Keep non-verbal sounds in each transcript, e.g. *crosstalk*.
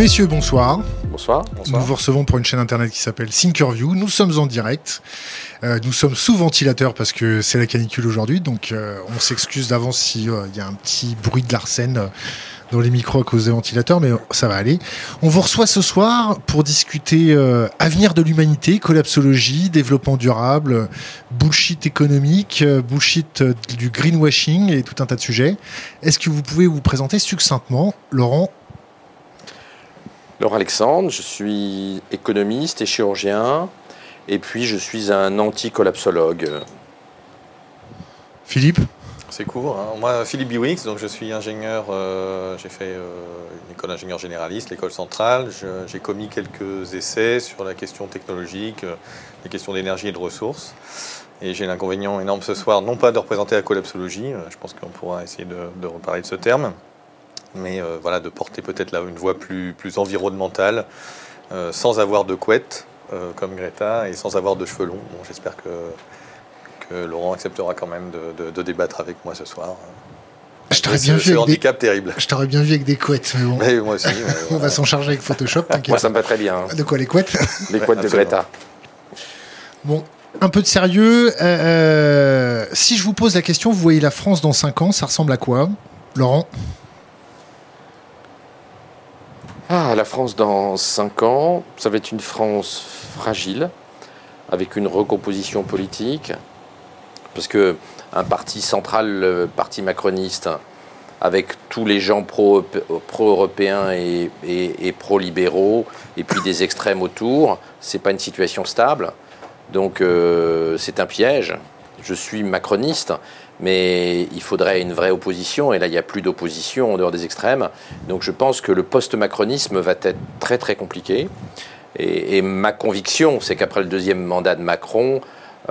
Messieurs, bonsoir. Bonsoir. Nous vous recevons pour une chaîne internet qui s'appelle Thinkerview. Nous sommes en direct. Euh, nous sommes sous ventilateur parce que c'est la canicule aujourd'hui. Donc euh, on s'excuse d'avance s'il y a un petit bruit de l'arsène dans les micros à cause des ventilateurs, mais ça va aller. On vous reçoit ce soir pour discuter euh, avenir de l'humanité, collapsologie, développement durable, bullshit économique, bullshit du greenwashing et tout un tas de sujets. Est-ce que vous pouvez vous présenter succinctement, Laurent? Laurent Alexandre, je suis économiste et chirurgien, et puis je suis un anti-collapsologue. Philippe? C'est court. Hein. Moi, Philippe Biwix, donc je suis ingénieur. Euh, j'ai fait euh, une école d'ingénieur généraliste, l'école centrale. J'ai commis quelques essais sur la question technologique, euh, les questions d'énergie et de ressources. Et j'ai l'inconvénient énorme ce soir, non pas de représenter la collapsologie, je pense qu'on pourra essayer de, reparler de ce terme, mais voilà, de porter peut-être là une voix plus, plus environnementale, sans avoir de couette, comme Greta, et sans avoir de cheveux longs. Bon, J'espère que Laurent acceptera quand même de, débattre avec moi ce soir. Je t'aurais bien vu. handicap terrible. Je t'aurais bien vu avec des couettes, mais bon. moi aussi. *laughs* On va s'en charger avec Photoshop, Moi, ça me va très bien. De quoi, les couettes Les couettes de Greta. Bon, un peu de sérieux. Euh, euh, si je vous pose la question, vous voyez la France dans 5 ans, ça ressemble à quoi Laurent? Ah, la France dans 5 ans, ça va être une France fragile, avec une recomposition politique, parce que un parti central, le parti macroniste, avec tous les gens pro-européens et, pro-libéraux, et puis des extrêmes autour, c'est pas une situation stable. Donc euh, c'est un piège. Je suis macroniste, mais il faudrait une vraie opposition, et là il n'y a plus d'opposition en dehors des extrêmes. Donc je pense que le post-macronisme va être très très compliqué. et ma conviction, c'est qu'après le deuxième mandat de Macron,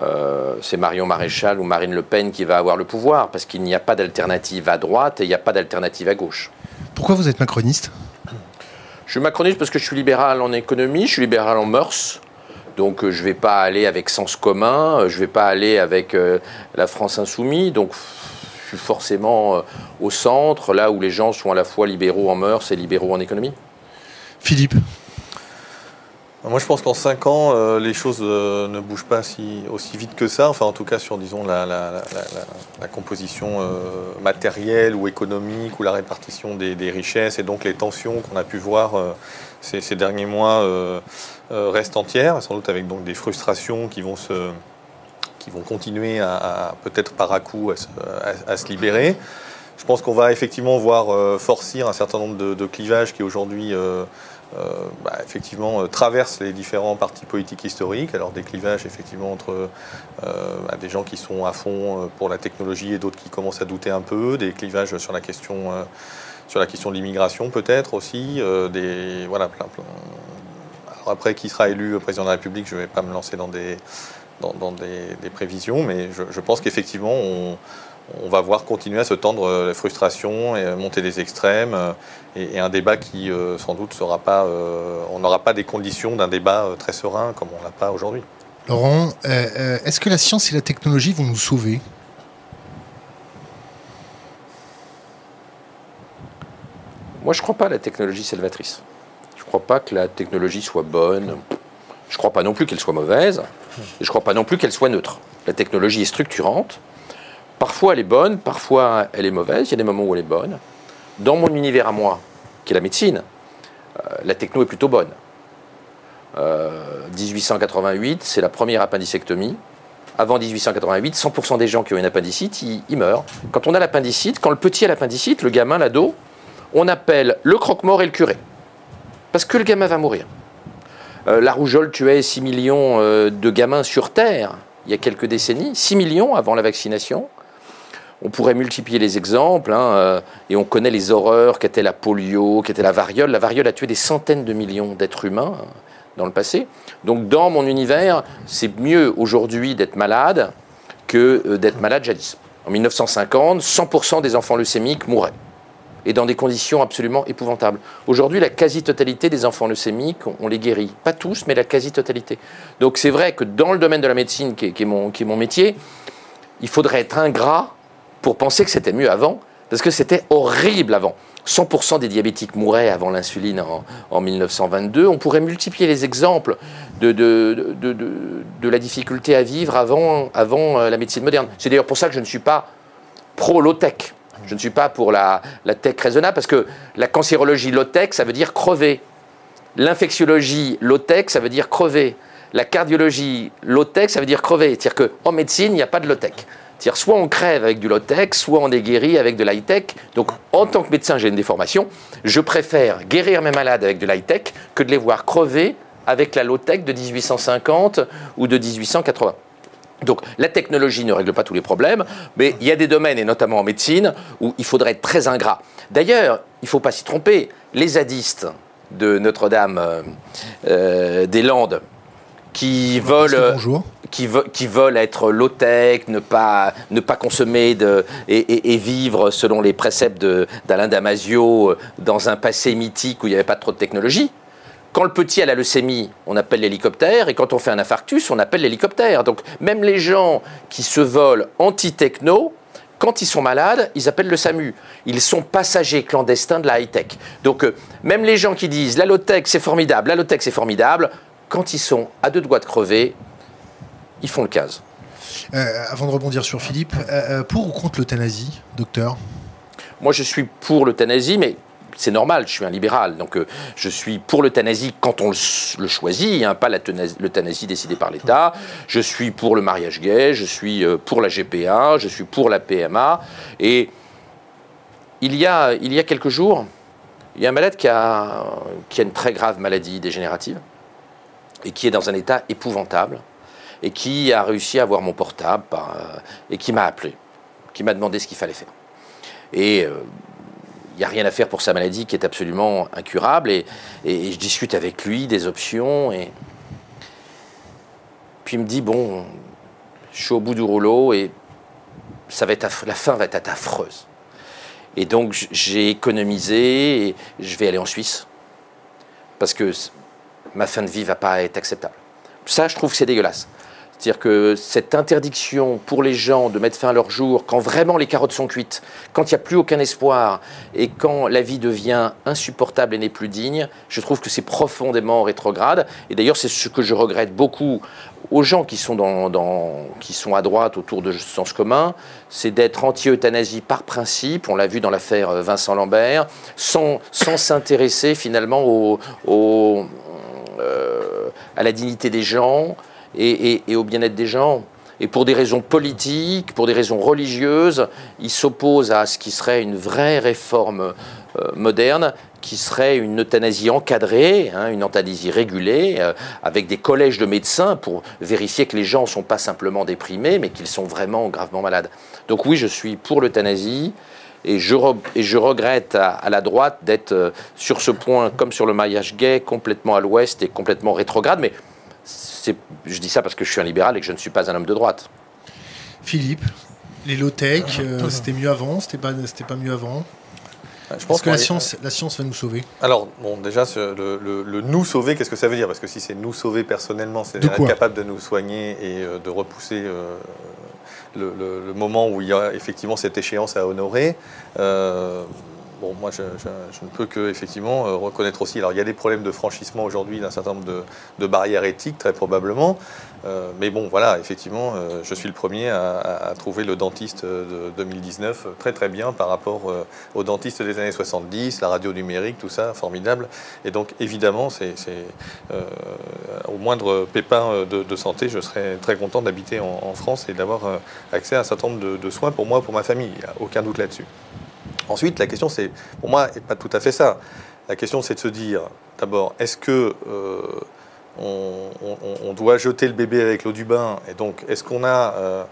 euh, c'est Marion Maréchal ou Marine Le Pen qui va avoir le pouvoir, parce qu'il n'y a pas d'alternative à droite et il n'y a pas d'alternative à gauche. Pourquoi vous êtes macroniste? Je suis macroniste parce que je suis libéral en économie, je suis libéral en mœurs. Donc euh, je ne vais pas aller avec sens commun, euh, je ne vais pas aller avec la France insoumise. Donc je suis forcément au centre, là où les gens sont à la fois libéraux en mœurs et libéraux en économie. Philippe moi, je pense qu'en 5 ans, euh, les choses euh, ne bougent pas si, aussi vite que ça. Enfin, en tout cas, sur, disons, la, composition euh, matérielle ou économique ou la répartition des, richesses et donc les tensions qu'on a pu voir ces, derniers mois restent entières, sans doute avec donc des frustrations qui vont se qui vont continuer à, peut-être par à coup à se, libérer. Je pense qu'on va effectivement voir forcir un certain nombre de clivages qui aujourd'hui euh, bah, effectivement, euh, traverse les différents partis politiques historiques. Alors des clivages effectivement entre euh, bah, des gens qui sont à fond pour la technologie et d'autres qui commencent à douter un peu, des clivages sur la question, sur la question de l'immigration peut-être aussi, des voilà plein, plein. Alors après, qui sera élu président de la République, je ne vais pas me lancer dans des dans, des, prévisions, mais je, je pense qu'effectivement on on va voir continuer à se tendre euh, les frustrations et monter des extrêmes euh, et, un débat qui euh, sans doute sera pas, on n'aura pas des conditions d'un débat très serein comme on l'a pas aujourd'hui. Laurent, est-ce que la science et la technologie vont nous sauver? Moi, je ne crois pas à la technologie salvatrice. Je ne crois pas que la technologie soit bonne. Je ne crois pas non plus qu'elle soit mauvaise. Et je ne crois pas non plus qu'elle soit neutre. La technologie est structurante. Parfois elle est bonne, parfois elle est mauvaise, il y a des moments où elle est bonne. Dans mon univers à moi, qui est la médecine, euh, la techno est plutôt bonne. 1888, euh, c'est la première appendicectomie. Avant 1888, 100% des gens qui ont une appendicite, ils, meurent. Quand on a l'appendicite, quand le petit a l'appendicite, le gamin, l'ado, on appelle le croque-mort et le curé. Parce que le gamin va mourir. Euh, la rougeole tuait 6 millions de gamins sur Terre il y a quelques décennies, 6 millions avant la vaccination. On pourrait multiplier les exemples, hein, euh, et on connaît les horreurs qu'était la polio, qu'était la variole. La variole a tué des centaines de millions d'êtres humains hein, dans le passé. Donc dans mon univers, c'est mieux aujourd'hui d'être malade que euh, d'être malade jadis. En 1950, 100% des enfants leucémiques mouraient. et dans des conditions absolument épouvantables. Aujourd'hui, la quasi-totalité des enfants leucémiques, on les guérit. Pas tous, mais la quasi-totalité. Donc c'est vrai que dans le domaine de la médecine, qui est, mon, qui est mon métier, il faudrait être ingrat pour penser que c'était mieux avant, parce que c'était horrible avant. 100% des diabétiques mouraient avant l'insuline en, 1922. On pourrait multiplier les exemples de, la difficulté à vivre avant, avant euh, la médecine moderne. C'est d'ailleurs pour ça que je ne suis pas pro-low-tech. Je ne suis pas pour la, la tech raisonnable, parce que la cancérologie low-tech, ça veut dire crever. L'infectiologie low-tech, ça veut dire crever. La cardiologie low-tech, ça veut dire crever. C'est-à-dire qu'en médecine, il n'y a pas de low-tech. C'est-à-dire soit on crève avec du low-tech, soit on est guéri avec de l'high-tech. Donc en tant que médecin, j'ai une déformation. Je préfère guérir mes malades avec de l'high-tech que de les voir crever avec la low-tech de 1850 ou de 1880. Donc la technologie ne règle pas tous les problèmes, mais il y a des domaines, et notamment en médecine, où il faudrait être très ingrat. D'ailleurs, il ne faut pas s'y tromper, les zadistes de Notre-Dame euh, euh, des Landes, qui veulent, qui, qui, veulent être low-tech, ne pas, ne pas consommer de, et, vivre selon les préceptes d'Alain Damasio euh, dans un passé mythique où il n'y avait pas trop de technologie. Quand le petit a la leucémie, on appelle l'hélicoptère, et quand on fait un infarctus, on appelle l'hélicoptère. Donc même les gens qui se volent anti-techno, quand ils sont malades, ils appellent le SAMU. Ils sont passagers clandestins de la high-tech. Donc euh, même les gens qui disent la low-tech c'est formidable, la low-tech c'est formidable, quand ils sont à deux doigts de crever, ils font le casse. Euh, avant de rebondir sur Philippe, euh, pour ou contre l'euthanasie, docteur? Moi je suis pour l'euthanasie, mais c'est normal, je suis un libéral, donc euh, je suis pour l'euthanasie quand on le, choisit, hein, pas l'euthanasie décidée par l'État. Je suis pour le mariage gay, je suis euh, pour la GPA, je suis pour la PMA. Et il y a, il y a quelques jours, il y a un malade qui a, qui a une très grave maladie dégénérative et qui est dans un état épouvantable et qui a réussi à avoir mon portable euh, et qui m'a appelé, qui m'a demandé ce qu'il fallait faire. Et il n'y a rien à faire pour sa maladie qui est absolument incurable. Et, je discute avec lui des options. Et puis il me dit Bon, je suis au bout du rouleau et ça va être la fin va être affreuse. Et donc j'ai économisé et je vais aller en Suisse. Parce que ma fin de vie va pas être acceptable. Ça, je trouve que c'est dégueulasse. C'est-à-dire que cette interdiction pour les gens de mettre fin à leur jour quand vraiment les carottes sont cuites, quand il n'y a plus aucun espoir et quand la vie devient insupportable et n'est plus digne, je trouve que c'est profondément rétrograde. Et d'ailleurs, c'est ce que je regrette beaucoup aux gens qui sont, dans, qui sont à droite autour de sens commun, c'est d'être anti-euthanasie par principe, on l'a vu dans l'affaire Vincent Lambert, sans s'intéresser finalement au, euh, à la dignité des gens, et, au bien-être des gens. Et pour des raisons politiques, pour des raisons religieuses, il s'oppose à ce qui serait une vraie réforme euh, moderne, qui serait une euthanasie encadrée, hein, une euthanasie régulée, euh, avec des collèges de médecins pour vérifier que les gens ne sont pas simplement déprimés, mais qu'ils sont vraiment gravement malades. Donc oui, je suis pour l'euthanasie. Et je, et je, regrette à, à la droite d'être euh, sur ce point, comme sur le mariage gay, complètement à l'ouest et complètement rétrograde. Mais je dis ça parce que je suis un libéral et que je ne suis pas un homme de droite. Philippe, les low-tech, euh, c'était mieux avant, c'était pas, pas mieux avant je pense que la science, la science va nous sauver? Alors, bon, déjà, le, nous sauver, qu'est-ce que ça veut dire? Parce que si c'est nous sauver personnellement, c'est être capable de nous soigner et euh, de repousser euh, le, moment où il y a effectivement cette échéance à honorer. Bon, moi, je, ne peux que effectivement euh, reconnaître aussi. Alors, il y a des problèmes de franchissement aujourd'hui d'un certain nombre de, barrières éthiques, très probablement. Euh, mais bon, voilà, effectivement, euh, je suis le premier à, trouver le dentiste de 2019 très très bien par rapport au dentiste des années 70, la radio numérique, tout ça, formidable. Et donc, évidemment, c'est au moindre pépin de, santé, je serais très content d'habiter en, France et d'avoir accès à un certain nombre de, de soins pour moi, pour ma famille. Il n'y a aucun doute là-dessus. Ensuite, la question, c'est, pour moi, n'est pas tout à fait ça. La question, c'est de se dire, d'abord, est-ce que euh, on, doit jeter le bébé avec l'eau du bain Et donc, est-ce qu'on a euh,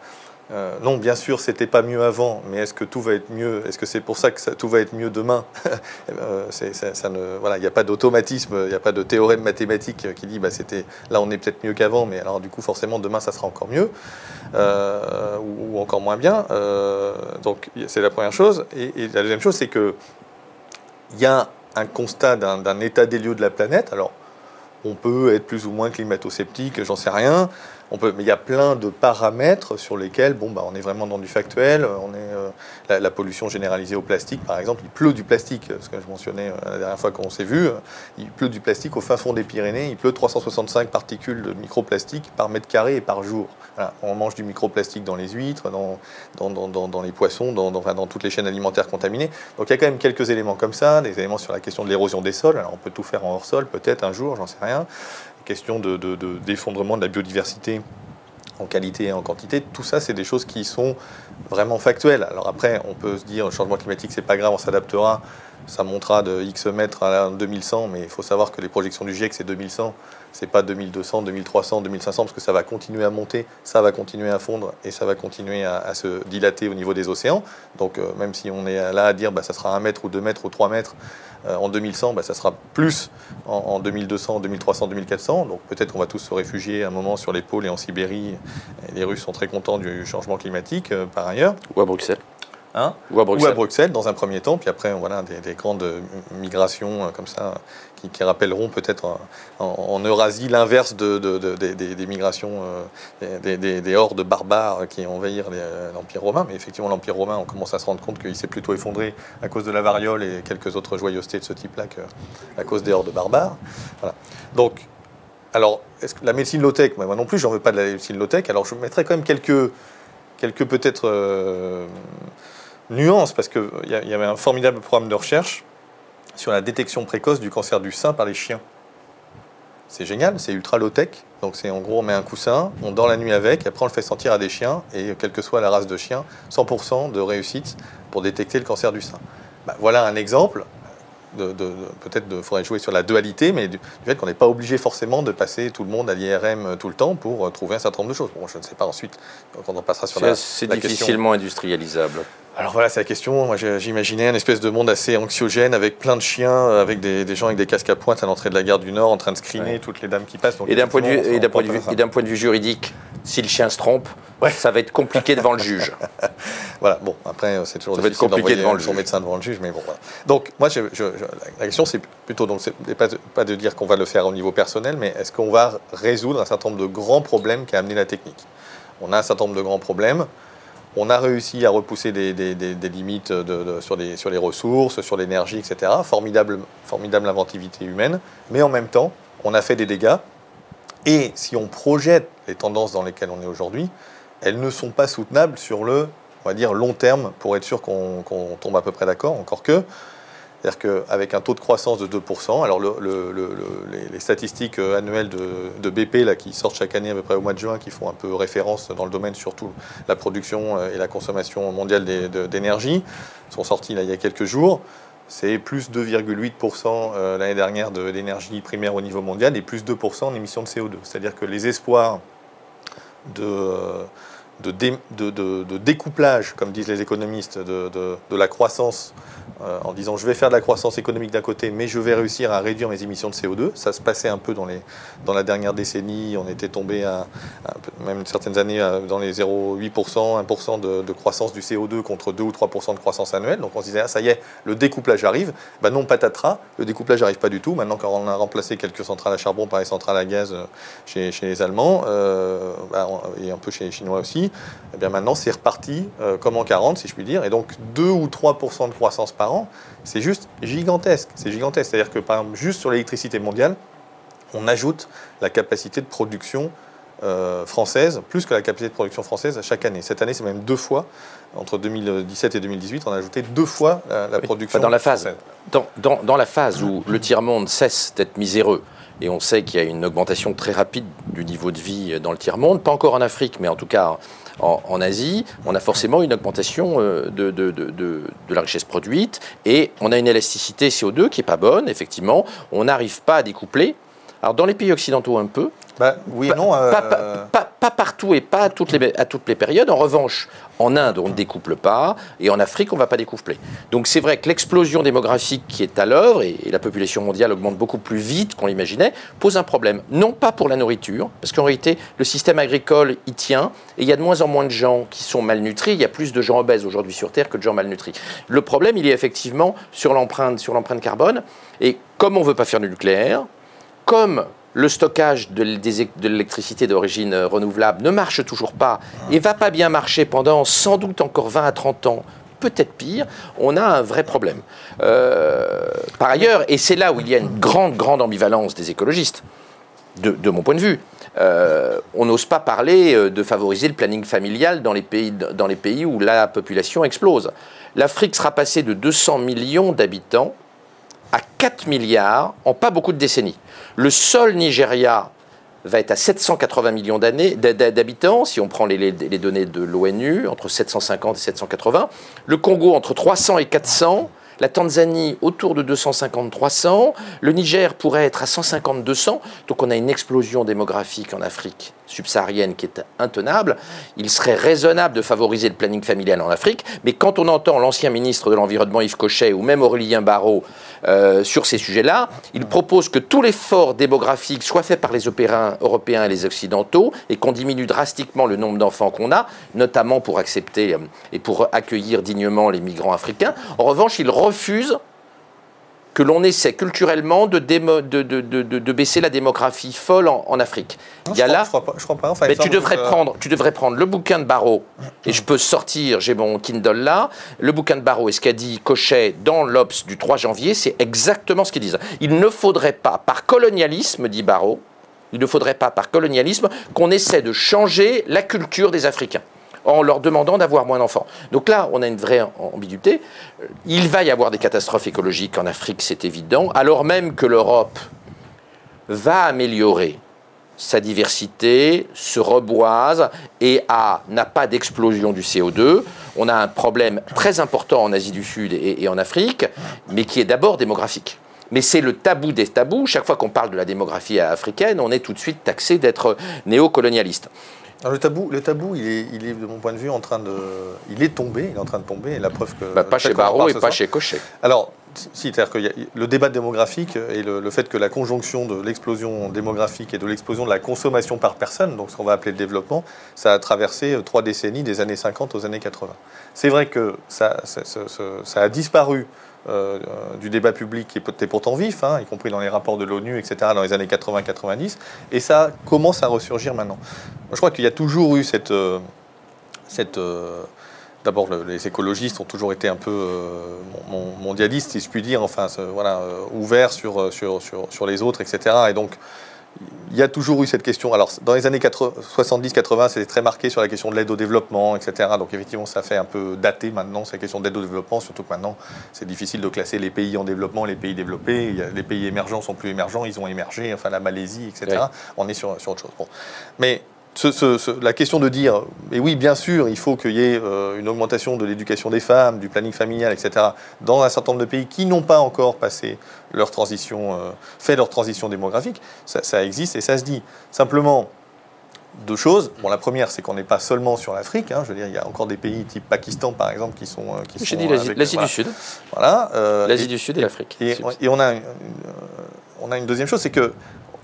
euh, non, bien sûr, c'était pas mieux avant, mais est-ce que tout va être mieux? Est-ce que c'est pour ça que tout va être mieux demain? *laughs* Ça, ne, Voilà, il n'y a pas d'automatisme, il n'y a pas de théorème mathématique qui dit, bah, c'était là, on est peut-être mieux qu'avant, mais alors du coup, forcément, demain, ça sera encore mieux ou, encore moins bien. donc, c'est la première chose. Et, et la deuxième chose, c'est que il y a un constat d'un état des lieux de la planète. Alors, on peut être plus ou moins climato-sceptique, j'en sais rien. On peut, mais il y a plein de paramètres sur lesquels, bon, bah, on est vraiment dans du factuel. On est euh, la, pollution généralisée au plastique, par exemple, il pleut du plastique. Ce que je mentionnais euh, la dernière fois qu'on s'est vu, il pleut du plastique au fin fond des Pyrénées. Il pleut 365 particules de microplastique par mètre carré et par jour. On mange du microplastique dans les huîtres, dans, dans, dans, les poissons, dans, dans, toutes les chaînes alimentaires contaminées. Donc il y a quand même quelques éléments comme ça, des éléments sur la question de l'érosion des sols. Alors on peut tout faire en hors sol, peut-être un jour, j'en sais rien question d'effondrement de, de, de la biodiversité en qualité et en quantité, tout ça, c'est des choses qui sont vraiment factuelles. Alors après, on peut se dire, le changement climatique, c'est pas grave, on s'adaptera, ça montera de X mètres à 2100, mais il faut savoir que les projections du GIEC, c'est 2100, c'est pas 2200, 2300, 2500, parce que ça va continuer à monter, ça va continuer à fondre, et ça va continuer à, se dilater au niveau des océans. Donc euh, même si on est là à dire, bah, ça sera 1 mètre ou 2 mètres ou 3 mètres, euh, en 2100, bah, ça sera plus en, 2200, 2300, 2400. Donc peut-être qu'on va tous se réfugier un moment sur les pôles et en Sibérie. les Russes sont très contents du changement climatique euh, par ailleurs. Ou à Bruxelles. Hein? Ou, à Bruxelles. dans un premier temps, puis après voilà, des, grandes migrations comme ça qui, rappelleront peut-être en, Eurasie l'inverse de, des, migrations, euh, des, hordes barbares qui envahirent euh, l'Empire romain. Mais effectivement, l'Empire romain, on commence à se rendre compte qu'il s'est plutôt effondré à cause de la variole et quelques autres joyeusetés de ce type-là qu'à cause des hordes barbares. Voilà. Donc, alors, est-ce que la médecine low-tech, moi non plus, j'en veux pas de la médecine low-tech, alors je mettrais quand même quelques, quelques peut-être nuance, parce qu'il y, y avait un formidable programme de recherche sur la détection précoce du cancer du sein par les chiens. C'est génial, c'est ultra low-tech. Donc c'est en gros, on met un coussin, on dort la nuit avec, après on le fait sentir à des chiens, et quelle que soit la race de chien, 100% de réussite pour détecter le cancer du sein. Bah, voilà un exemple. De, peut-être il faudrait jouer sur la dualité, mais du, fait qu'on n'est pas obligé forcément de passer tout le monde à l'IRM tout le temps pour euh, trouver un certain nombre de choses. Bon, je ne sais pas ensuite quand on passera sur la, C'est difficilement industrialisable. Alors voilà, c'est la question. Moi, j'imaginais un espèce de monde assez anxiogène avec plein de chiens, euh, avec des, gens avec des casques à pointe à l'entrée de la gare du Nord en train de screener toutes les dames qui passent. et d'un point, de vue, point, de point de vue jurididique, si le chien se trompe, ça va être compliqué devant le juge. *laughs* voilà, bon, après, c'est toujours ça va être compliqué devant le son médecin devant le juge, mais bon, voilà. Donc, moi, je, la question, c'est plutôt, donc, pas, pas de dire qu'on va le faire au niveau personnel, mais est-ce qu'on va résoudre un certain nombre de grands problèmes qu'a amené la technique? On a un certain nombre de grands problèmes. On a réussi à repousser des, limites sur, les ressources, sur l'énergie, etc. Formidable, inventivité humaine. Mais en même temps, on a fait des dégâts. Et si on projette les tendances dans lesquelles on est aujourd'hui, elles ne sont pas soutenables sur le long terme pour être sûr qu'on tombe à peu près d'accord. Encore que, c'est-à-dire qu'avec un taux de croissance de 2%, alors les, statistiques euh, annuelles de, BP là, qui sortent chaque année à peu près au mois de juin, qui font un peu référence dans le domaine surtout la production euh, et la consommation mondiale d'énergie, sont sorties là, il y a quelques jours. C'est plus 2,8% euh, l'année dernière de l'énergie primaire au niveau mondial et plus 2% en émissions de CO2. C'est-à-dire que les espoirs de de, découplage, comme disent les économistes, de, la croissance, euh, en disant je vais faire de la croissance économique d'un côté, mais je vais réussir à réduire mes émissions de CO2. Ça se passait un peu dans, les, dans la dernière décennie, on était tombé à, même certaines années dans les 0,8%, 1% de, croissance du CO2 contre 2 ou 3% de croissance annuelle. Donc on se disait, ah, ça y est, le découplage arrive. Ben non, patatras, le découplage n'arrive pas du tout. Maintenant, quand on a remplacé quelques centrales à charbon par les centrales à gaz euh, chez, les Allemands, euh, ben, et un peu chez les Chinois aussi, eh bien maintenant c'est reparti euh, comme en 40, si je puis dire. Et donc 2 ou 3 de croissance par an, c'est juste gigantesque. C'est gigantesque. C'est-à-dire que par exemple, juste sur l'électricité mondiale, on ajoute la capacité de production euh, française, plus que la capacité de production française à chaque année. Cette année, c'est même deux fois. Entre 2017 et 2018, on a ajouté deux fois la, production. dans la phase, dans, dans, dans, la phase où le tiers-monde cesse d'être miséreux, et on sait qu'il y a une augmentation très rapide du niveau de vie dans le tiers-monde, pas encore en Afrique, mais en tout cas en, Asie, on a forcément une augmentation euh, de, de, de, de, la richesse produite, et on a une élasticité CO2 qui n'est pas bonne, effectivement, on n'arrive pas à découpler Alors dans les pays occidentaux un peu, bah, oui, non. euh, pas, pas- pas- pas partout et pas à toutes, les, à toutes les périodes. En revanche, en Inde, on ne découple pas, et en Afrique, on ne va pas découpler. Donc c'est vrai que l'explosion démographique qui est à l'œuvre, et, et la population mondiale augmente beaucoup plus vite qu'on l'imaginait, pose un problème. Non pas pour la nourriture, parce qu'en réalité, le système agricole y tient, et il y a de moins en moins de gens qui sont malnutris. Il y a plus de gens obèses aujourd'hui sur Terre que de gens malnutris. Le problème, il est effectivement sur l'empreinte, sur l'empreinte carbone, et comme on ne veut pas faire du nucléaire, comme le stockage de l'électricité d'origine euh, renouvelable ne marche toujours pas et va pas bien marcher pendant sans doute encore 20 à 30 ans, peut-être pire, on a un vrai problème. Euh, par ailleurs, et c'est là où il y a une grande, grande ambivalence des écologistes, de, mon point de vue, euh, on n'ose pas parler de favoriser le planning familial dans les pays, dans les pays où la population explose. L'Afrique sera passée de 200 millions d'habitants à 4 milliards en pas beaucoup de décennies. Le seul Nigeria va être à 780 millions d'habitants, si on prend les, les- les données de l'ONU, entre 750 et 780. Le Congo entre 300 et 400. La Tanzanie autour de 250-300. Le Niger pourrait être à 150-200. Donc on a une explosion démographique en Afrique subsaharienne qui est intenable. Il serait raisonnable de favoriser le planning familial en Afrique. Mais quand on entend l'ancien ministre de l'Environnement Yves Cochet ou même Aurélien Barraud euh, sur ces sujets-là, il propose que tout l'effort démographique soit fait par les opérins européens et les occidentaux et qu'on diminue drastiquement le nombre d'enfants qu'on a, notamment pour accepter euh, et pour accueillir dignement les migrants africains. En revanche, il refuse que l'on essaie culturellement de, démo- de, de- de- de- de baisser la démographie folle en, en Afrique. non, Il y a je crois- là, je crois pas. Je crois pas. Enfin, il mais tu devrais, que- prendre, tu devrais prendre le bouquin de Barreau, et je peux sortir, j'ai mon Kindle là, le bouquin de Barreau et ce qu'a dit Cochet dans l'Obs du 3 janvier, c'est exactement ce qu'ils disent. Il ne faudrait pas, par colonialisme, dit Barreau, il ne faudrait pas, par colonialisme, qu'on essaie de changer la culture des Africains en leur demandant d'avoir moins d'enfants. Donc là, on a une vraie ambiguïté. Il va y avoir des catastrophes écologiques en Afrique, c'est évident, alors même que l'Europe va améliorer sa diversité, se reboise et n'a pas d'explosion du CO2. On a un problème très important en Asie du Sud et, et en Afrique, mais qui est d'abord démographique. Mais c'est le tabou des tabous. Chaque fois qu'on parle de la démographie africaine, on est tout de suite taxé d'être néocolonialiste. Alors, le tabou, le tabou, il est, il est de mon point de vue en train de, il est tombé, il est en train de tomber. Et la preuve que Bah, pas chez Barrault et pas soir. chez Cochet. Alors, si, c'est-à-dire que le débat démographique et le, le fait que la conjonction de l'explosion démographique et de l'explosion de la consommation par personne, donc ce qu'on va appeler le développement, ça a traversé euh, trois décennies, des années 50 aux années 80. C'est vrai que ça, ça- ça- ça- ça a disparu euh, du débat public qui était pourtant vif, hein, y compris dans les rapports de l'ONU, etc., dans les années 80-90, et ça commence à ressurgir maintenant. Je crois qu'il y a toujours eu cette... euh, cette euh, D'abord, le- les écologistes ont toujours été un peu mon- mon- mondialistes, si je puis dire, enfin, voilà, ouverts sur, sur, sur, sur les autres, etc. Et donc, il y a toujours eu cette question. Alors, dans les années 70-80, c'était très marqué sur la question de l'aide au développement, etc. Donc, effectivement, ça fait un peu daté maintenant, cette question d'aide au développement, surtout que maintenant, c'est difficile de classer les pays en développement et les pays développés. Les pays émergents sont plus émergents, ils ont émergé, enfin, la Malaisie, etc. Oui. On est sur, sur autre chose. Bon. Mais ce- ce- ce- la question de dire, et oui, bien sûr, il faut qu'il y ait euh, une augmentation de l'éducation des femmes, du planning familial, etc., dans un certain nombre de pays qui n'ont pas encore passé leur transition, euh, fait leur transition démographique, ça, ça existe et ça se dit. Simplement, deux choses. Bon, la première, c'est qu'on n'est pas seulement sur l'Afrique. hein. je veux dire, il y a encore des pays type Pakistan, par exemple, qui sont. euh, qui J'ai dit l'Asie voilà. du Sud. Voilà. L'Asie du Sud et l'Afrique. et, et on, a une, une- on a une deuxième chose, c'est que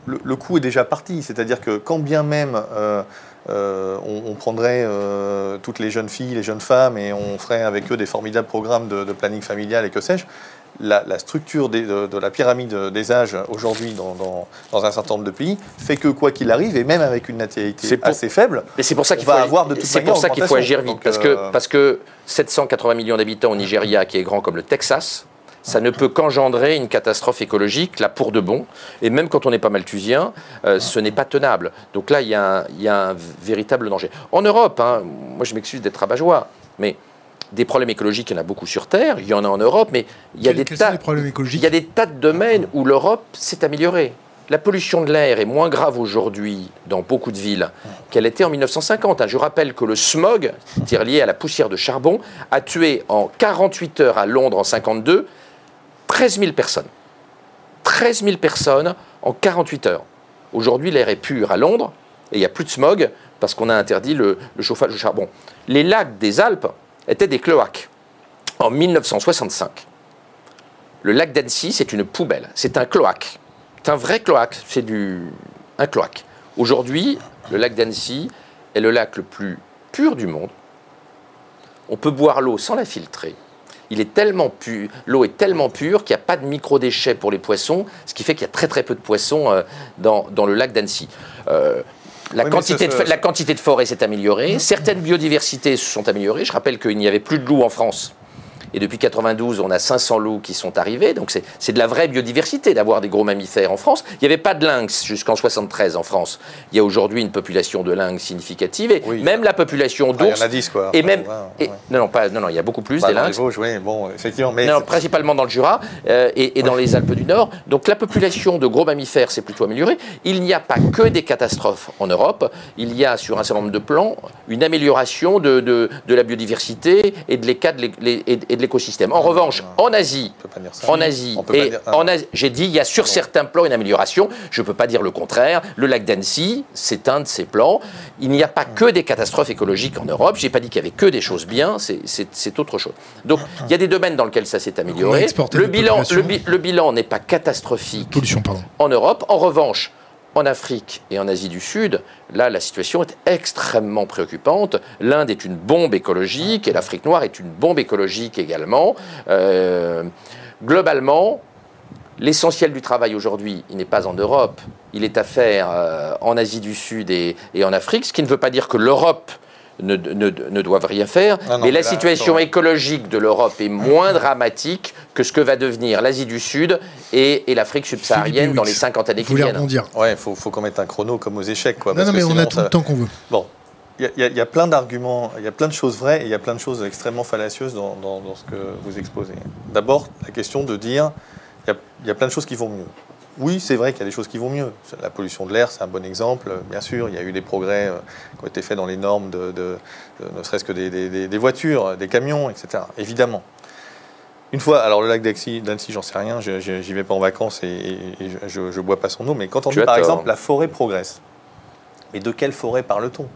le, le coup est déjà parti. C'est-à-dire que quand bien même euh, euh, on, on prendrait euh, toutes les jeunes filles, les jeunes femmes, et on ferait avec eux des formidables programmes de, de planning familial et que sais-je, la, la structure des- de, de la pyramide des âges aujourd'hui dans, dans- dans un certain nombre de pays fait que quoi qu'il arrive, et même avec une natalité pour- assez faible, Mais c'est pour ça qu'il va faut avoir de toute c'est pour ça qu'il faut agir vite Donc, parce que parce que 780 millions d'habitants au Nigeria qui est grand comme le Texas, ça ne peut qu'engendrer une catastrophe écologique là pour de bon et même quand on n'est pas malthusien, euh, ce n'est pas tenable. Donc là il y a un, il y a un véritable danger. En Europe, hein, moi je m'excuse d'être rabat-joie, mais des problèmes écologiques, il y en a beaucoup sur Terre, il y en a en Europe, mais il y a des tas les problèmes écologiques il y a des tas de domaines où l'Europe s'est améliorée. La pollution de l'air est moins grave aujourd'hui dans beaucoup de villes qu'elle était en 1950. hein. Je rappelle que le smog, qui est relié à la poussière de charbon, a tué en 48 heures à Londres en 52 13 000 personnes. 13 000 personnes en 48 heures. Aujourd'hui, l'air est pur à Londres et il n'y a plus de smog parce qu'on a interdit le, chauffage au charbon. Les lacs des Alpes étaient des cloaques en 1965. Le lac d'Annecy, c'est une poubelle, c'est un cloaque. C'est un vrai cloaque, c'est du un cloaque. Aujourd'hui, le lac d'Annecy est le lac le plus pur du monde. On peut boire l'eau sans la filtrer. Il est tellement pur, l'eau est tellement pure qu'il n'y a pas de micro-déchets pour les poissons, ce qui fait qu'il y a très très peu de poissons euh, dans, dans, le lac d'Annecy. Euh, la, quantité de, la quantité de forêt s'est améliorée, certaines biodiversités se sont améliorées. Je rappelle qu'il n'y avait plus de loups en France et depuis 92, on a 500 loups qui sont arrivés. Donc c'est de la vraie biodiversité d'avoir des gros mammifères en France. Il n'y avait pas de lynx jusqu'en 73 en France. Il y a aujourd'hui une population de lynx significative. Et même la population d'ours. il y en a 10, quoi. Et même. Non, non, pas, non, non, il y a beaucoup plus bah, des lynx. oui, bon, effectivement. Mais non, principalement dans le Jura euh, et, dans les Alpes du Nord. Donc la population de gros mammifères s'est plutôt améliorée. Il n'y a pas que des catastrophes en Europe. Il y a, sur un certain nombre de plans, une amélioration de, de, de la biodiversité et de l'écosystème l'écosystème. En revanche, en Asie, en Asie, et en Asie, j'ai dit, il y a sur certains plans une amélioration. Je ne peux pas dire le contraire. Le lac d'Annecy, c'est un de ces plans. Il n'y a pas que des catastrophes écologiques en Europe. Je n'ai pas dit qu'il y avait que des choses bien. C'est autre chose. Donc, il y a des domaines dans lesquels ça s'est amélioré. Le bilan, le, bilan n'est pas catastrophique en Europe. En revanche, en Afrique et en Asie du Sud, là, la situation est extrêmement préoccupante. L'Inde est une bombe écologique et l'Afrique noire est une bombe écologique également. Euh, globalement, l'essentiel du travail aujourd'hui, il n'est pas en Europe, il est à faire euh, en Asie du Sud et, et, en Afrique, ce qui ne veut pas dire que l'Europe ne, ne, doivent rien faire. Ah mais la situation écologique de l'Europe est moins dramatique que ce que va devenir l'Asie du Sud et, l'Afrique subsaharienne dans les 50 années qui viennent. Ouais, il faut, faut qu'on mette un chrono comme aux échecs. Quoi, non, non, mais on a tout le temps qu'on veut. Bon, il y, a plein d'arguments, il y a plein de choses vraies et il y a plein de choses extrêmement fallacieuses dans, ce que vous exposez. D'abord, la question de dire il y, a plein de choses qui vont mieux. Oui, c'est vrai qu'il y a des choses qui vont mieux. La pollution de l'air, c'est un bon exemple. Bien sûr, il y a eu des progrès euh, qui ont été faits dans les normes de, ne serait-ce que des, voitures, des camions, etc. Évidemment. Une fois, alors le lac d'Annecy, j'en sais rien, j'y vais pas en vacances et, je, ne bois pas son eau, mais quand on dit par exemple la forêt progresse, mais de quelle forêt parle-t-on?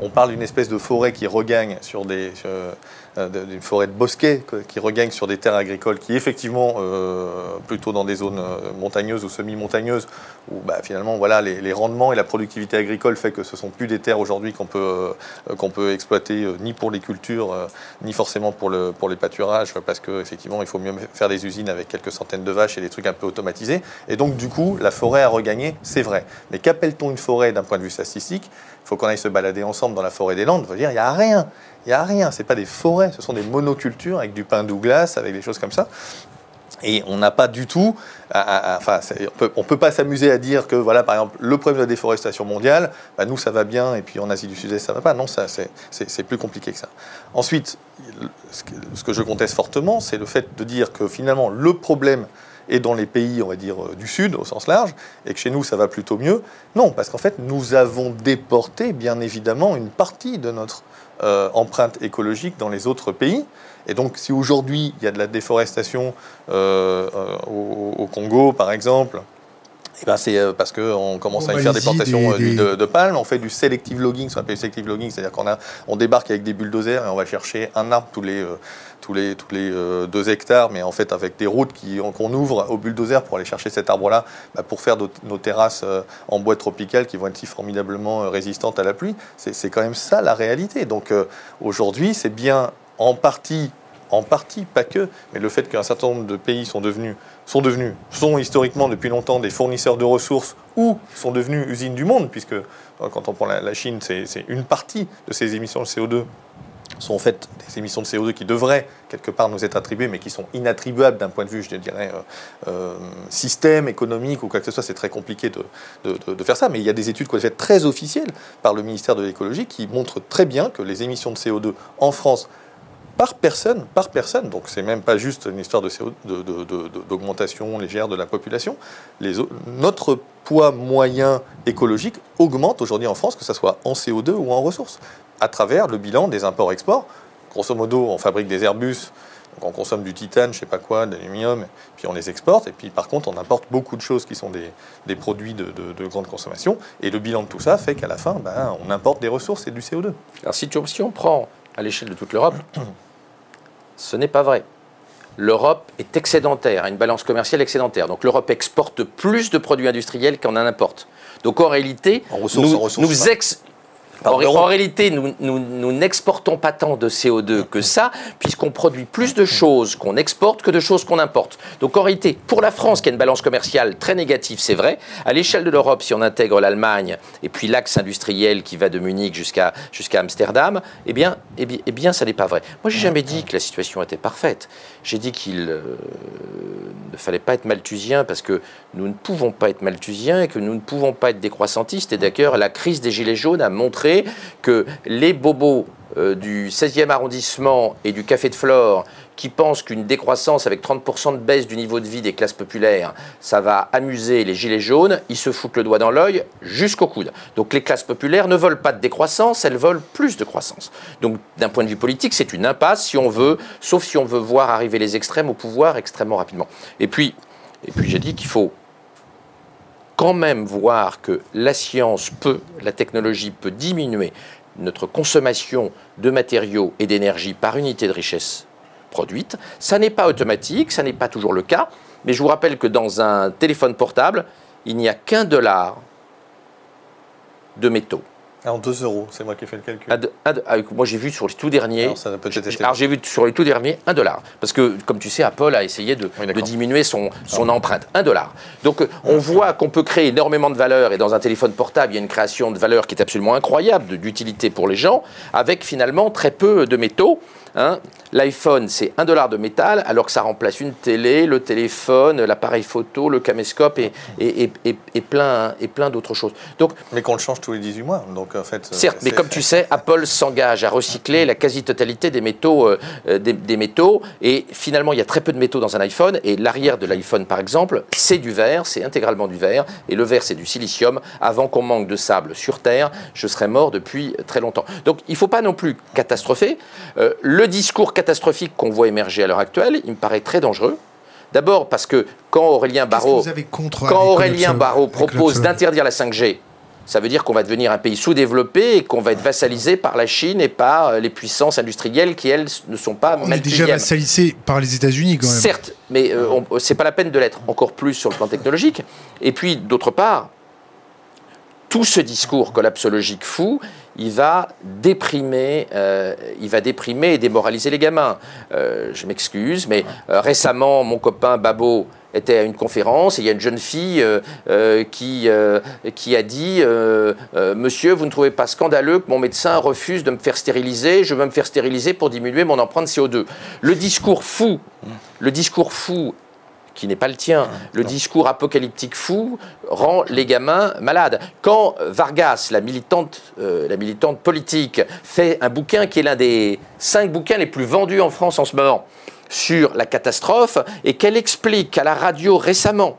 On parle d'une espèce de forêt qui regagne sur des, euh, d'une forêt de bosquet qui regagne sur des terres agricoles qui effectivement euh, plutôt dans des zones euh, montagneuses ou semi-montagneuses où bah, finalement voilà les, rendements et la productivité agricole fait que ce sont plus des terres aujourd'hui qu'on peut qu'on peut exploiter ni pour les cultures ni forcément pour le pour les pâturages parce que effectivement il faut mieux faire des usines avec quelques centaines de vaches et des trucs un peu automatisés et donc du coup la forêt a regagné c'est vrai mais qu'appelle-t-on une forêt d'un point de vue statistique? Il faut qu'on aille se balader ensemble dans la forêt des Landes. Il n'y a rien. Il n'y a rien. Ce pas des forêts, ce sont des monocultures avec du pin Douglas, avec des choses comme ça. Et on n'a pas du tout, enfin, on ne peut pas s'amuser à dire que, voilà, par exemple, le problème de la déforestation mondiale, bah, nous, ça va bien, et puis en Asie du Sud-Est, ça va pas. Non, c'est plus compliqué que ça. Ensuite, ce que je conteste fortement, c'est le fait de dire que finalement, le problème et dans les pays, on va dire, euh, du Sud, au sens large, et que chez nous, ça va plutôt mieux. Non, parce qu'en fait, nous avons déporté, bien évidemment, une partie de notre euh, empreinte écologique dans les autres pays. Et donc, si aujourd'hui, il y a de la déforestation euh, au, Congo, par exemple, eh ben c'est parce qu'on commence à y faire des plantations De, de, palme, on fait du selective logging, ce qu'on appelle selective logging, c'est-à-dire qu'on on débarque avec des bulldozers et on va chercher un arbre tous les tous les, tous les euh, deux hectares, mais en fait avec des routes qu'on ouvre au bulldozer pour aller chercher cet arbre-là, bah, pour faire nos, terrasses euh, en bois tropical qui vont être si formidablement euh, résistantes à la pluie. C'est quand même ça la réalité. Donc aujourd'hui, c'est bien en partie en partie, pas que, mais le fait qu'un certain nombre de pays sont devenus, sont devenus, sont historiquement depuis longtemps des fournisseurs de ressources ou sont devenus usines du monde, puisque quand on prend la, Chine, c'est une partie de ces émissions de CO2 sont en des émissions de CO2 qui devraient quelque part nous être attribuées, mais qui sont inattribuables d'un point de vue, je dirais, euh, euh, système économique ou quoi que ce soit. C'est très compliqué de, faire ça, mais il y a des études qui ont faites très officielles par le ministère de l'écologie qui montrent très bien que les émissions de CO2 en France par personne, par personne, donc c'est même pas juste une histoire d'augmentation légère de la population, notre poids moyen écologique augmente aujourd'hui en France, que ce soit en CO2 ou en ressources à travers le bilan des imports-exports. Grosso modo, on fabrique des Airbus on consomme du titane, je sais pas quoi, de l'aluminium, puis on les exporte. Et puis par contre, on importe beaucoup de choses qui sont des, produits de, grande consommation. Et le bilan de tout ça fait qu'à la fin, ben, on importe des ressources et du CO2. Alors si, si on prend à l'échelle de toute l'Europe, ce n'est pas vrai. L'Europe est excédentaire, a une balance commerciale excédentaire. Donc l'Europe exporte plus de produits industriels qu'en en importe. Donc en réalité, nous, nous, ex, en, réalité, nous n'exportons pas tant de CO2 que ça, puisqu'on produit plus de choses qu'on exporte que de choses qu'on importe. Donc en réalité, pour la France, qui a une balance commerciale très négative, c'est vrai, à l'échelle de l'Europe, si on intègre l'Allemagne et puis l'axe industriel qui va de Munich jusqu'à jusqu'à Amsterdam, eh bien, eh bien, eh bien, ça n'est pas vrai. Moi, j'ai jamais dit que la situation était parfaite. J'ai dit qu'il euh, ne fallait pas être malthusien parce que nous ne pouvons pas être malthusiens et que nous ne pouvons pas être décroissantistes. Et d'ailleurs, la crise des Gilets jaunes a montré que les bobos euh, du 16e arrondissement et du Café de Flore qui pensent qu'une décroissance avec 30% de baisse du niveau de vie des classes populaires, ça va amuser les gilets jaunes, ils se foutent le doigt dans l'œil jusqu'au coude. Donc les classes populaires ne veulent pas de décroissance, elles veulent plus de croissance. Donc d'un point de vue politique, c'est une impasse si on veut, sauf si on veut voir arriver les extrêmes au pouvoir extrêmement rapidement. Et puis, et puis j'ai dit qu'il faut quand même voir que la science peut, la technologie peut diminuer notre consommation de matériaux et d'énergie par unité de richesse produite. Ça n'est pas automatique, ça n'est pas toujours le cas, mais je vous rappelle que dans un téléphone portable, il n'y a qu'un dollar de métaux. Ah, en 2 euros, c'est moi qui ai fait le calcul. Ah, moi, j'ai vu sur les tout derniers. Alors, j'ai vu sur les tout derniers 1 dollar. Parce que, comme tu sais, Apple a essayé de, diminuer son, son empreinte. 1 dollar. Donc, euh, on voit qu'on peut créer énormément de valeur. Et dans un téléphone portable, il y a une création de valeur qui est absolument incroyable, d'utilité pour les gens, avec finalement très peu de métaux. Hein. L'iPhone, c'est un dollar de métal, alors que ça remplace une télé, le téléphone, l'appareil photo, le caméscope et, et, et, plein, et plein d'autres choses. Donc, mais qu'on le change tous les 18 mois. Donc, en fait, certes, mais comme tu sais, Apple s'engage à recycler la quasi-totalité des métaux, euh, euh, des, métaux. Et finalement, il y a très peu de métaux dans un iPhone. Et l'arrière de l'iPhone, par exemple, c'est du verre, c'est intégralement du verre. Et le verre, c'est du silicium. Avant qu'on manque de sable sur Terre, je serais mort depuis très longtemps. Donc, il ne faut pas non plus catastropher. Euh, le discours catastrophique qu'on voit émerger à l'heure actuelle, il me paraît très dangereux. D'abord parce que quand Aurélien Barraud, quand Aurélien propose d'interdire la 5G, ça veut dire qu'on va devenir un pays sous-développé et qu'on va être vassalisé par la Chine et par euh, les puissances industrielles qui, elles, ne sont pas On est déjà vassalisé par les États-Unis, quand même. Certes, mais ce euh, c'est pas la peine de l'être encore plus sur le plan technologique. Et puis, d'autre part, tout ce discours collapsologique fou, il va déprimer, euh, il va déprimer et démoraliser les gamins. Euh, je m'excuse, mais euh, récemment, mon copain Babo était à une conférence et il y a une jeune fille qui, qui a dit Monsieur, vous ne trouvez pas scandaleux que mon médecin refuse de me faire stériliser Je veux me faire stériliser pour diminuer mon empreinte CO2. Le discours fou, le discours fou qui n'est pas le tien. Le discours apocalyptique fou rend les gamins malades. Quand Vargas, la militante, euh, la militante politique, fait un bouquin qui est l'un des cinq bouquins les plus vendus en France en ce moment sur la catastrophe, et qu'elle explique à la radio récemment,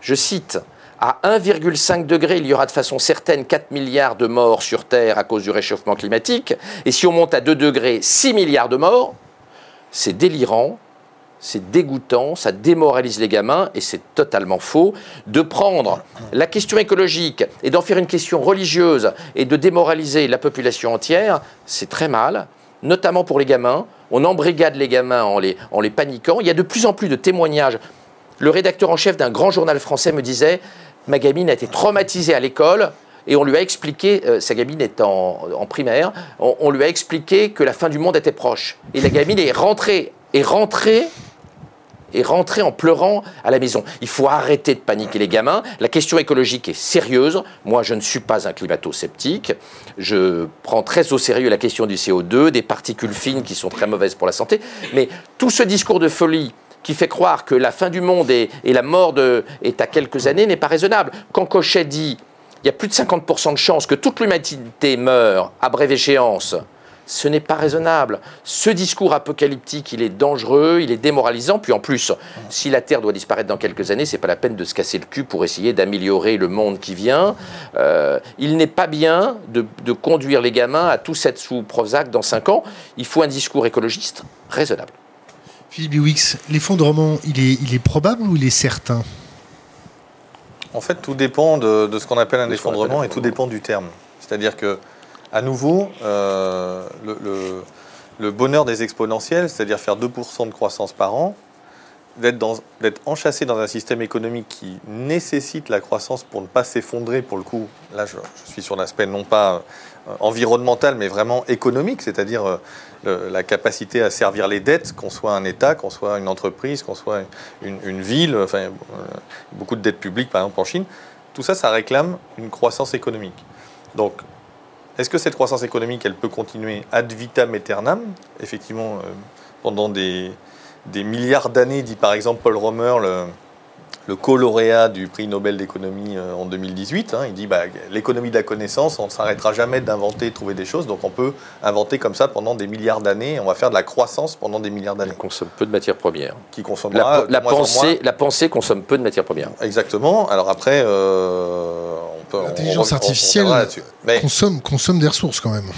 je cite, à 1,5 degré, il y aura de façon certaine 4 milliards de morts sur Terre à cause du réchauffement climatique. Et si on monte à 2 degrés, 6 milliards de morts. C'est délirant c'est dégoûtant, ça démoralise les gamins, et c'est totalement faux, de prendre la question écologique et d'en faire une question religieuse et de démoraliser la population entière, c'est très mal, notamment pour les gamins. On embrigade les gamins en les, en les paniquant. Il y a de plus en plus de témoignages. Le rédacteur en chef d'un grand journal français me disait, ma gamine a été traumatisée à l'école, et on lui a expliqué, euh, sa gamine est en, primaire, on, on, lui a expliqué que la fin du monde était proche. Et la gamine est rentrée, est rentrée et rentrer en pleurant à la maison. Il faut arrêter de paniquer les gamins. La question écologique est sérieuse. Moi, je ne suis pas un climato-sceptique. Je prends très au sérieux la question du CO2, des particules fines qui sont très mauvaises pour la santé. Mais tout ce discours de folie qui fait croire que la fin du monde et, la mort de, est à quelques années n'est pas raisonnable. Quand Cochet dit il y a plus de 50% de chances que toute l'humanité meure à brève échéance Ce n'est pas raisonnable. Ce discours apocalyptique, il est dangereux, il est démoralisant. Puis en plus, si la Terre doit disparaître dans quelques années, c'est pas la peine de se casser le cul pour essayer d'améliorer le monde qui vient. Euh, il n'est pas bien de, conduire les gamins à tous être sous Prozac dans 5 ans. Il faut un discours écologiste raisonnable. Philippe Biwix, l'effondrement, il est, il est probable ou il est certain? En fait, tout dépend de, de ce qu'on appelle un effondrement et tout dépend du terme. C'est-à-dire que à nouveau, euh, le, bonheur des exponentiels, c'est-à-dire faire 2% de croissance par an, d'être enchâssé dans un système économique qui nécessite la croissance pour ne pas s'effondrer, pour le coup, là je, suis sur l'aspect non pas euh, environnemental, mais vraiment économique, c'est-à-dire euh, la capacité à servir les dettes, qu'on soit un État, qu'on soit une entreprise, qu'on soit une, ville, enfin, beaucoup de dettes publiques par exemple en Chine, tout ça, ça réclame une croissance économique. Donc est-ce que cette croissance économique, elle peut continuer ad vitam aeternam? Effectivement, euh, pendant des, milliards d'années, dit par exemple Paul Romer, le, le co-lauréat du prix Nobel d'économie euh, en 2018. Hein, il dit bah, l'économie de la connaissance, on ne s'arrêtera jamais d'inventer, de trouver des choses, donc on peut inventer comme ça pendant des milliards d'années, on va faire de la croissance pendant des milliards d'années. Qui consomme peu de matières premières. Qui consommera la, pensée, la pensée consomme peu de matières premières. Exactement. Alors après, euh, L'intelligence artificielle consomme, consomme des ressources quand même.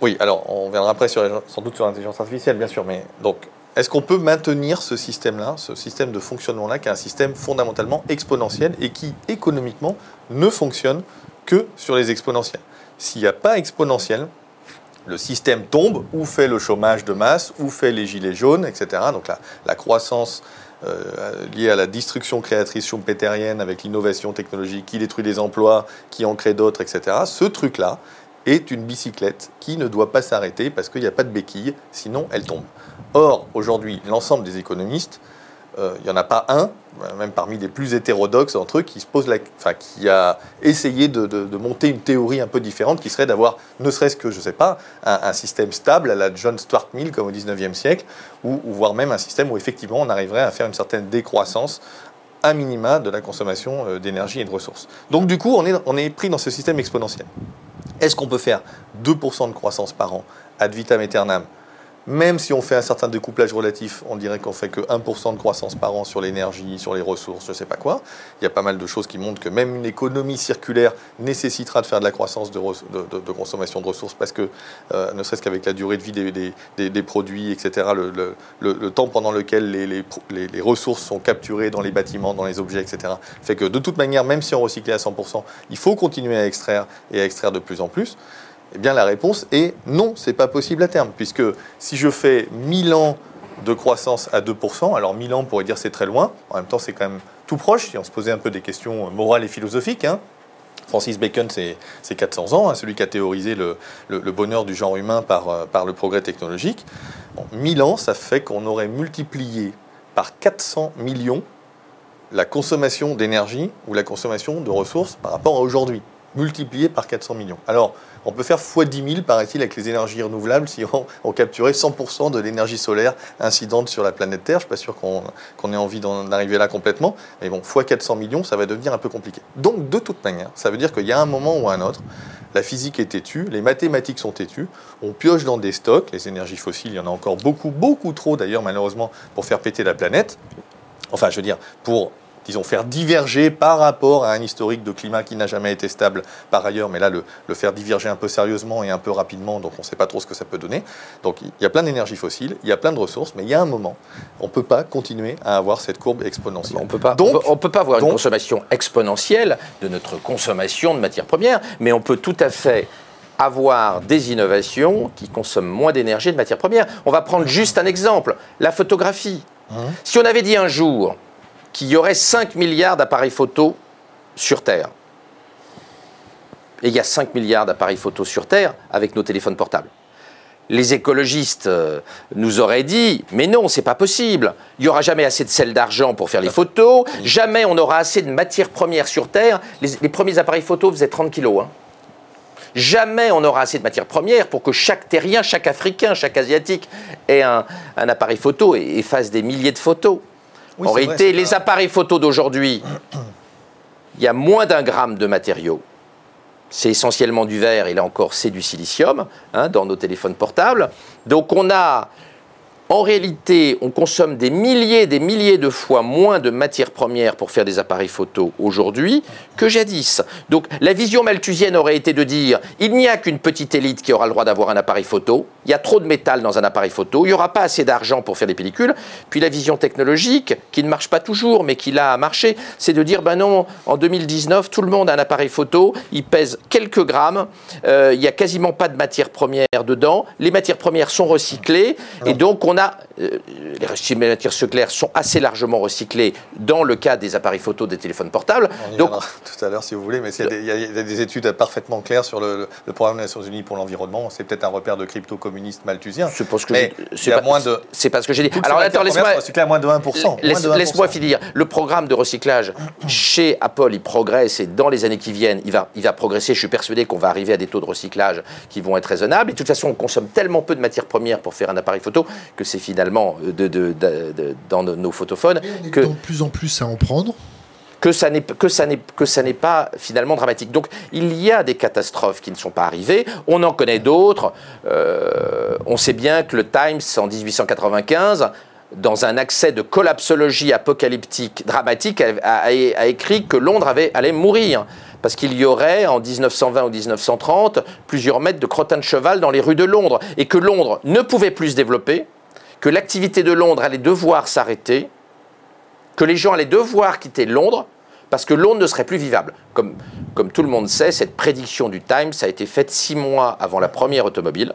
Oui, alors on viendra après sur, sans doute sur l'intelligence artificielle, bien sûr, mais donc est-ce qu'on peut maintenir ce système-là, ce système de fonctionnement-là, qui est un système fondamentalement exponentiel et qui économiquement ne fonctionne que sur les exponentiels? S'il n'y a pas exponentiel, le système tombe ou fait le chômage de masse ou fait les gilets jaunes, etc. Donc la, croissance euh, lié à la destruction créatrice schumpeterienne avec l'innovation technologique qui détruit des emplois, qui en crée d'autres, etc. Ce truc-là est une bicyclette qui ne doit pas s'arrêter parce qu'il n'y a pas de béquille, sinon elle tombe. Or, aujourd'hui, l'ensemble des économistes euh, il n'y en a pas un, même parmi les plus hétérodoxes entre eux, qui, se pose la, enfin, qui a essayé de, monter une théorie un peu différente, qui serait d'avoir, ne serait-ce que, je ne sais pas, un, système stable à la John Stuart Mill, comme au 19e siècle, ou, voire même un système où effectivement on arriverait à faire une certaine décroissance à minima de la consommation euh, d'énergie et de ressources. Donc du coup, on est, on est pris dans ce système exponentiel. Est-ce qu'on peut faire 2% de croissance par an ad vitam aeternam même si on fait un certain découplage relatif, on dirait qu'on fait que 1% de croissance par an sur l'énergie, sur les ressources, je ne sais pas quoi. Il y a pas mal de choses qui montrent que même une économie circulaire nécessitera de faire de la croissance de, consommation de ressources parce que, euh, ne serait-ce qu'avec la durée de vie des, produits, etc., le, temps pendant lequel les, ressources sont capturées dans les bâtiments, dans les objets, etc., fait que de toute manière, même si on recyclait à 100%, il faut continuer à extraire et à extraire de plus en plus. Eh bien, la réponse est non, c'est pas possible à terme, puisque si je fais 1000 ans de croissance à 2%, alors 1000 ans, on pourrait dire c'est très loin, en même temps, c'est quand même tout proche, si on se posait un peu des questions morales et philosophiques. Hein. Francis Bacon, c'est 400 ans, hein, celui qui a théorisé le, bonheur du genre humain par, euh, par le progrès technologique. 1000 ans, ça fait qu'on aurait multiplié par 400 millions la consommation d'énergie ou la consommation de ressources par rapport à aujourd'hui, multiplié par 400 millions. Alors, on peut faire x 10 000, paraît-il, avec les énergies renouvelables si on, capturait 100% de l'énergie solaire incidente sur la planète Terre. Je ne suis pas sûr qu'on ait envie d'en arriver là complètement. Mais bon, x 400 millions, ça va devenir un peu compliqué. Donc, de toute manière, ça veut dire qu'il y a un moment ou un autre, la physique est têtue, les mathématiques sont têtues, on pioche dans des stocks, les énergies fossiles, il y en a encore beaucoup, beaucoup trop d'ailleurs, malheureusement, pour faire péter la planète. Enfin, je veux dire, pour disons, faire diverger par rapport à un historique de climat qui n'a jamais été stable par ailleurs, mais là, le, faire diverger un peu sérieusement et un peu rapidement, donc on ne sait pas trop ce que ça peut donner. Donc il y a plein d'énergies fossiles, il y a plein de ressources, mais il y a un moment, on ne peut pas continuer à avoir cette courbe exponentielle. On peut pas, donc, on peut pas avoir une consommation exponentielle de notre consommation de matières premières, mais on peut tout à fait avoir des innovations qui consomment moins d'énergie et de matières premières. On va prendre juste un exemple, la photographie. Hein si on avait dit un jour, qu'il y aurait 5 milliards d'appareils photo sur Terre. Et il y a 5 milliards d'appareils photo sur Terre avec nos téléphones portables. Les écologistes euh, nous auraient dit mais non, c'est pas possible. Il n'y aura jamais assez de sel d'argent pour faire les photos. Jamais on aura assez de matières premières sur Terre. Les, premiers appareils photo faisaient 30 kilos. Hein. Jamais on aura assez de matières premières pour que chaque terrien, chaque Africain, chaque Asiatique ait un, un appareil photo et fasse des milliers de photos en réalité, les appareils photo d'aujourd'hui, *clears throat* il y a moins d'un gramme de matériaux. c'est essentiellement du verre, et là encore, c'est du silicium hein, dans nos téléphones portables. Donc on a en réalité, on consomme des milliers et des milliers de fois moins de matières premières pour faire des appareils photo aujourd'hui que jadis. Donc la vision malthusienne aurait été de dire il n'y a qu'une petite élite qui aura le droit d'avoir un appareil photo, il y a trop de métal dans un appareil photo, il n'y aura pas assez d'argent pour faire des pellicules. Puis la vision technologique, qui ne marche pas toujours, mais qui l'a marché, c'est de dire ben non, en 2019, tout le monde a un appareil photo, il pèse quelques grammes, euh, il n'y a quasiment pas de matières premières dedans, les matières premières sont recyclées, et donc on a euh, les matières secondaires sont assez largement recyclées dans le cas des appareils photo des téléphones portables. On y Donc, *laughs* tout à l'heure si vous voulez, mais il y, a des études parfaitement claires sur le, programme des Nations Unies pour l'environnement. C'est peut-être un repère de crypto-communistes malthusiens. C'est parce que c'est de. C'est parce que j'ai dit. Alors attends, laisse-moi. à moins de 1%. Laisse-moi finir. Le programme de recyclage chez Apple, il progresse et dans les années qui viennent, il va, il va progresser. Je suis persuadé qu'on va arriver à des taux de recyclage qui vont être raisonnables. Et de toute façon, on consomme tellement peu de matières premières pour faire un appareil photo que c'est finalement euh, de, de, dans nos photophones. que, de plus en plus à en prendre que ça n'est que ça n'est que ça n'est pas finalement dramatique. Donc il y a des catastrophes qui ne sont pas arrivées. On en connaît d'autres. Euh, on sait bien que le Times en 1895 dans un accès de collapsologie apocalyptique dramatique, a, a écrit que Londres avait, allait mourir parce qu'il y aurait en 1920 ou 1930 plusieurs mètres de crottin de cheval dans les rues de Londres, et que Londres ne pouvait plus se développer, que l'activité de Londres allait devoir s'arrêter, que les gens allaient devoir quitter Londres, parce que Londres ne serait plus vivable. Comme, tout le monde sait, cette prédiction du Times a été faite six mois avant la première automobile.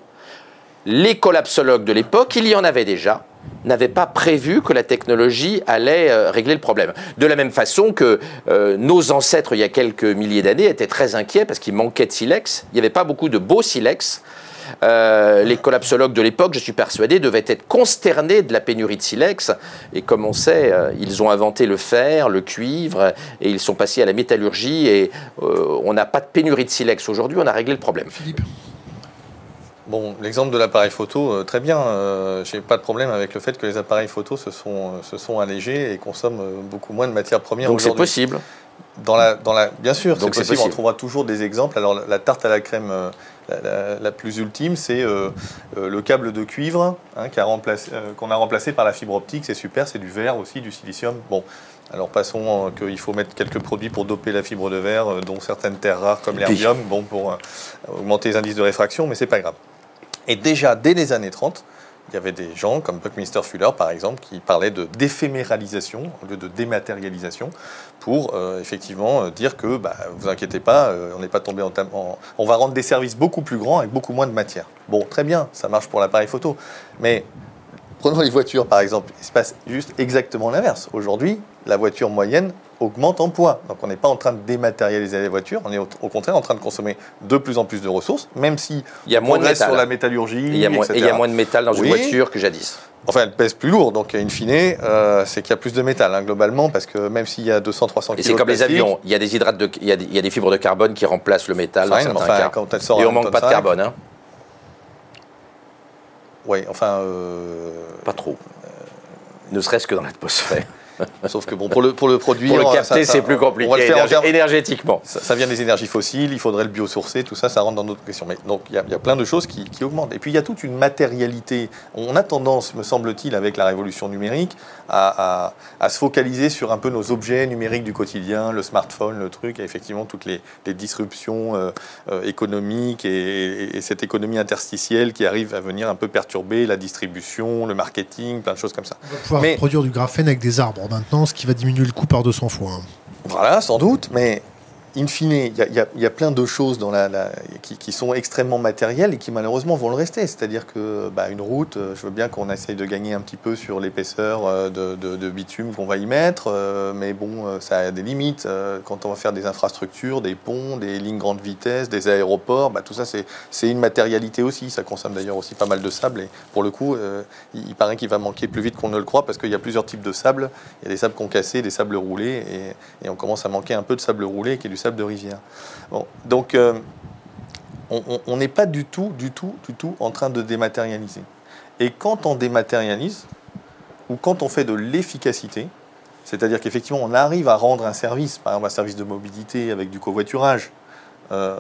Les collapsologues de l'époque, il y en avait déjà, n'avaient pas prévu que la technologie allait euh, régler le problème. De la même façon que euh, nos ancêtres, il y a quelques milliers d'années, étaient très inquiets parce qu'il manquait de silex. Il n'y avait pas beaucoup de beau silex. Euh, les collapsologues de l'époque, je suis persuadé, devaient être consternés de la pénurie de silex. Et comme on sait, ils ont inventé le fer, le cuivre, et ils sont passés à la métallurgie. Et on n'a pas de pénurie de silex aujourd'hui, on a réglé le problème. Philippe Bon, l'exemple de l'appareil photo, euh, très bien. Euh, Je n'ai pas de problème avec le fait que les appareils photo se sont, euh, se sont allégés et consomment beaucoup moins de matières premières Donc c'est possible dans la, dans la, Bien sûr, c'est possible. On trouvera toujours des exemples. Alors, la tarte à la crème la, plus ultime, c'est le câble de cuivre hein, qu'on a, remplacé par la fibre optique. C'est super, c'est du verre aussi, du silicium. Bon, alors passons qu'il faut mettre quelques produits pour doper la fibre de verre, dont certaines terres rares comme l'herbium, bon, pour augmenter les indices de réfraction, mais c'est pas grave. Et déjà, dès les années 30, il y avait des gens comme Buckminster Fuller, par exemple, qui parlaient de d'éphéméralisation au lieu de dématérialisation, pour euh, effectivement euh, dire que, bah, vous inquiétez pas, euh, on n'est pas tombé en, en, On va rendre des services beaucoup plus grands avec beaucoup moins de matière. Bon, très bien, ça marche pour l'appareil photo. Mais prenons les voitures, par exemple. Il se passe juste exactement l'inverse. Aujourd'hui, la voiture moyenne augmente en poids. Donc on n'est pas en train de dématérialiser les voitures, on est au, contraire en train de consommer de plus en plus de ressources, même si il y a moins de métal. sur la métallurgie. Et il y a, moins, de métal dans une voiture que jadis. Enfin, elle pèse plus lourd, donc in fine, euh, c'est qu'il y a plus de métal hein, globalement, parce que même s'il y a 200-300 kg. Et c'est comme les avions, il y a des hydrates, de, il, y a des, fibres de carbone qui remplacent le métal dans. Quand elle sort Et on manque pas de carbone. Hein. Oui, enfin. Euh, pas trop. Ne serait-ce que dans l'atmosphère. *laughs* Sauf que bon, pour le, pour le produire. Pour le capter, c'est plus compliqué. On va le faire énergétiquement. Ça, vient des énergies fossiles, il faudrait le biosourcer, tout ça, ça rentre dans notre question. Mais donc, il y, a plein de choses qui, augmentent. Et puis, il y a toute une matérialité. On a tendance, me semble-t-il, avec la révolution numérique, à, se focaliser sur un peu nos objets numériques du quotidien, le smartphone, le truc, et effectivement, toutes les, disruptions euh, euh, économiques et, cette économie interstitielle qui arrive à venir un peu perturber la distribution, le marketing, plein de choses comme ça. On va pouvoir produire du graphène avec des arbres maintenant, ce qui va diminuer le coût par 200 fois. Hein. Voilà, sans doute, mais in fine, il y, a plein de choses qui, sont extrêmement matérielles et qui malheureusement vont le rester. C'est-à-dire que bah, une route, euh, je veux bien qu'on essaye de gagner un petit peu sur l'épaisseur euh, de, bitume qu'on va y mettre, euh, mais bon, ça a des limites. Quand on va faire des infrastructures, des ponts, des lignes grande vitesse, des aéroports, bah, tout ça c'est une matérialité aussi. Ça consomme d'ailleurs aussi pas mal de sable et pour le coup, il, paraît qu'il va manquer plus vite qu'on ne le croit parce qu'il y a plusieurs types de sable. Il y a des sables concassés, des sables roulés et, on commence à manquer un peu de sable roulé qui est sable de rivière. Donc, euh, on n'est pas du tout, du tout, du tout en train de dématérialiser. Et quand on dématérialise, ou quand on fait de l'efficacité, c'est-à-dire qu'effectivement on arrive à rendre un service, par exemple un service de mobilité avec du covoiturage, euh,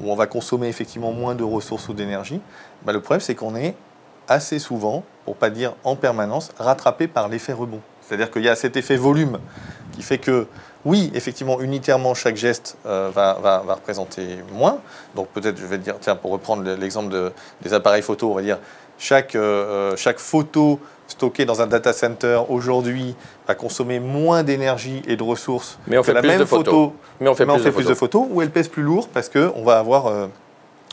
où on va consommer effectivement moins de ressources ou d'énergie, bah, le problème c'est qu'on est assez souvent, pour pas dire en permanence, rattrapé par l'effet rebond. C'est-à-dire qu'il y a cet effet volume qui fait que, oui, effectivement, unitairement, chaque geste euh, va, va, va, représenter moins. Donc peut-être, je vais dire, tiens, pour reprendre l'exemple de, des appareils photo, on va dire, chaque, euh, chaque photo stockée dans un data center aujourd'hui va consommer moins d'énergie et de ressources mais on fait que la plus même de photo, photos. mais on fait, mais on plus, fait de plus de photos, ou elle pèse plus lourd parce qu'on va avoir euh,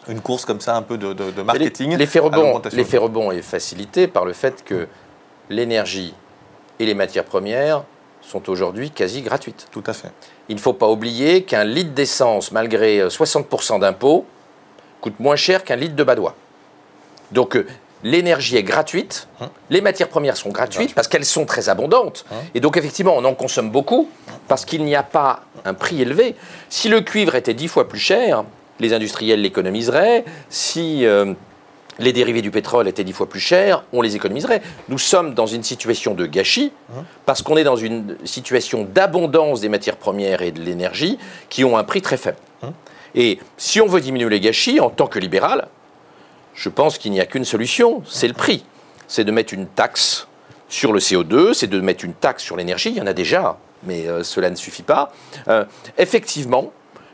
une course comme ça un peu de, de, de marketing. L'effet rebond, l'effet rebond est facilité par le fait que l'énergie et les matières premières sont aujourd'hui quasi gratuites. Tout à fait. Il ne faut pas oublier qu'un litre d'essence, malgré euh, 60% d'impôts, coûte moins cher qu'un litre de badois. Donc euh, l'énergie est gratuite, Hein. les matières premières sont gratuites Gratuit. parce qu'elles sont très abondantes. Hein. Et donc effectivement, on en consomme beaucoup parce qu'il n'y a pas un prix élevé. Si le cuivre était dix fois plus cher, les industriels l'économiseraient. Si euh, les dérivés du pétrole étaient dix fois plus chers, on les économiserait. Nous sommes dans une situation de gâchis Hein. parce qu'on est dans une situation d'abondance des matières premières et de l'énergie qui ont un prix très faible. Hein. Et si on veut diminuer les gâchis, en tant que libéral, je pense qu'il n'y a qu'une solution, c'est le prix. C'est de mettre une taxe sur le CO2, c'est de mettre une taxe sur l'énergie, il y en a déjà, mais euh, cela ne suffit pas. Euh, effectivement,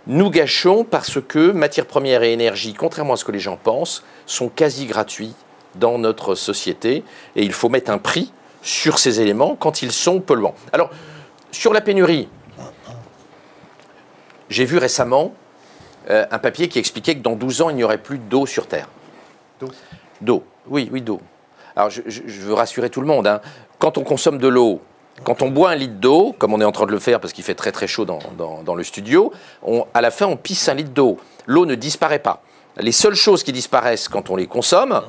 nous gâchons parce que matières premières et énergie, contrairement à ce que les gens pensent, sont quasi gratuits dans notre société et il faut mettre un prix sur ces éléments quand ils sont polluants. Alors, sur la pénurie, j'ai vu récemment euh, un papier qui expliquait que dans 12 ans, il n'y aurait plus d'eau sur Terre. D'eau? D'eau, oui, oui, d'eau. Alors, je, veux rassurer tout le monde. hein. Quand on consomme de l'eau, quand on boit un litre d'eau, comme on est en train de le faire parce qu'il fait très très chaud dans, dans- dans le studio, on- à la fin, on pisse un litre d'eau. L'eau ne disparaît pas. Les seules choses qui disparaissent quand on les consomme,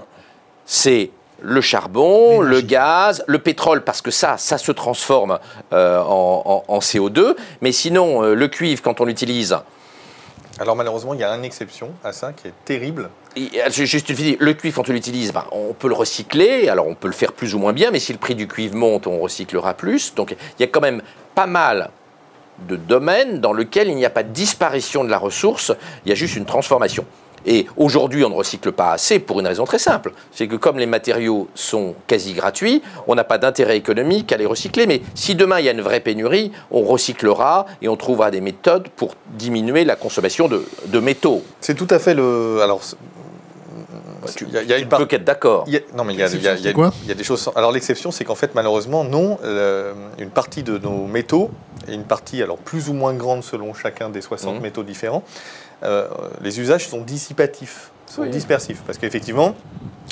c'est le charbon, le gaz, le pétrole, parce que ça, ça se transforme euh, en, en- en CO2. Mais sinon, euh, le cuivre, quand on l'utilise, Alors malheureusement, il y a une exception à ça qui est terrible. Euh, ju- Juste une le cuivre, quand on l'utilise, ben, on peut le recycler. Alors, on peut le faire plus ou moins bien, mais si le prix du cuivre monte, on recyclera plus. Donc, il y a quand même pas mal de domaines dans lesquels il n'y a pas de disparition de la ressource, il y a juste une transformation. Et aujourd'hui, on ne recycle pas assez pour une raison très simple. C'est que comme les matériaux sont quasi gratuits, on n'a pas d'intérêt économique à les recycler. Mais si demain il y a une vraie pénurie, on recyclera et on trouvera des méthodes pour diminuer la consommation de, de métaux. C'est tout à fait le. Alors, il y a, il y a tu une ne part- peux qu'être d'accord. non, mais il y a, y y des choses. sans- Alors l'exception, c'est qu'en fait, malheureusement, non. euh, une partie de nos métaux et une partie, alors plus ou moins grande selon chacun des 60 Mhm. métaux différents, euh, les usages sont dissipatifs, sont Oui. dispersifs, parce qu'effectivement,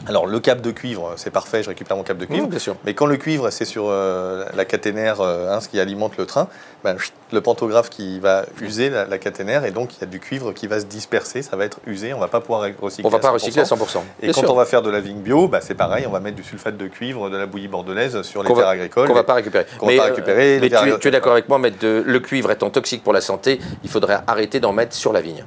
alors le câble de cuivre, c'est parfait, je récupère mon câble de cuivre. Oui, bien sûr. Mais quand le cuivre, c'est sur euh, la caténaire, euh, hein, ce qui alimente le train, ben, le pantographe qui va user la, la caténaire, et donc il y a du cuivre qui va se disperser, ça va être usé, on va pas pouvoir recycler. On va à pas 100%. recycler à 100%. Et Bien quand sûr. on va faire de la vigne bio, bah, c'est pareil, on va mettre du sulfate de cuivre, de la bouillie bordelaise sur les va- terres agricoles. qu'on va pas récupérer. qu'on va pas récupérer, mais tu, es d'accord avec moi, mettre de- le cuivre étant toxique pour la santé, il faudrait arrêter d'en mettre sur la vigne.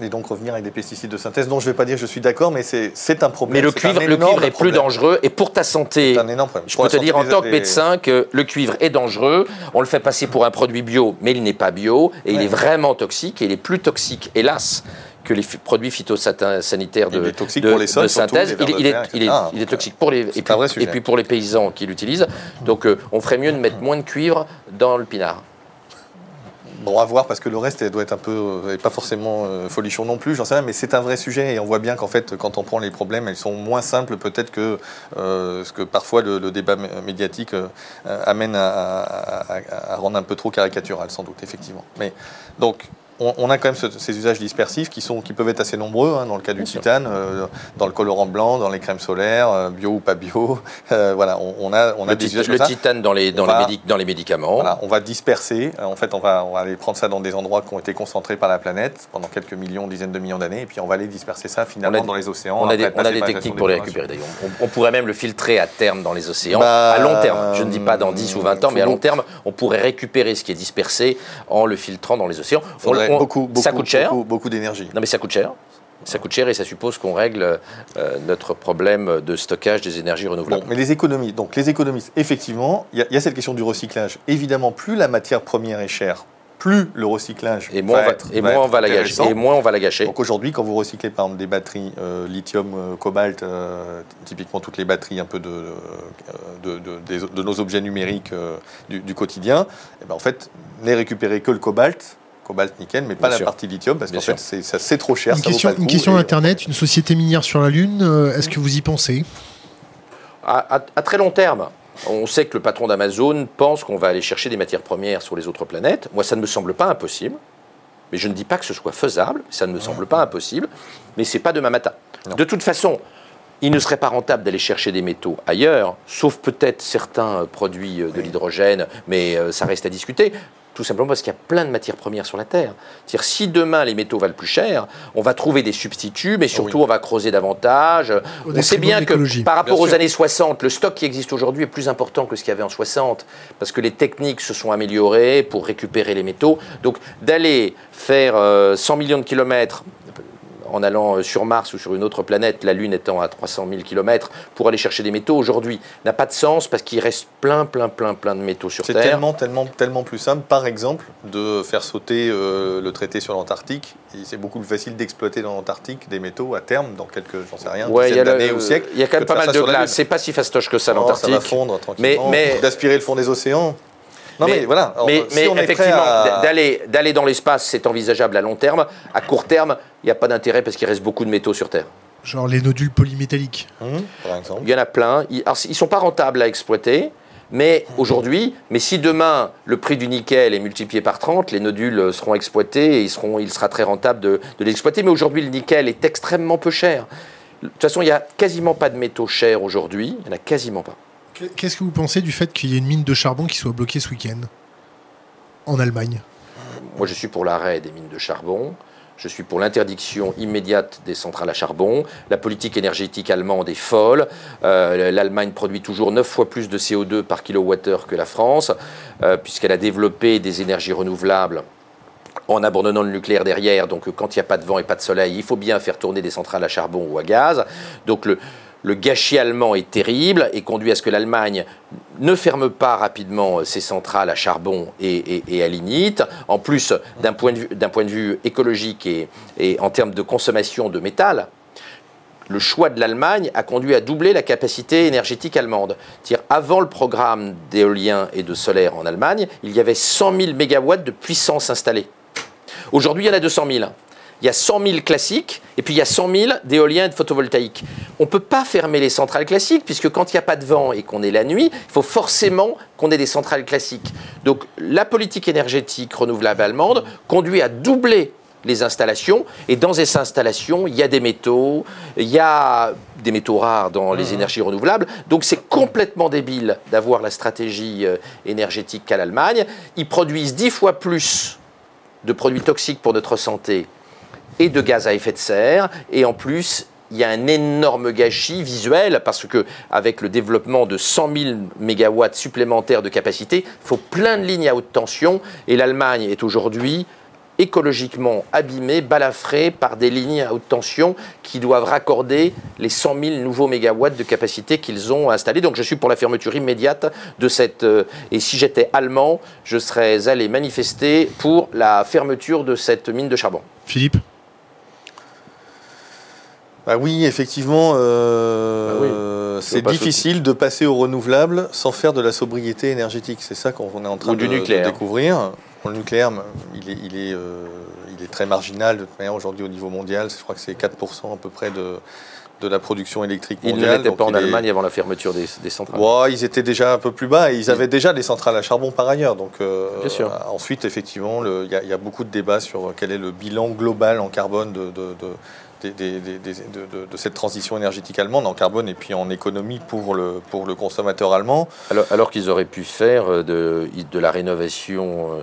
Et donc revenir avec des pesticides de synthèse, dont je ne vais pas dire je suis d'accord, mais c'est un problème. Mais le cuivre, le cuivre est plus dangereux et pour ta santé. Un énorme problème. Je Pour peux te dire en tant que médecin que le cuivre est dangereux. On le fait passer pour un produit bio, mais il n'est pas bio et il est vraiment toxique et il est plus toxique, hélas, que les produits phytosanitaires de, Il de- pour les sols, de synthèse. il, est, il est- etc. il est toxique pour les, et puis, et puis pour les paysans qui l'utilisent. Donc euh, on ferait mieux de mettre moins de cuivre dans le pinard. Bon, à voir, parce que le reste doit être un peu, euh, et pas forcément euh, folichon non plus, j'en sais rien, mais c'est un vrai sujet, et on voit bien qu'en fait, quand on prend les problèmes, elles sont moins simples peut-être que euh, ce que parfois le, débat mé- médiatique euh, euh, amène à- à rendre un peu trop caricatural, sans doute, effectivement. Mais donc, on, on a quand même ce- ces usages dispersifs qui, sont, qui peuvent être assez nombreux, hein, dans le cas du Bien titane, euh, dans le colorant blanc, dans les crèmes solaires, euh, bio ou pas bio, *laughs* euh, voilà, on, on a, on a le des usages le comme ça. titane dans les, dans, les va- médic- dans les médicaments. Voilà, on va disperser. En fait, on va, on va aller prendre ça dans des endroits qui ont été concentrés par la planète pendant quelques millions, dizaines de millions d'années, et puis on va aller disperser ça finalement dans les océans. On a des, a des techniques pour les récupérer d'ailleurs. On, pourrait même le filtrer à terme dans les océans, Bah, à long terme. Je ne dis pas dans 10 ou 20 ans, mais à long terme, on pourrait récupérer ce qui est dispersé en le filtrant dans les océans. Faudrait on- beaucoup, beaucoup, ça coûte cher. beaucoup, beaucoup d'énergie. Non, mais ça coûte cher. Ça coûte cher et ça suppose qu'on règle euh, notre problème de stockage des énergies Bon, renouvelables. mais les économies, donc les économistes, effectivement, il y, a- il y a cette question du recyclage. Évidemment, plus la matière première est chère, plus le recyclage et moins, va être- et va moins on va la gâcher. intéressant. Et moins on va la gâcher. Donc aujourd'hui, quand vous recyclez par exemple des batteries euh, lithium, euh, cobalt, typiquement toutes les batteries un peu de, de, de- des- de nos objets numériques du, du quotidien, eh ben, en fait, n'est récupéré que le cobalt, cobalt nickel, mais pas Bien la sûr. partie lithium parce qu'en fait, c'est, ça- c'est trop cher. Une ça vaut question, pas le une coup, question et- Internet, une société minière sur la Lune, euh, est-ce que vous y pensez? À, à- à très long terme, on sait que le patron d'Amazon pense qu'on va aller chercher des matières premières sur les autres planètes. Moi, ça ne me semble pas impossible. Mais je ne dis pas que ce soit faisable, ça ne me semble pas impossible, mais c'est pas demain matin. Non. De toute façon, il ne serait pas rentable d'aller chercher des métaux ailleurs, sauf peut-être certains produits euh, de l'hydrogène, mais euh, ça reste à discuter. Tout simplement parce qu'il y a plein de matières premières sur la Terre. C'est-à-dire, si demain les métaux valent plus cher, on va trouver des substituts, mais surtout on va creuser davantage. Au on sait bien que par rapport Bien aux sûr. années 60, le stock qui existe aujourd'hui est plus important que ce qu'il y avait en 60, parce que les techniques se sont améliorées pour récupérer les métaux. Donc d'aller faire euh, 100 millions de kilomètres en allant euh, sur Mars ou sur une autre planète, la Lune étant à 300 000 kilomètres, pour aller chercher des métaux aujourd'hui, n'a pas de sens parce qu'il reste plein, plein, plein, plein de métaux sur C'est Terre. tellement, tellement, tellement plus simple, par exemple, de faire sauter euh, le traité sur l'Antarctique. C'est beaucoup plus facile d'exploiter dans l'Antarctique des métaux à terme, dans quelques, j'en sais rien, Ouais, dizaines d'années ou siècles. il y a quand même pas mal de glace. C'est pas si fastoche que ça Non, ça l'Antarctique. va fondre tranquillement. Mais- mais- D'aspirer le fond des océans. Non mais, Mais- voilà. Alors, mais, si mais on est prêt effectivement, à- d'aller d'aller dans l'espace, c'est envisageable à long terme. À court terme, il n'y a pas d'intérêt parce qu'il reste beaucoup de métaux sur Terre. Genre les nodules polymétalliques. Hum, par exemple. Il y en a plein. Ils ne sont pas rentables à exploiter. Mais aujourd'hui, mais si demain le prix du nickel est multiplié par 30, les nodules seront exploités et seront, il sera très rentable de, de les exploiter. Mais aujourd'hui, le nickel est extrêmement peu cher. De toute façon, il n'y a quasiment pas de métaux chers aujourd'hui. Il n'y en a quasiment pas. Qu'est-ce que vous pensez du fait qu'il y ait une mine de charbon qui soit bloquée ce week-end en Allemagne? Moi, je suis pour l'arrêt des mines de charbon. Je suis pour l'interdiction immédiate des centrales à charbon. La politique énergétique allemande est folle. Euh, L'Allemagne produit toujours 9 fois plus de CO2 par kilowattheure que la France, euh, puisqu'elle a développé des énergies renouvelables en abandonnant le nucléaire derrière. Donc, quand il n'y a pas de vent et pas de soleil, il faut bien faire tourner des centrales à charbon ou à gaz. Donc, le, le gâchis allemand est terrible et conduit à ce que l'Allemagne ne ferme pas rapidement ses centrales à charbon et, à lignite. En plus, d'un point, de vue- écologique et, en termes de consommation de métal, le choix de l'Allemagne a conduit à doubler la capacité énergétique allemande. Avant le programme d'éolien et de solaire en Allemagne, il y avait 100 000 mégawatts de puissance installée. Aujourd'hui, il y en a 200 000. Il y a 100 000 classiques et puis il y a 100 000 d'éolien et de photovoltaïque. On ne peut pas fermer les centrales classiques puisque quand il n'y a pas de vent et qu'on est la nuit, il faut forcément qu'on ait des centrales classiques. Donc la politique énergétique renouvelable allemande conduit à doubler les installations et dans ces installations, il y a des métaux, il y a des métaux rares dans les énergies renouvelables. Donc c'est complètement débile d'avoir la stratégie euh, énergétique qu'a l'Allemagne. Ils produisent dix fois plus de produits toxiques pour notre santé et de gaz à effet de serre. Et en plus, il y a un énorme gâchis visuel parce que avec le développement de 100 000 mégawatts supplémentaires de capacité, il faut plein de lignes à haute tension. Et l'Allemagne est aujourd'hui écologiquement abîmée, balafrée par des lignes à haute tension qui doivent raccorder les 100 000 nouveaux mégawatts de capacité qu'ils ont installés. Donc je suis pour la fermeture immédiate de cette... euh, et si j'étais allemand, je serais allé manifester pour la fermeture de cette mine de charbon. Philippe? Bah oui, effectivement, euh, Bah oui. c'est difficile de passer au renouvelable sans faire de la sobriété énergétique. C'est ça qu'on est en train Ou de, du de nucléaire. découvrir. Bon, le nucléaire, il est, il, est, euh, il est très marginal de toute manière aujourd'hui au niveau mondial. Je crois que c'est 4% à peu près de, de la production électrique Ils mondiale. ne l'étaient donc pas en est- Allemagne avant la fermeture des, des centrales. Ouais, ils étaient déjà un peu plus bas et ils avaient déjà des centrales à charbon par ailleurs. Donc, euh, Bien sûr. ensuite, effectivement, il y, a- il y a beaucoup de débats sur quel est le bilan global en carbone de, de, de- de- de- cette transition énergétique allemande en carbone et puis en économie pour le, pour le consommateur allemand. Alors, alors qu'ils auraient pu faire euh, de, de la rénovation euh,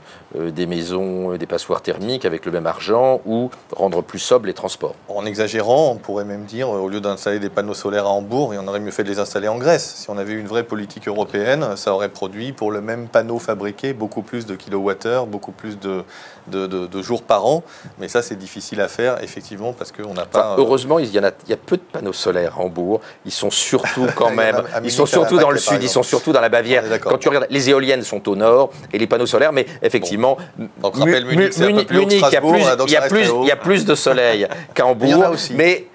des maisons, euh, des passoires thermiques avec le même argent ou rendre plus sobres les transports. En exagérant, on pourrait même dire, euh, au lieu d'installer des panneaux solaires à Hambourg, il en aurait mieux fait de les installer en Grèce. Si on avait eu une vraie politique européenne, ça aurait produit pour le même panneau fabriqué beaucoup plus de kilowattheures, beaucoup plus de, de, de- de jours par an. Mais ça, c'est difficile à faire, effectivement, parce qu'on n'a pas. euh, Heureusement, il y, en a, il y a peu de panneaux solaires à Hambourg. Ils sont surtout quand *laughs* même, à ils sont surtout dans le sud, ils sont surtout dans la Bavière. D'accord. Quand tu regardes, les éoliennes sont au nord et les panneaux solaires, mais effectivement, Donc, rappelle, Munich, c'est un peu Munich, plus haut que Munich, il y hein, y a plus, y a de soleil qu'à il y en a Hambourg, aussi. mais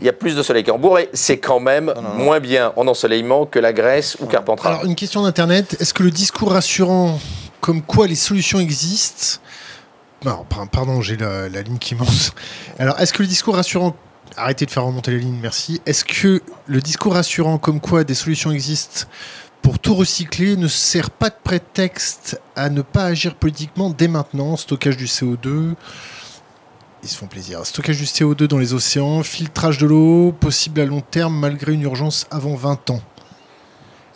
Il y a plus de soleil *laughs* qu'à Hambourg, mais c'est quand même non, non. moins bien en ensoleillement que la Grèce ou Carpentras. Alors, une question d'Internet. Est-ce que le discours rassurant comme quoi les solutions existent. Non, par- pardon, j'ai la, la ligne qui monte. *laughs* Alors, est-ce que le discours rassurant. Arrêtez de faire remonter la ligne, merci. Est-ce que le discours rassurant comme quoi des solutions existent pour tout recycler ne sert pas de prétexte à ne pas agir politiquement dès maintenant Stockage du CO2. Ils se font plaisir. Stockage du CO2 dans les océans, filtrage de l'eau, possible à long terme malgré une urgence avant 20 ans.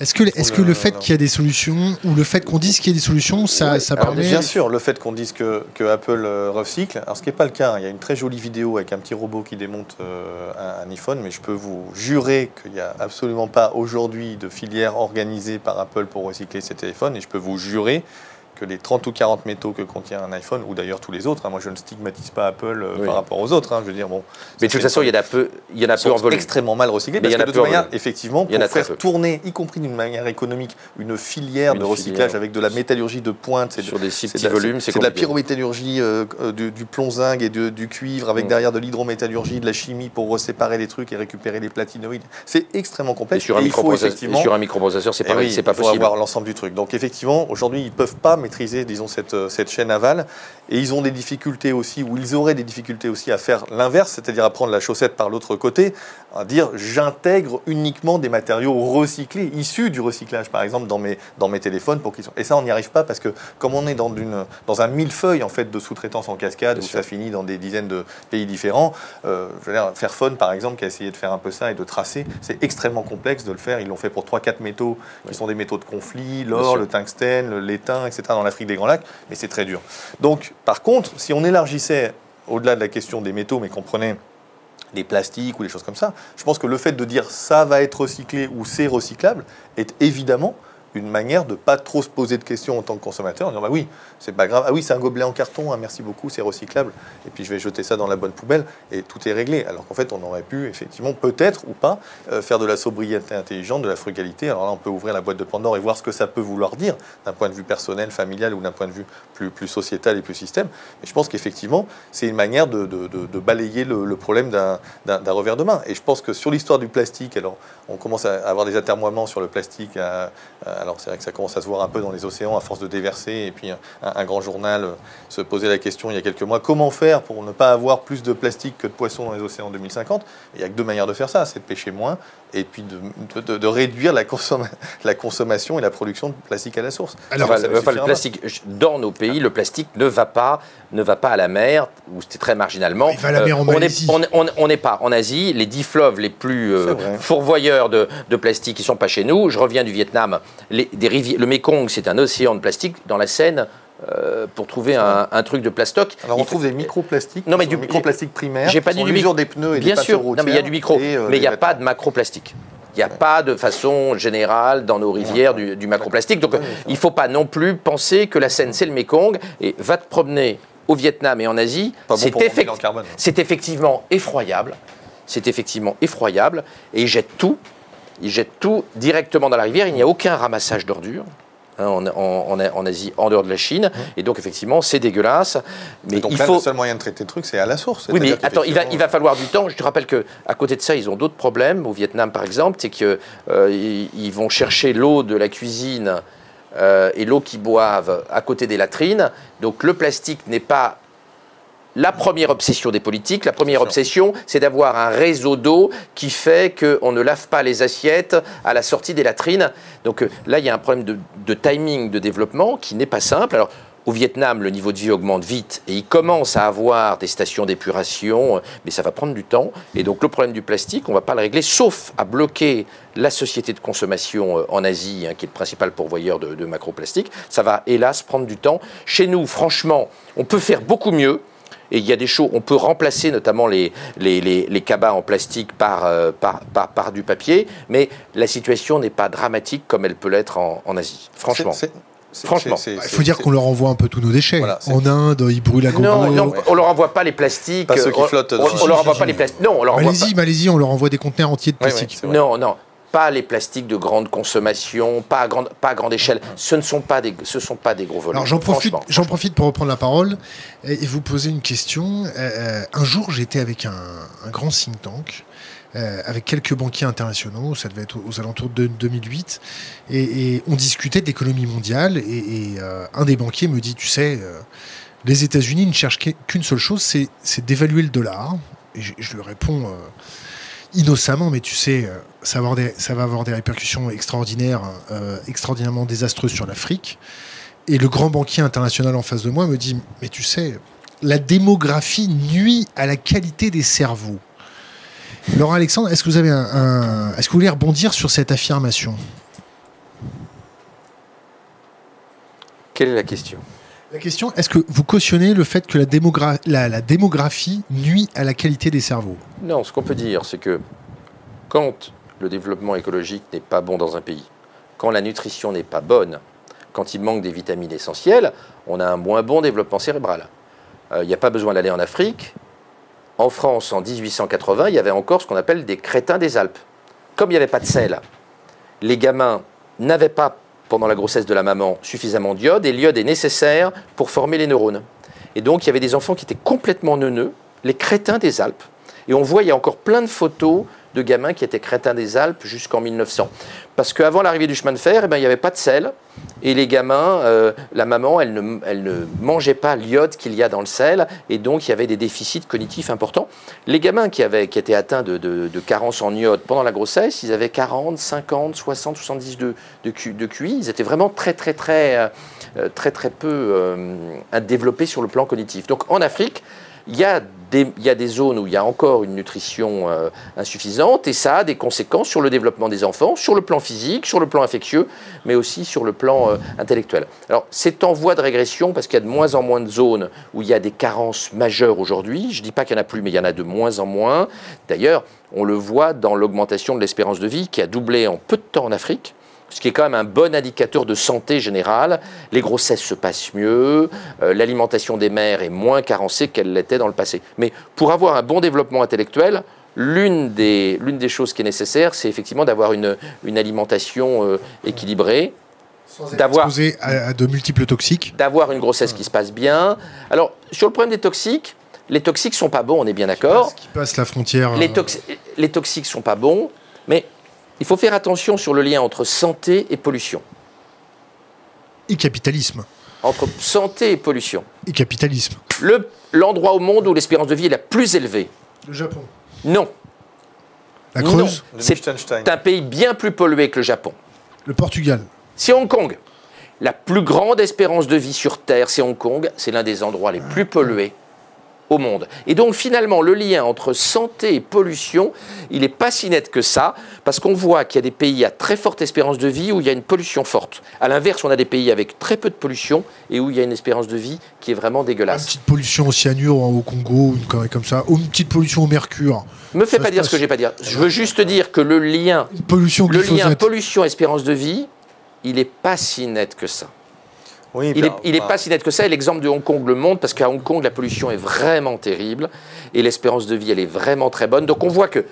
Est-ce que, est-ce Oh que le fait qu'il y a des solutions, ou le fait qu'on dise qu'il y a des solutions, ça, Ouais, ça alors permet... Bien sûr, le fait qu'on dise que, que Apple euh, recycle, alors ce qui n'est pas le cas, hein, il y a une très jolie vidéo avec un petit robot qui démonte euh, un, un iPhone, mais je peux vous jurer qu'il n'y a absolument pas aujourd'hui de filière organisée par Apple pour recycler ces téléphones, et je peux vous jurer que les 30 ou 40 métaux que contient un iPhone, ou d'ailleurs tous les autres, hein, moi je ne stigmatise pas Apple euh, Oui. par rapport aux autres, hein, je veux dire, bon... mais de toute façon, il y en a peu, il y en a peu en volume. extrêmement mal recyclés Mais parce il y en que a de toute manière, volume. effectivement, Il y en a pour très faire peu. tourner, y compris d'une manière économique, une filière Une de recyclage filière. avec de la métallurgie de pointe, c'est de, Sur des si petits de volumes, c'est de la pyrométallurgie, euh, euh, du, du plomb zinc et de- du cuivre, avec Mm. derrière de l'hydrométallurgie, de la chimie pour séparer les trucs et récupérer les platinoïdes. C'est extrêmement complexe. et sur un microprocesseur, c'est eh pas il faut possible. avoir l'ensemble du truc. Donc effectivement, aujourd'hui, ils ne peuvent pas disons, cette, euh, cette chaîne aval. Et ils ont des difficultés aussi, ou ils auraient des difficultés aussi à faire l'inverse, c'est-à-dire à prendre la chaussette par l'autre côté, à dire j'intègre uniquement des matériaux recyclés, issus du recyclage, par exemple, dans mes, dans mes téléphones. Pour qu'ils soient... Et ça, on n'y arrive pas parce que comme on est dans, une, dans un millefeuille en fait, de sous-traitance en cascade, Bien où sûr. ça finit dans des dizaines de pays différents, euh, je veux dire, Fairphone, par exemple, qui a essayé de faire un peu ça et de tracer, c'est extrêmement complexe de le faire. Ils l'ont fait pour 3-4 métaux qui Oui. sont des métaux de conflit, l'or, le tungstène, l'étain, etc., dans l'Afrique des Grands Lacs, mais c'est très dur. Donc, par contre, si on élargissait au-delà de la question des métaux, mais qu'on prenait des plastiques ou des choses comme ça, je pense que le fait de dire ça va être recyclé ou c'est recyclable est évidemment une manière de pas trop se poser de questions en tant que consommateur, en disant bah oui, c'est pas grave, ah oui, c'est un gobelet en carton, ah, merci beaucoup, c'est recyclable, et puis je vais jeter ça dans la bonne poubelle, et tout est réglé. Alors qu'en fait, on aurait pu effectivement, peut-être ou pas, euh, faire de la sobriété intelligente, de la frugalité. Alors là, on peut ouvrir la boîte de Pandore et voir ce que ça peut vouloir dire d'un point de vue personnel, familial ou d'un point de vue plus, plus sociétal et plus système. Mais je pense qu'effectivement, c'est une manière de, balayer le, problème d'un revers de main. Et je pense que sur l'histoire du plastique, alors on commence à avoir des atermoiements sur le plastique. à- alors c'est vrai que ça commence à se voir un peu dans les océans à force de déverser. Et puis un, grand journal euh, se posait la question il y a quelques mois comment faire pour ne pas avoir plus de plastique que de poissons dans les océans en 2050 Il n'y a que deux manières de faire ça c'est de pêcher moins et puis de, de- de réduire la, consomma- la consommation et la production de plastique à la source. Alors, Enfin, Ça ne enfin, le plastique, dans nos pays, le plastique ne va pas, ne va pas à la mer, ou c'était très marginalement. Il va à la mer en on est- Malaisie. on est- on on n'est pas en Asie. Les dix fleuves les plus euh, fourvoyeurs de, de plastique, ils sont pas chez nous. Je reviens du Vietnam. Les, des rivières, le Mekong, c'est un océan de plastique. Dans la Seine, euh, pour trouver un, un truc de plastoc. Alors on il faut- trouve des microplastiques, Non, mais du- sont microplastiques primaires, J'ai pas dit du micro- des pneus et Bien des sûr, non, mais il y a du micro, euh, mais il n'y a pas de macroplastique. Il n'y a pas de façon générale dans nos rivières du, du macroplastique. Donc Ouais, ouais, il ne faut pas non plus penser que la Seine, c'est le Mekong. Et va te promener au Vietnam et en Asie, bon c'est effect- carbone. c'est effectivement effroyable. C'est effectivement effroyable. Et ils jettent tout. Ils jettent tout directement dans la rivière. Il n'y a aucun ramassage d'ordures. Hein, Asie, en dehors de la Chine, et donc effectivement c'est dégueulasse. Mais donc il là, faut le seul moyen de traiter le truc, c'est à la source. oui, mais attends, il va, il va falloir du temps. Je te rappelle que à côté de ça, ils ont d'autres problèmes. Au Vietnam, par exemple, c'est qu'ils ils vont chercher l'eau de la cuisine euh, et l'eau qu'ils boivent à côté des latrines. Donc le plastique n'est pas la première obsession des politiques. La première obsession, c'est d'avoir un réseau d'eau qui fait qu'on ne lave pas les assiettes à la sortie des latrines. Donc euh, là, il y a un problème de, de timing de développement qui n'est pas simple. Alors, au Vietnam, le niveau de vie augmente vite et ils commencent à avoir des stations d'épuration, euh, mais ça va prendre du temps. Et donc le problème du plastique, on ne va pas le régler, sauf à bloquer la société de consommation euh, en Asie, hein, qui est le principal pourvoyeur de, de macroplastique. Ça va hélas prendre du temps. Chez nous, franchement, on peut faire beaucoup mieux. Et il y a des choses, on peut remplacer notamment les, les, les, les cabas en plastique par, euh, par, par, par du papier, mais la situation n'est pas dramatique comme elle peut l'être en, en Asie. Franchement. c'est- c'est- C'est- Franchement. c'est- Il c'est- faut dire qu'on leur envoie un peu tous nos déchets. Voilà, en Inde, ils brûlent à gogo. Non, non, ouais. on leur envoie pas les plastiques. Pas ceux qui on- flottent On, dans- on Si, leur envoie pas les plastiques. Non, on leur envoie Malaisie, Malaisie, on leur envoie des conteneurs entiers de Ouais, ouais, plastique. Non, non, pas les plastiques de grande consommation, pas à grande, pas à grande échelle. Ce ne sont pas des, ce sont pas des gros volumes. Alors j'en profite, j'en profite pour reprendre la parole et, vous poser une question. Euh, un jour, j'étais avec un, un grand think tank. euh, avec quelques banquiers internationaux, ça devait être aux alentours de 2008, et, et on discutait de l'économie mondiale, et, et, euh, un des banquiers me dit, tu sais, les États-Unis ne cherchent qu'u- qu'une seule chose, c'est d'évaluer le dollar. Et je, je lui réponds innocemment, mais tu sais, euh, ça va avoir des, répercussions extraordinaires, euh, extraordinairement désastreuses sur l'Afrique. Et le grand banquier international en face de moi me dit, mais tu sais, la démographie nuit à la qualité des cerveaux. Laurent Alexandre, est-ce que vous avez un- est-ce que vous voulez rebondir sur cette affirmation? Quelle est la question? La question, est-ce que vous cautionnez le fait que la, démogra- la- la démographie nuit à la qualité des cerveaux? Non, ce qu'on peut dire, c'est que quand le développement écologique n'est pas bon dans un pays, quand la nutrition n'est pas bonne, quand il manque des vitamines essentielles, on a un moins bon développement cérébral. Euh, Il n'y a pas besoin d'aller en Afrique. En France, en 1880, il y avait encore ce qu'on appelle des crétins des Alpes. Comme il n'y avait pas de sel, les gamins n'avaient pas, pendant la grossesse de la maman, suffisamment d'iode, et l'iode est nécessaire pour former les neurones. Et donc, il y avait des enfants qui étaient complètement neuneux, les crétins des Alpes. Et on voit, il y a encore plein de photos de gamins qui étaient crétins des Alpes jusqu'en 1900. Parce qu'avant l'arrivée du chemin de fer, eh ben, il n'y avait pas de sel. Et les gamins, euh, la maman, elle ne, elle ne mangeait pas l'iode qu'il y a dans le sel. Et donc, il y avait des déficits cognitifs importants. Les gamins qui, avaient, qui étaient atteints de, de, carence en iode pendant la grossesse, ils avaient 40, 50, 60, 70 de, de, QI. Ils étaient vraiment très, très, très, euh, très, très peu euh, développés sur le plan cognitif. Donc, en Afrique, il y, a il y a des zones où il y a encore une nutrition euh, insuffisante et ça a des conséquences sur le développement des enfants, sur le plan physique, sur le plan infectieux, mais aussi sur le plan euh, intellectuel. Alors c'est en voie de régression parce qu'il y a de moins en moins de zones où il y a des carences majeures aujourd'hui. Je ne dis pas qu'il n'y en a plus, mais il y en a de moins en moins. D'ailleurs, on le voit dans l'augmentation de l'espérance de vie qui a doublé en peu de temps en Afrique ce qui est quand même un bon indicateur de santé générale. Les grossesses se passent mieux, euh, l'alimentation des mères est moins carencée qu'elle l'était dans le passé. Mais pour avoir un bon développement intellectuel, l'une des, l'une des choses qui est nécessaire, c'est effectivement d'avoir une, une alimentation euh, équilibrée, d'avoir Exposé à, à de multiples toxiques. d'avoir une grossesse qui se passe bien. Alors, sur le problème des toxiques, les toxiques sont pas bons, on est bien d'accord. Qui passe la frontière. Les, euh, toxi- les toxiques sont pas bons, mais il faut faire attention sur le lien entre santé et pollution. et capitalisme. Entre santé et pollution. Et capitalisme. Le- L'endroit au monde où l'espérance de vie est la plus élevée. Le Japon. Non. La. Creuse. C'est Liechtenstein. un pays bien plus pollué que le Japon. Le Portugal. C'est Hong Kong. La plus grande espérance de vie sur Terre, c'est Hong Kong. C'est l'un des endroits les plus pollués au monde. Et donc finalement, le lien entre santé et pollution, il n'est pas si net que ça, parce qu'on voit qu'il y a des pays à très forte espérance de vie où il y a une pollution forte. À l'inverse, on a des pays avec très peu de pollution et où il y a une espérance de vie qui est vraiment Une dégueulasse. petite pollution au cyanure au Congo, une connerie comme ça. Ou une petite pollution au mercure. Me fais Ça pas dire ce que j'ai pas dire. Je veux juste te dire que le lien, Une pollution le lien glyphosate. pollution-espérance de vie, il n'est pas si net que ça. Oui, Il n'est est enfin, pas si net que ça, et l'exemple de Hong Kong le montre, parce qu'à Hong Kong, la pollution est vraiment terrible, et l'espérance de vie, elle est vraiment très bonne. Donc on voit qu'il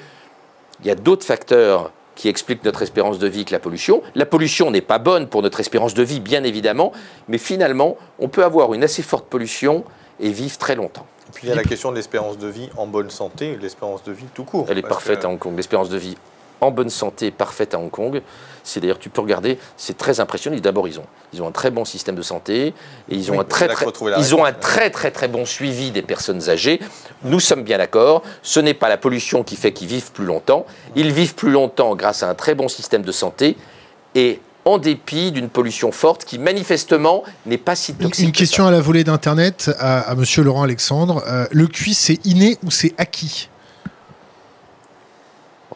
y a d'autres facteurs qui expliquent notre espérance de vie que la pollution. La pollution n'est pas bonne pour notre espérance de vie, bien évidemment, mais finalement, on peut avoir une assez forte pollution et vivre très longtemps. Puis il y a la question de l'espérance de vie en bonne santé, l'espérance de vie tout court. Elle est parfaite que- à Hong Kong. L'espérance de vie en bonne santé parfaite à Hong Kong. C'est d'ailleurs, tu peux regarder, c'est très impressionnant. D'abord, ils ont, ils ont un très bon système de santé et ils ont Oui, un très, très, ont un très très très bon suivi des personnes âgées. Nous sommes bien d'accord. Ce n'est pas la pollution qui fait qu'ils vivent plus longtemps. Ils vivent plus longtemps grâce à un très bon système de santé et en dépit d'une pollution forte qui manifestement n'est pas si toxique. une que question à la volée d'Internet à, à monsieur Laurent Alexandre. Euh, le QI, c'est inné ou c'est acquis?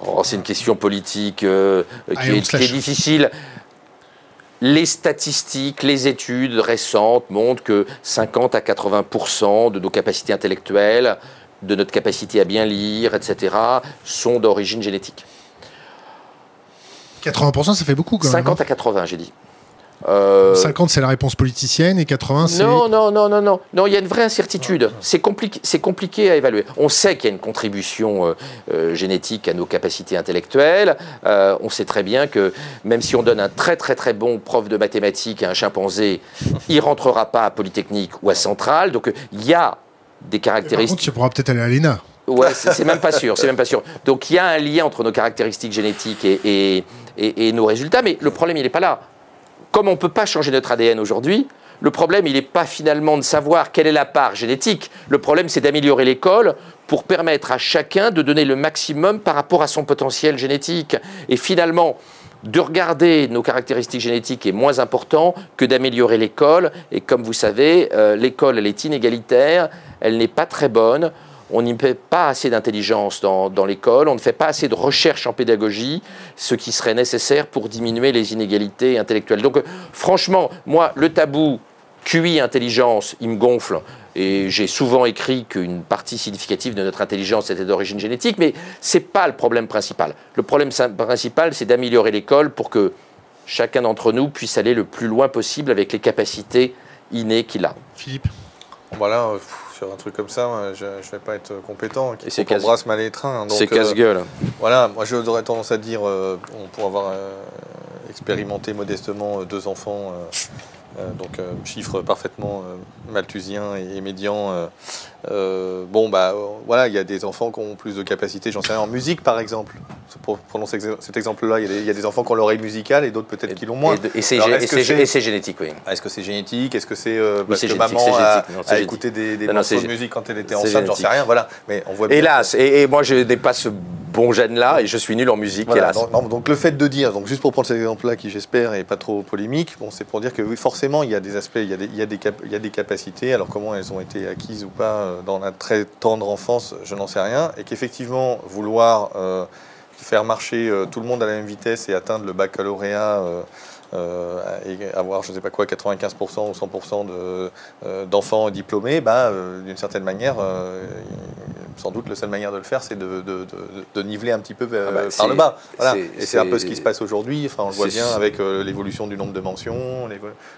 Oh, c'est une question politique euh, qui, Allez, on est, se qui est difficile. Les statistiques, les études récentes montrent que 50 à 80% de nos capacités intellectuelles, de notre capacité à bien lire, etc., sont d'origine génétique. 80%, ça fait beaucoup quand même. 50 à 80, j'ai dit. Euh, 50, c'est la réponse politicienne et 80, c'est. Non, non, non, non, non. Non, il y a une vraie incertitude. C'est compliqué, c'est compliqué à évaluer. On sait qu'il y a une contribution euh, euh, génétique à nos capacités intellectuelles. Euh, on sait très bien que même si on donne un très, très, très bon prof de mathématiques à un chimpanzé, il rentrera pas à Polytechnique ou à Centrale. Donc, il y a des caractéristiques. Par contre, tu pourras peut-être aller à l'ENA. Ouais, c'est même pas sûr, c'est même pas sûr. Donc il y a un lien entre nos caractéristiques génétiques et, et, et nos résultats, mais le problème il n'est pas là comme on ne peut pas changer notre ADN aujourd'hui, le problème, il n'est pas finalement de savoir quelle est la part génétique. Le problème, c'est d'améliorer l'école pour permettre à chacun de donner le maximum par rapport à son potentiel génétique. Et finalement, de regarder nos caractéristiques génétiques est moins important que d'améliorer l'école. Et comme vous savez, euh, l'école, elle est inégalitaire, elle n'est pas très bonne on n'y met pas assez d'intelligence dans, l'école, on ne fait pas assez de recherche en pédagogie, ce qui serait nécessaire pour diminuer les inégalités intellectuelles. Donc franchement, moi, le tabou QI intelligence, il me gonfle. Et j'ai souvent écrit qu'une partie significative de notre intelligence était d'origine génétique, mais ce n'est pas le problème principal. Le problème principal, c'est d'améliorer l'école pour que chacun d'entre nous puisse aller le plus loin possible avec les capacités innées qu'il a. Philippe? Voilà, sur un truc comme ça, je ne vais pas être compétent. Et c'est casse mal les trains. C'est casse-gueule. Euh, voilà, moi j'aurais tendance à dire, euh, pour avoir euh, expérimenté modestement deux enfants donc euh, chiffre parfaitement euh, malthusien et, médian. bon, bah voilà, il y a des enfants qui ont plus de capacité, j'en sais rien, en musique par exemple. Pour prendre cet exemple-là, il y, a des enfants qui ont l'oreille musicale et d'autres peut-être qui l'ont moins. Et, c'est génétique, oui. Est-ce que c'est génétique? Est-ce que c'est parce que maman a, écouté des, des morceaux de musique quand elle était enceinte J'en sais rien, voilà. Mais on voit Hélas, et, moi je n'ai pas ce bon gène-là et je suis nul en musique, hélas. Donc, le fait de dire, donc juste pour prendre cet exemple-là qui j'espère est pas trop polémique, bon, c'est pour dire que oui, forcément il y a des aspects, il y a des, capacités, alors comment elles ont été acquises ou pas euh, dans la très tendre enfance, je n'en sais rien, et qu'effectivement vouloir euh, faire marcher euh, tout le monde à la même vitesse et atteindre le baccalauréat et avoir, je ne sais pas quoi, 95% ou 100% euh, d'enfants diplômés, bah, euh, d'une certaine manière, sans doute la seule manière de le faire, c'est de, de, niveler un petit peu ah bah, par le bas. Et c'est un peu ce qui se passe aujourd'hui. Enfin, on le voit bien avec l'évolution du nombre de mentions.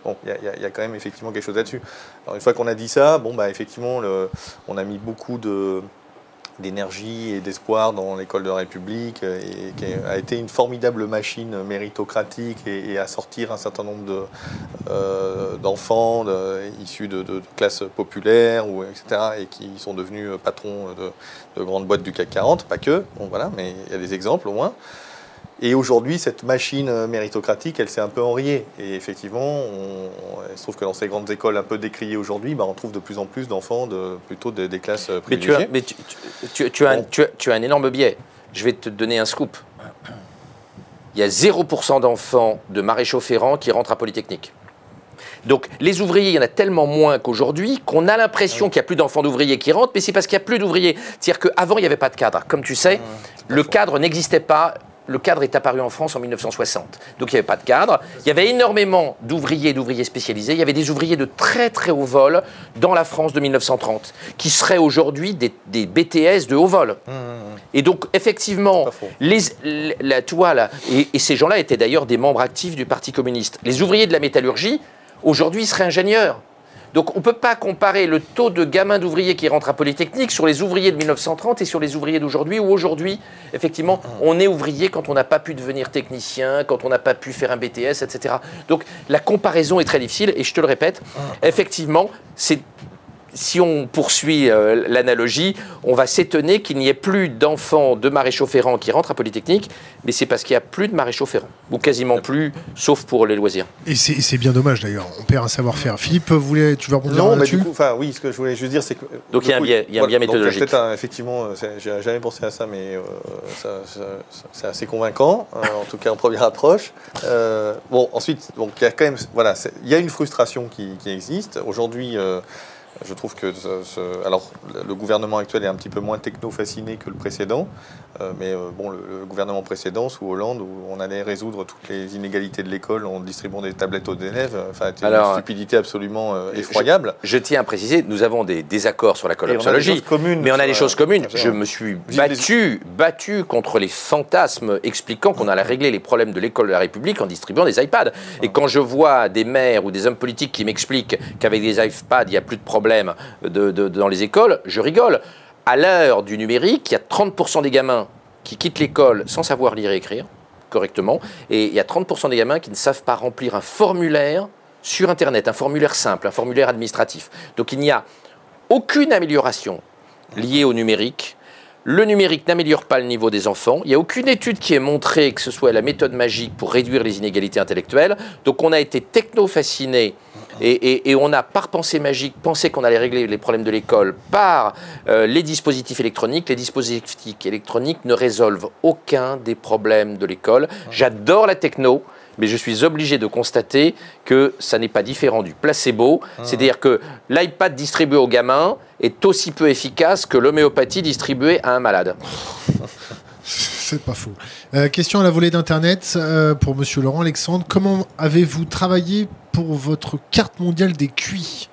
Bon, il y, a quand même effectivement quelque chose là-dessus. Alors, une fois qu'on a dit ça, bon, bah, effectivement, le, on a mis beaucoup de d'énergie et d'espoir dans l'école de la République et qui a été une formidable machine méritocratique et, à sortir un certain nombre euh, d'enfants issus de, classes populaires ou etc et qui sont devenus patrons de, de, grandes boîtes du CAC 40 pas que bon voilà mais il y a des exemples au moins et aujourd'hui, cette machine euh, méritocratique, elle s'est un peu enrayée. Et effectivement, on, il se trouve que dans ces grandes écoles un peu décriées aujourd'hui, bah, on trouve de plus en plus d'enfants de, plutôt des, classes privilégiées. Mais, tu as, mais tu, tu, as, tu, as, un énorme biais. Je vais te donner un scoop. Il y a 0% d'enfants de maréchaux ferrants qui rentrent à Polytechnique. Donc les ouvriers, il y en a tellement moins qu'aujourd'hui qu'on a l'impression qu'il n'y a plus d'enfants d'ouvriers qui rentrent, mais c'est parce qu'il n'y a plus d'ouvriers. C'est-à-dire qu'avant, il n'y avait pas de cadre. Comme tu sais, le cadre n'existait pas le cadre est apparu en France en 1960. Donc il n'y avait pas de cadre. Il y avait énormément d'ouvriers et d'ouvriers spécialisés. Il y avait des ouvriers de très très haut vol dans la France de 1930, qui seraient aujourd'hui des, BTS de haut vol. Mmh, mmh, mmh. Et donc effectivement, les, la, toile, et, et ces gens-là étaient d'ailleurs des membres actifs du Parti communiste. Les ouvriers de la métallurgie, aujourd'hui, seraient ingénieurs. Donc on ne peut pas comparer le taux de gamins d'ouvriers qui rentrent à Polytechnique sur les ouvriers de 1930 et sur les ouvriers d'aujourd'hui, où aujourd'hui, effectivement, on est ouvrier quand on n'a pas pu devenir technicien, quand on n'a pas pu faire un BTS, etc. Donc la comparaison est très difficile, et je te le répète, effectivement, c'est si on poursuit euh, l'analogie, on va s'étonner qu'il n'y ait plus d'enfants de maréchaux ferrants qui rentrent à Polytechnique, mais c'est parce qu'il n'y a plus de maréchaux ferrants, ou quasiment plus, sauf pour les loisirs. Et c'est bien dommage d'ailleurs, on perd un savoir-faire. Philippe, voulais, tu veux rebondir Non, mais du coup, enfin oui, ce que je voulais juste dire, c'est que. Donc il y a un biais, il y a un biais méthodologique. Peut-être effectivement, euh, j'ai jamais pensé à ça, mais euh, c'est assez convaincant, en tout cas en première approche. bon, ensuite, donc il y a quand même, voilà, il y a une frustration qui, qui existe. Aujourd'hui, Je trouve que le gouvernement actuel est un petit peu moins techno-fasciné que le précédent, mais euh, bon, le, gouvernement précédent, sous Hollande, où on allait résoudre toutes les inégalités de l'école en distribuant des tablettes aux élèves, euh, enfin, c'était une stupidité absolument effroyable. Je, tiens à préciser, nous avons des désaccords sur la collapsologie, mais on a des choses communes. Je me suis battu, battu contre les fantasmes expliquant qu'on allait régler les problèmes de l'école de la République en distribuant des iPads. Et quand je vois des maires ou des hommes politiques qui m'expliquent qu'avec des iPads, il n'y a plus de problème dans les écoles, je rigole à l'heure du numérique, il y a 30% des gamins qui quittent l'école sans savoir lire et écrire correctement, et il y a 30% des gamins qui ne savent pas remplir un formulaire sur Internet, un formulaire simple, un formulaire administratif. Donc il n'y a aucune amélioration liée au numérique. Le numérique n'améliore pas le niveau des enfants. Il n'y a aucune étude qui ait montré que ce soit la méthode magique pour réduire les inégalités intellectuelles. Donc on a été techno-fasciné et, on a, par pensée magique, pensé qu'on allait régler les problèmes de l'école par euh, les dispositifs électroniques. Les dispositifs électroniques ne résolvent aucun des problèmes de l'école. J'adore la techno mais je suis obligé de constater que ça n'est pas différent du placebo. C'est-à-dire que l'iPad distribué aux gamins est aussi peu efficace que l'homéopathie distribuée à un malade. *laughs* C'est pas faux. Euh, question à la volée d'Internet euh, pour Monsieur Laurent Alexandre. Comment avez-vous travaillé pour votre carte mondiale des QI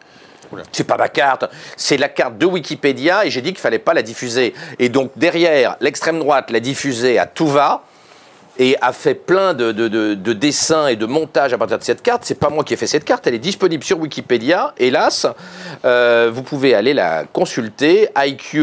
c'est pas ma carte, c'est la carte de Wikipédia et j'ai dit qu'il fallait pas la diffuser. Et donc derrière, l'extrême droite l'a diffusée à tout va et a fait plein de, dessins et de montages à partir de cette carte. C'est pas moi qui ai fait cette carte, elle est disponible sur Wikipédia, hélas. Euh, vous pouvez aller la consulter, IQ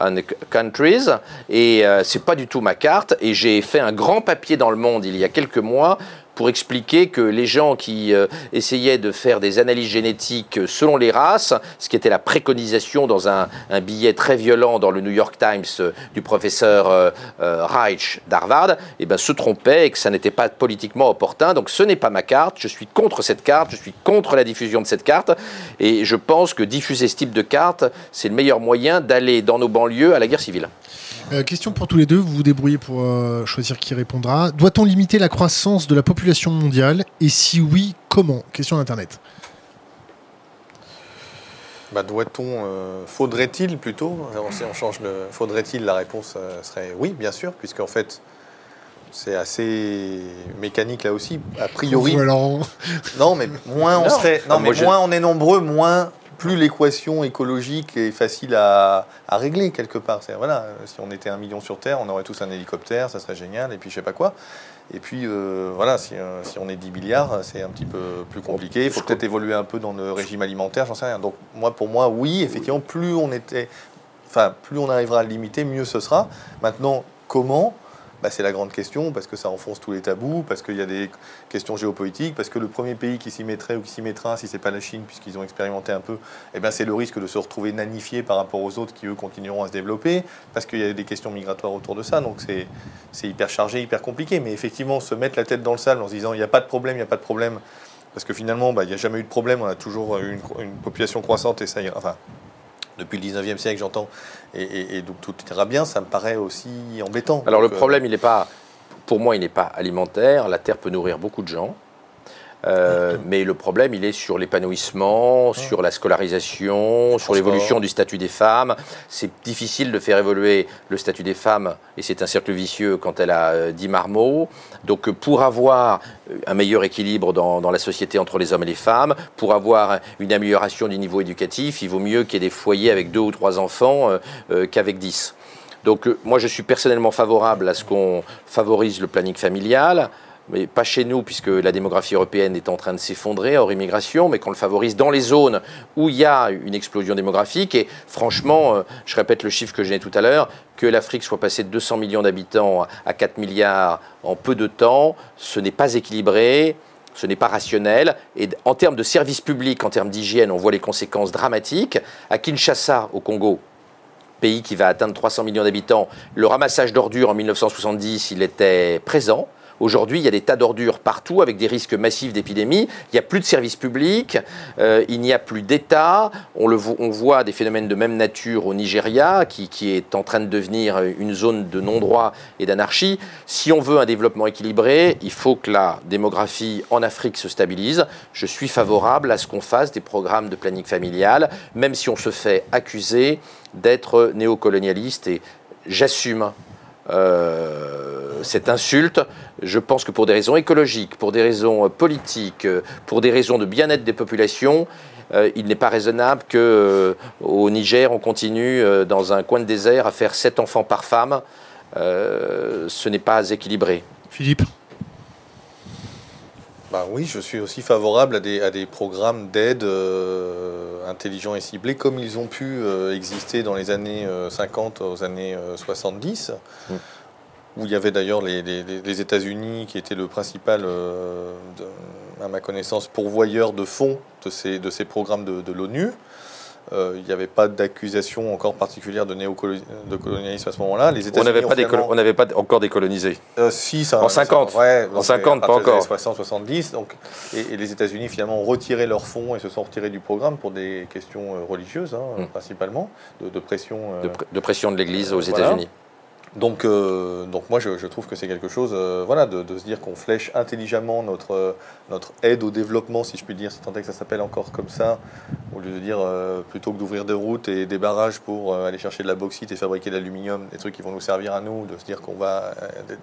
en countries et euh, c'est pas du tout ma carte et j'ai fait un grand papier dans le monde il y a quelques mois pour expliquer que les gens qui euh, essayaient de faire des analyses génétiques selon les races, ce qui était la préconisation dans un, billet très violent dans le New York Times euh, du professeur Reich d'Harvard, eh ben, se trompaient et que ça n'était pas politiquement opportun. Donc ce n'est pas ma carte, je suis contre cette carte, je suis contre la diffusion de cette carte et je pense que diffuser ce type de carte, c'est le meilleur moyen d'aller dans nos banlieues lieu à la guerre civile. Euh, question pour tous les deux, vous vous débrouillez pour euh, choisir qui répondra. Doit-on limiter la croissance de la population mondiale? Et si oui, comment? Question d'Internet. Bah, doit-on, euh, faudrait-il plutôt? Si on change le faudrait-il, la réponse serait oui, bien sûr, puisqu'en fait, c'est assez mécanique là aussi. A priori. Non, mais moins on serait. Non, mais moins on est nombreux, moins plus l'équation écologique est facile à, régler quelque part. Voilà, si on était un million sur Terre, on aurait tous un hélicoptère, ça serait génial, et puis je sais pas quoi. Et puis euh, voilà, si, euh, si, on est 10 milliards, c'est un petit peu plus compliqué. Il faut peut-être évoluer un peu dans le régime alimentaire, j'en sais rien. Donc moi, pour moi, oui, effectivement, plus on était, enfin, plus on arrivera à le limiter, mieux ce sera. Maintenant, comment bah, c'est la grande question, parce que ça enfonce tous les tabous, parce qu'il y a des questions géopolitiques, parce que le premier pays qui s'y mettrait ou qui s'y mettra, si c'est pas la Chine, puisqu'ils ont expérimenté un peu, eh ben c'est le risque de se retrouver nanifié par rapport aux autres qui, eux, continueront à se développer, parce qu'il y a des questions migratoires autour de ça, donc c'est hyper chargé, hyper compliqué. Mais effectivement, se mettre la tête dans le sable en se disant il n'y a pas de problème, il n'y a pas de problème, parce que finalement, bah, il n'y a jamais eu de problème, on a toujours une, une population croissante et ça ira. Enfin, depuis le 19e siècle, j'entends, et, donc tout ira bien, ça me paraît aussi embêtant. Alors le euh, problème, il n'est pas, pour moi, il n'est pas alimentaire. La Terre peut nourrir beaucoup de gens. Euh, mais le problème, il est sur l'épanouissement, sur la scolarisation, sur l'évolution du statut des femmes. C'est difficile de faire évoluer le statut des femmes, et c'est un cercle vicieux quand elle a 10 euh, marmots. Donc pour avoir un meilleur équilibre dans, la société entre les hommes et les femmes, pour avoir une amélioration du niveau éducatif, il vaut mieux qu'il y ait des foyers avec deux ou trois enfants euh, qu'avec 10. Donc moi, je suis personnellement favorable à ce qu'on favorise le planning familial mais pas chez nous, puisque la démographie européenne est en train de s'effondrer hors immigration, mais qu'on le favorise dans les zones où il y a une explosion démographique. Et franchement, euh, je répète le chiffre que j'ai tout à l'heure, que l'Afrique soit passée de 200 millions d'habitants à 4 milliards en peu de temps, ce n'est pas équilibré. Ce n'est pas rationnel. Et en termes de services publics, en termes d'hygiène, on voit les conséquences dramatiques. À Kinshasa, au Congo, pays qui va atteindre 300 millions d'habitants, le ramassage d'ordures en 1970, il était présent. Aujourd'hui, il y a des tas d'ordures partout avec des risques massifs d'épidémie. Il n'y a plus de services publics, euh, il n'y a plus d'État. On, on voit des phénomènes de même nature au Nigeria, qui, qui est en train de devenir une zone de non-droit et d'anarchie. Si on veut un développement équilibré, il faut que la démographie en Afrique se stabilise. Je suis favorable à ce qu'on fasse des programmes de planning familial, même si on se fait accuser d'être néocolonialiste et j'assume euh, cette insulte. Je pense que pour des raisons écologiques, pour des raisons politiques, pour des raisons de bien-être des populations, euh, il n'est pas raisonnable qu'au euh, Niger, on continue dans un coin de désert à faire 7 enfants par femme. ce n'est pas équilibré. Philippe bah oui, je suis aussi favorable à des, à des programmes d'aide euh, intelligents et ciblés comme ils ont pu euh, exister dans les années 50 euh, aux années 70, mm. où il y avait d'ailleurs les, les, États-Unis qui étaient le principal, à ma connaissance, pourvoyeur de fonds de ces, de ces programmes de, de l'ONU. Euh, il n'y avait pas d'accusation encore particulière de néocolonialisme à ce moment-là. Les on n'avait pas, pas, encore décolonisé. Euh, si, ça, en 50. en 50, pas encore. 60, 70. Donc, et, les États-Unis finalement ont retiré leurs fonds et se sont retirés du programme pour des questions euh, religieuses, hein, hmm. principalement, de, pression. de, pression de l'Église aux États-Unis. Donc, euh, donc moi, je, trouve que c'est quelque chose, euh, voilà, de, se dire qu'on flèche intelligemment notre, notre aide au développement, si je puis dire, c'est tant que ça s'appelle encore comme ça, au lieu de dire, euh, plutôt que d'ouvrir des routes et des barrages pour aller chercher de la bauxite et fabriquer de l'aluminium, des trucs qui vont nous servir à nous, de se dire qu'on va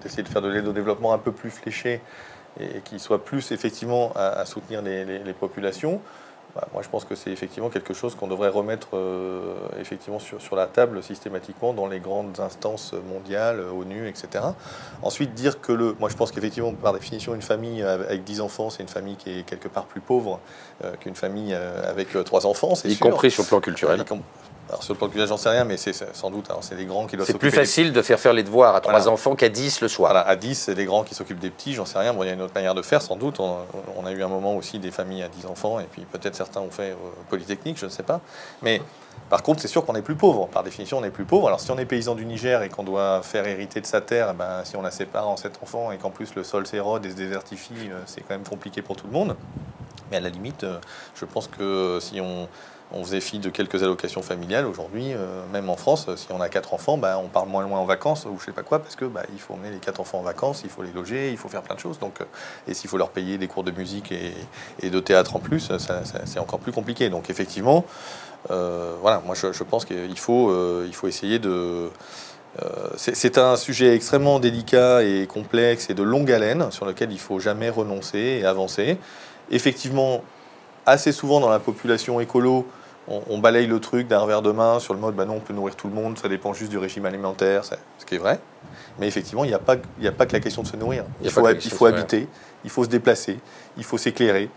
essayer de faire de l'aide au développement un peu plus fléchée et, qui soit plus effectivement à, soutenir les populations. Bah, moi, je pense que c'est effectivement quelque chose qu'on devrait remettre euh, effectivement sur, sur, la table systématiquement dans les grandes instances mondiales, ONU, etc. Ensuite, dire que le. Moi, je pense qu'effectivement, par définition, une famille avec 10 enfants, c'est une famille qui est quelque part plus pauvre euh, qu'une famille euh, avec 3 enfants, c'est Y compris sur le plan culturel. Alors sur le plan culturel, j'en sais rien, mais c'est sans doute, c'est les grands qui doivent C'est plus facile de faire faire les devoirs à trois enfants qu'à 10 le soir. Voilà, à 10, c'est les grands qui s'occupent des petits, j'en sais rien. Bon, il y a une autre manière de faire, sans doute. On, a eu un moment aussi des familles à 10 enfants, et puis peut-être certains ont fait euh, Polytechnique, je ne sais pas. Mais par contre, c'est sûr qu'on est plus pauvre. Par définition, on est plus pauvre. Alors si on est paysan du Niger et qu'on doit faire hériter de sa terre, eh ben, si on la sépare en 7 enfants et qu'en plus le sol s'érode et se désertifie, euh, c'est quand même compliqué pour tout le monde. Mais à la limite, euh, je pense que si on on faisait fi de quelques allocations familiales. Aujourd'hui, euh, même en France, si on a quatre enfants, bah, on part moins loin en vacances ou je sais pas quoi, parce que bah, il faut emmener les quatre enfants en vacances, il faut les loger, il faut faire plein de choses. Euh, et s'il faut leur payer des cours de musique et, de théâtre en plus, c'est encore plus compliqué. Donc effectivement, euh, voilà, moi je, pense qu'il faut, faut essayer de c'est un sujet extrêmement délicat et complexe et de longue haleine sur lequel il faut jamais renoncer et avancer. Effectivement, assez souvent dans la population écolo, on, balaye le truc d'un revers de main sur le mode bah non, on peut nourrir tout le monde, ça dépend juste du régime alimentaire, ce qui est vrai. Mais effectivement, il n'y a, pas, a pas que la question de se nourrir. Il, faut, il faut habiter, il faut se déplacer, il faut s'éclairer.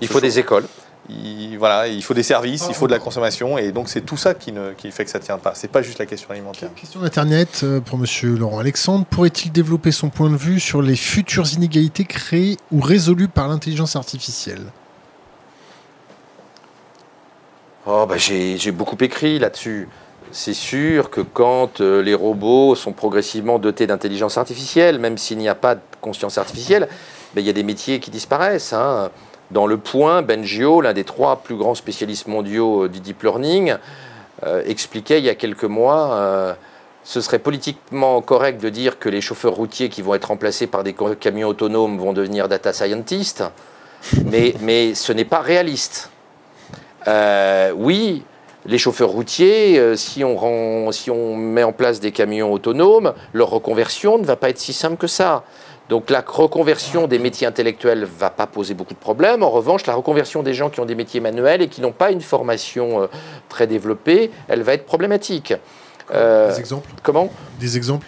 il faut des écoles. Il, voilà, il faut des services, il faut de la consommation, et donc c'est tout ça qui, ne, qui fait que ça ne tient pas. C'est pas juste la question alimentaire. Question d'Internet euh, pour Monsieur Laurent Alexandre. Pourrait-il développer son point de vue sur les futures inégalités créées ou résolues par l'intelligence artificielle? Oh, bah, j'ai beaucoup écrit là-dessus. C'est sûr que quand euh, les robots sont progressivement dotés d'intelligence artificielle, même s'il n'y a pas de conscience artificielle, il y a des métiers qui disparaissent. Hein. Dans le point, Bengio, l'un des trois plus grands spécialistes mondiaux euh, du deep learning, euh, expliquait il y a quelques mois ce serait politiquement correct de dire que les chauffeurs routiers qui vont être remplacés par des camions autonomes vont devenir data scientists, mais, mais ce n'est pas réaliste. Euh, oui, les chauffeurs routiers, euh, si, on si on met en place des camions autonomes, leur reconversion ne va pas être si simple que ça. Donc la reconversion des métiers intellectuels ne va pas poser beaucoup de problèmes. En revanche, la reconversion des gens qui ont des métiers manuels et qui n'ont pas une formation euh, très développée, elle va être problématique. des exemples? Comment? Des exemples?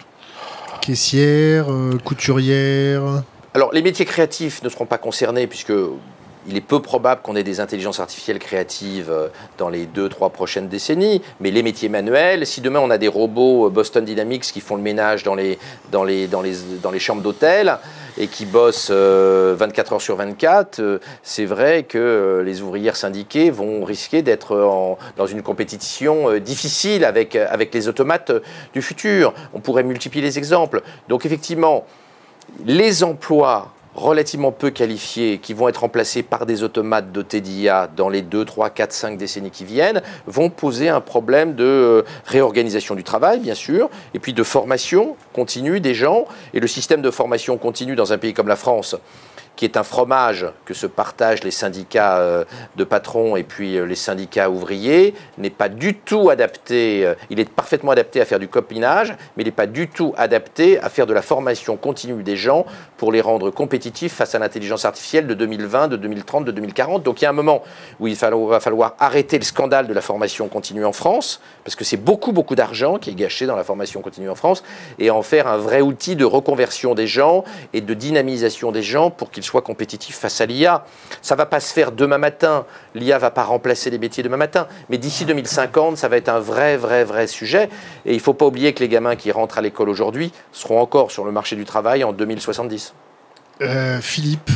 Caissière, couturière? Alors, les métiers créatifs ne seront pas concernés puisque il est peu probable qu'on ait des intelligences artificielles créatives euh, dans les deux, trois prochaines décennies, mais les métiers manuels, si demain on a des robots euh, Boston Dynamics qui font le ménage dans les, dans les, dans les, dans les chambres d'hôtel et qui bossent 24 euh, heures sur 24, c'est vrai que les ouvrières syndiquées vont risquer d'être dans une compétition difficile avec, avec les automates du futur. On pourrait multiplier les exemples. Donc effectivement, les emplois relativement peu qualifiés qui vont être remplacés par des automates dotés d'IA dans les 2, 3, 4, 5 décennies qui viennent vont poser un problème de euh, réorganisation du travail, bien sûr, et puis de formation continue des gens. Et le système de formation continue dans un pays comme la France, qui est un fromage que se partagent les syndicats euh, de patrons et puis euh, les syndicats ouvriers, n'est pas du tout adapté, euh, il est parfaitement adapté à faire du copinage, mais il n'est pas du tout adapté à faire de la formation continue des gens pour les rendre compétitifs face à l'intelligence artificielle de 2020, de 2030, de 2040. Donc il y a un moment où il va falloir arrêter le scandale de la formation continue en France, parce que c'est beaucoup, beaucoup d'argent qui est gâché dans la formation continue en France, et en faire un vrai outil de reconversion des gens et de dynamisation des gens pour qu'ils soit compétitif face à l'IA. Ça va pas se faire demain matin. L'IA va pas remplacer les métiers demain matin. Mais d'ici 2050, ça va être un vrai, vrai, vrai sujet. Et il faut pas oublier que les gamins qui rentrent à l'école aujourd'hui seront encore sur le marché du travail en 2070. Euh, Philippe,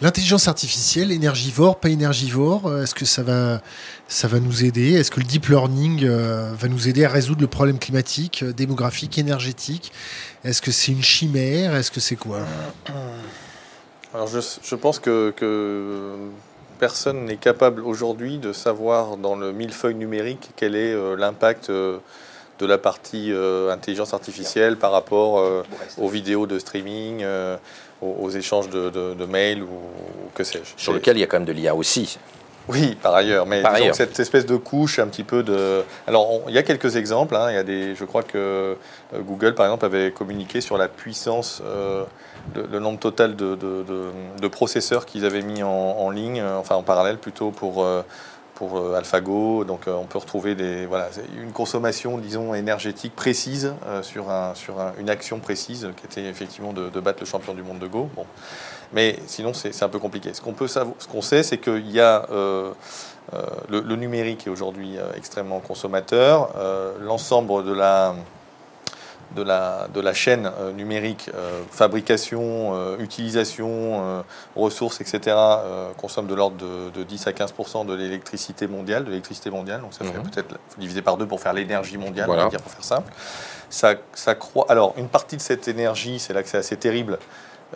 l'intelligence artificielle, énergivore, pas énergivore, euh, est-ce que ça va, ça va nous aider? Est-ce que le deep learning euh, va nous aider à résoudre le problème climatique, démographique, énergétique? Est-ce que c'est une chimère? Est-ce que c'est quoi? Alors je, pense que, personne n'est capable aujourd'hui de savoir dans le millefeuille numérique quel est euh, l'impact euh, de la partie euh, intelligence artificielle par rapport aux vidéos de streaming, aux, échanges de, mails ou, que sais-je. Sur lequel il y a quand même de l'IA aussi. Oui, par ailleurs, mais cette espèce de couche un petit peu de. Alors, il y a quelques exemples. Hein. il y a des, je crois que Google, par exemple, avait communiqué sur la puissance le, nombre total de, processeurs qu'ils avaient mis en, ligne, euh, enfin en parallèle plutôt pour, euh, pour euh, AlphaGo. Donc on peut retrouver des, voilà, une consommation, disons, énergétique précise sur, un, sur une action précise qui était effectivement de, battre le champion du monde de Go. Bon. Mais sinon, c'est un peu compliqué. Ce qu'on ce qu'on sait, c'est qu'il y a le, le, numérique est aujourd'hui extrêmement consommateur. L'ensemble de la de la, de la chaîne euh, numérique, euh, fabrication, euh, utilisation, ressources, etc., consomme de l'ordre de, 10 à 15 de l'électricité mondiale, de l'électricité mondiale. Donc ça fait mhm. peut-être diviser par deux pour faire l'énergie mondiale, on va dire pour faire simple. Ça, ça croît. Alors une partie de cette énergie, c'est là que c'est assez terrible,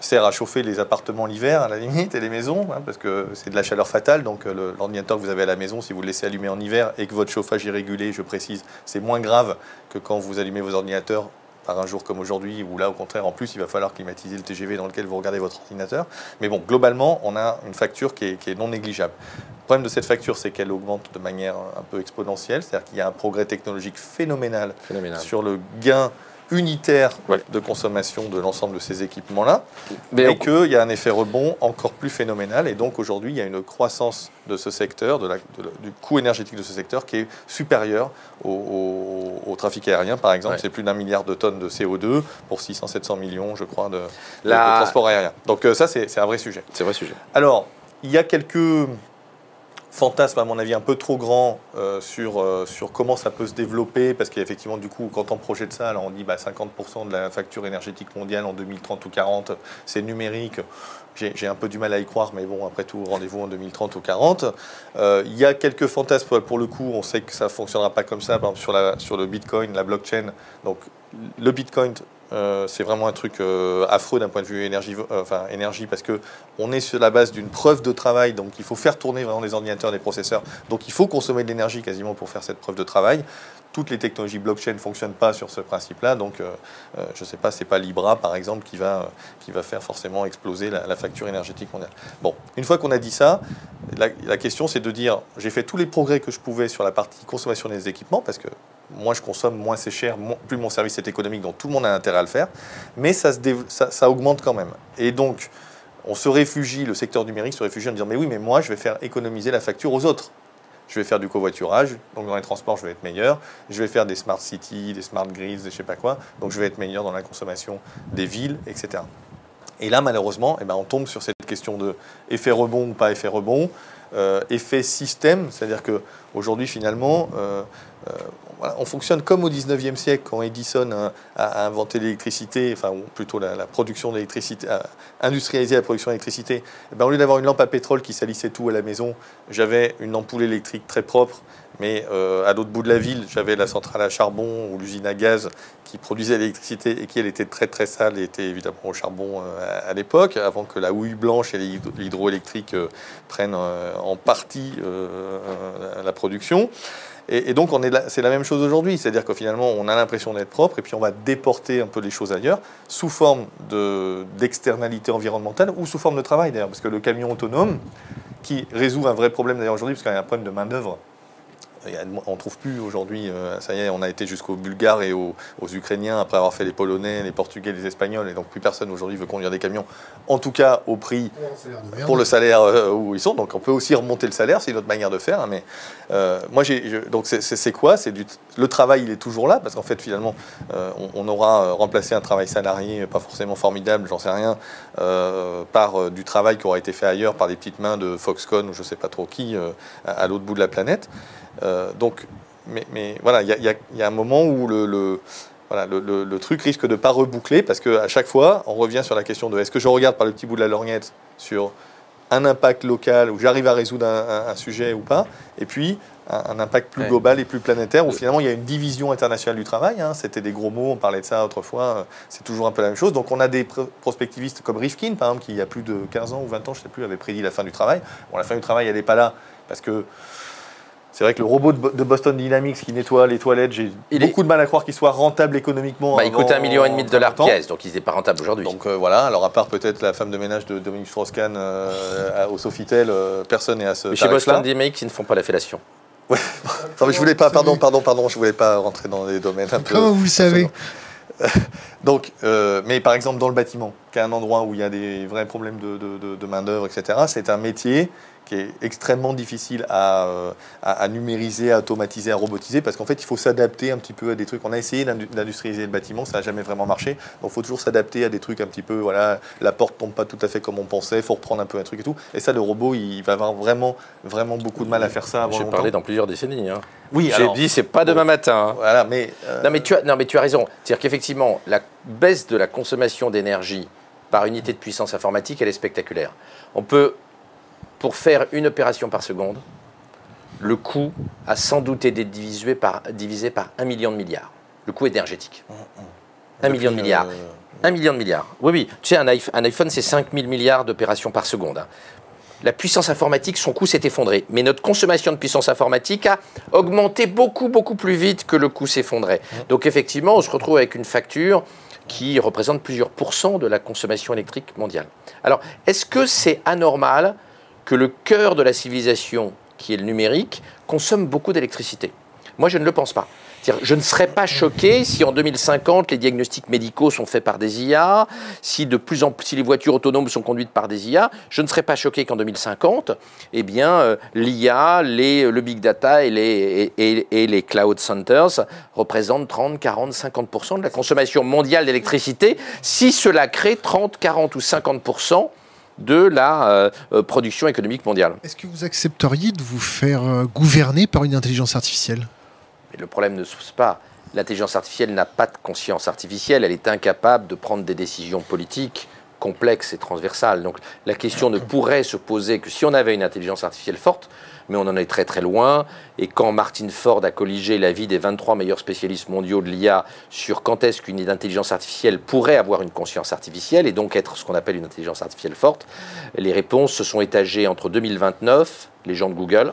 sert à chauffer les appartements l'hiver à la limite et les maisons, hein, parce que c'est de la chaleur fatale. Donc l'ordinateur que vous avez à la maison, si vous le laissez allumer en hiver et que votre chauffage est régulé, je précise, c'est moins grave que quand vous allumez vos ordinateurs par un jour comme aujourd'hui, où là, au contraire, en plus, il va falloir climatiser le TGV dans lequel vous regardez votre ordinateur. Mais bon, globalement, on a une facture qui est, non négligeable. Le problème de cette facture, c'est qu'elle augmente de manière un peu exponentielle, c'est-à-dire qu'il y a un progrès technologique phénoménal, sur le gain unitaire de consommation de l'ensemble de ces équipements-là, mais qu'il y a un effet rebond encore plus phénoménal. Et donc aujourd'hui, il y a une croissance de ce secteur, de du coût énergétique de ce secteur, qui est supérieur au, trafic aérien, par exemple. C'est plus d'un milliard de tonnes de CO2 pour 600-700 millions, je crois, de, transport aérien. Donc euh, ça, c'est un vrai sujet. C'est un vrai sujet. Alors, il y a quelques fantasme, à mon avis, un peu trop grand euh, sur, euh, sur comment ça peut se développer, parce qu'effectivement, du coup, quand on projette ça, on dit bah, 50% de la facture énergétique mondiale en 2030 ou 40, c'est numérique. J'ai un peu du mal à y croire, mais bon, après tout, rendez-vous en 2030 ou 40. Euh, il y a quelques fantasmes, pour le coup, on sait que ça ne fonctionnera pas comme ça, par exemple sur, sur le Bitcoin, la blockchain. Donc, le Bitcoin euh, c'est vraiment un truc euh, affreux d'un point de vue énergie, euh, enfin, énergie parce que on est sur la base d'une preuve de travail, donc il faut faire tourner vraiment les ordinateurs, les processeurs, donc il faut consommer de l'énergie quasiment pour faire cette preuve de travail. Toutes les technologies blockchain ne fonctionnent pas sur ce principe-là, donc je ne sais pas, c'est pas Libra par exemple qui va, qui va faire forcément exploser la, facture énergétique mondiale. Bon, une fois qu'on a dit ça, la, la question c'est de dire j'ai fait tous les progrès que je pouvais sur la partie consommation des équipements parce que moi je consomme, moins c'est cher, plus mon service est économique, donc tout le monde a intérêt à le faire, mais ça, augmente quand même. Et donc, on se réfugie, le secteur numérique se réfugie en disant, mais oui, mais moi je vais faire économiser la facture aux autres. Je vais faire du covoiturage, donc dans les transports, je vais être meilleur. Je vais faire des smart cities, des smart grids, des je sais pas quoi, donc je vais être meilleur dans la consommation des villes, etc. Et là, malheureusement, eh ben, on tombe sur cette question de effet rebond ou pas effet rebond, euh, effet système, c'est-à-dire que aujourd'hui, finalement, euh, euh, on fonctionne comme au 19e siècle, quand Edison a, inventé l'électricité, enfin, ou plutôt la, production d'électricité, industrialisé la production d'électricité. Eh ben, au lieu d'avoir une lampe à pétrole qui salissait tout à la maison, j'avais une ampoule électrique très propre mais euh, à l'autre bout de la ville, j'avais la centrale à charbon ou l'usine à gaz qui produisait l'électricité et qui, elle, était très très sale et était évidemment au charbon euh, à, l'époque, avant que la houille blanche et l'hydroélectrique euh, prennent en partie la production. Et, donc, c'est la même chose aujourd'hui. C'est-à-dire que finalement, on a l'impression d'être propre et puis on va déporter un peu les choses ailleurs sous forme d'externalité environnementale ou sous forme de travail d'ailleurs. Parce que le camion autonome, qui résout un vrai problème d'ailleurs aujourd'hui, parce qu'il y a un problème de main-d'œuvre on ne trouve plus aujourd'hui, euh, ça y est, on a été jusqu'aux Bulgares et aux, Ukrainiens après avoir fait les Polonais, les Portugais, les Espagnols, et donc plus personne aujourd'hui veut conduire des camions, en tout cas au prix pour le salaire euh, où ils sont. Donc on peut aussi remonter le salaire, c'est une autre manière de faire. Hein, mais euh, moi, j'ai, donc c'est, quoi? C'est le travail, il est toujours là, parce qu'en fait, finalement, on, aura remplacé un travail salarié, pas forcément formidable, j'en sais rien, par du travail qui aura été fait ailleurs par des petites mains de Foxconn ou je ne sais pas trop qui à l'autre bout de la planète. Euh, donc, mais, voilà, il y, a, un moment où le, truc risque de ne pas reboucler parce qu'à chaque fois, on revient sur la question de est-ce que je regarde par le petit bout de la lorgnette sur un impact local où j'arrive à résoudre un, sujet ou pas, et puis un, impact plus global et plus planétaire où finalement il y a une division internationale du travail. Hein. C'était des gros mots, on parlait de ça autrefois, euh, c'est toujours un peu la même chose. Donc on a des prospectivistes comme Rifkin, par exemple, qui il y a plus de 15 ans ou 20 ans, je ne sais plus, avait prédit la fin du travail. Bon, la fin du travail, elle n'est pas là parce que c'est vrai que le robot de Boston Dynamics qui nettoie les toilettes, j'ai beaucoup de mal à croire qu'il soit rentable économiquement. Bah, il coûte un million et demi de dollars pièce, donc il n'est pas rentable aujourd'hui. Donc euh, voilà, alors à part peut-être la femme de ménage de Dominique Strauss-Kahn euh, au Sofitel, euh, personne n'est à ce. Mais chez Boston Dynamics, ils ne font pas la fellation. Ouais. *laughs* je voulais pas, pardon, pardon, pardon, je voulais pas rentrer dans les domaines un peu. Comment vous le savez *laughs* Donc, mais par exemple dans le bâtiment, qui est un endroit où il y a des vrais problèmes de, de, de main d'œuvre, etc. C'est un métier qui est extrêmement difficile euh, à, à, numériser, à automatiser, à robotiser, parce qu'en fait, il faut s'adapter un petit peu à des trucs. On a essayé d'industrialiser le bâtiment, ça n'a jamais vraiment marché. Donc, il faut toujours s'adapter à des trucs un petit peu, voilà, la porte tombe pas tout à fait comme on pensait, il faut reprendre un peu un truc et tout. Et ça, le robot, il va avoir vraiment, vraiment beaucoup de mal à faire ça. J'ai parlé dans plusieurs décennies. Hein. Oui, j'ai dit, c'est pas demain matin. Hein. Voilà, mais euh, non, mais tu as, non, mais tu as raison. C'est-à-dire qu'effectivement, la baisse de la consommation d'énergie par unité de puissance informatique, elle est spectaculaire. On peut pour faire une opération par seconde, le coût a sans doute été divisé par, divisé par un million de milliards. Le coût énergétique. Un million de milliards. Un million de milliards. Oui, oui. Tu sais, un iPhone, c'est 5000 milliards d'opérations par seconde. Hein. La puissance informatique, son coût s'est effondré. Mais notre consommation de puissance informatique a augmenté beaucoup, beaucoup plus vite que le coût s'effondrait. Donc effectivement, on se retrouve avec une facture qui représente plusieurs pourcents de la consommation électrique mondiale. Alors, est-ce que c'est anormal que le cœur de la civilisation, qui est le numérique, consomme beaucoup d'électricité. Moi, je ne le pense pas. Je ne serais pas choqué si en 2050 les diagnostics médicaux sont faits par des IA, si de plus en plus les voitures autonomes sont conduites par des IA. Je ne serais pas choqué qu'en 2050, eh bien, euh, l'IA, le big data et, les cloud centers représentent 30, 40, 50% de la consommation mondiale d'électricité. Si cela crée 30, 40 ou 50 de la euh, euh, production économique mondiale. Est-ce que vous accepteriez de vous faire euh, gouverner par une intelligence artificielle? Le problème ne se pose pas. L'intelligence artificielle n'a pas de conscience artificielle, elle est incapable de prendre des décisions politiques complexes et transversales. Donc la question ne pourrait se poser que si on avait une intelligence artificielle forte, mais on en est très très loin. Et quand Martin Ford a colligé l'avis des 23 meilleurs spécialistes mondiaux de l'IA sur quand est-ce qu'une intelligence artificielle pourrait avoir une conscience artificielle et donc être ce qu'on appelle une intelligence artificielle forte, les réponses se sont étagées entre 2029, les gens de Google,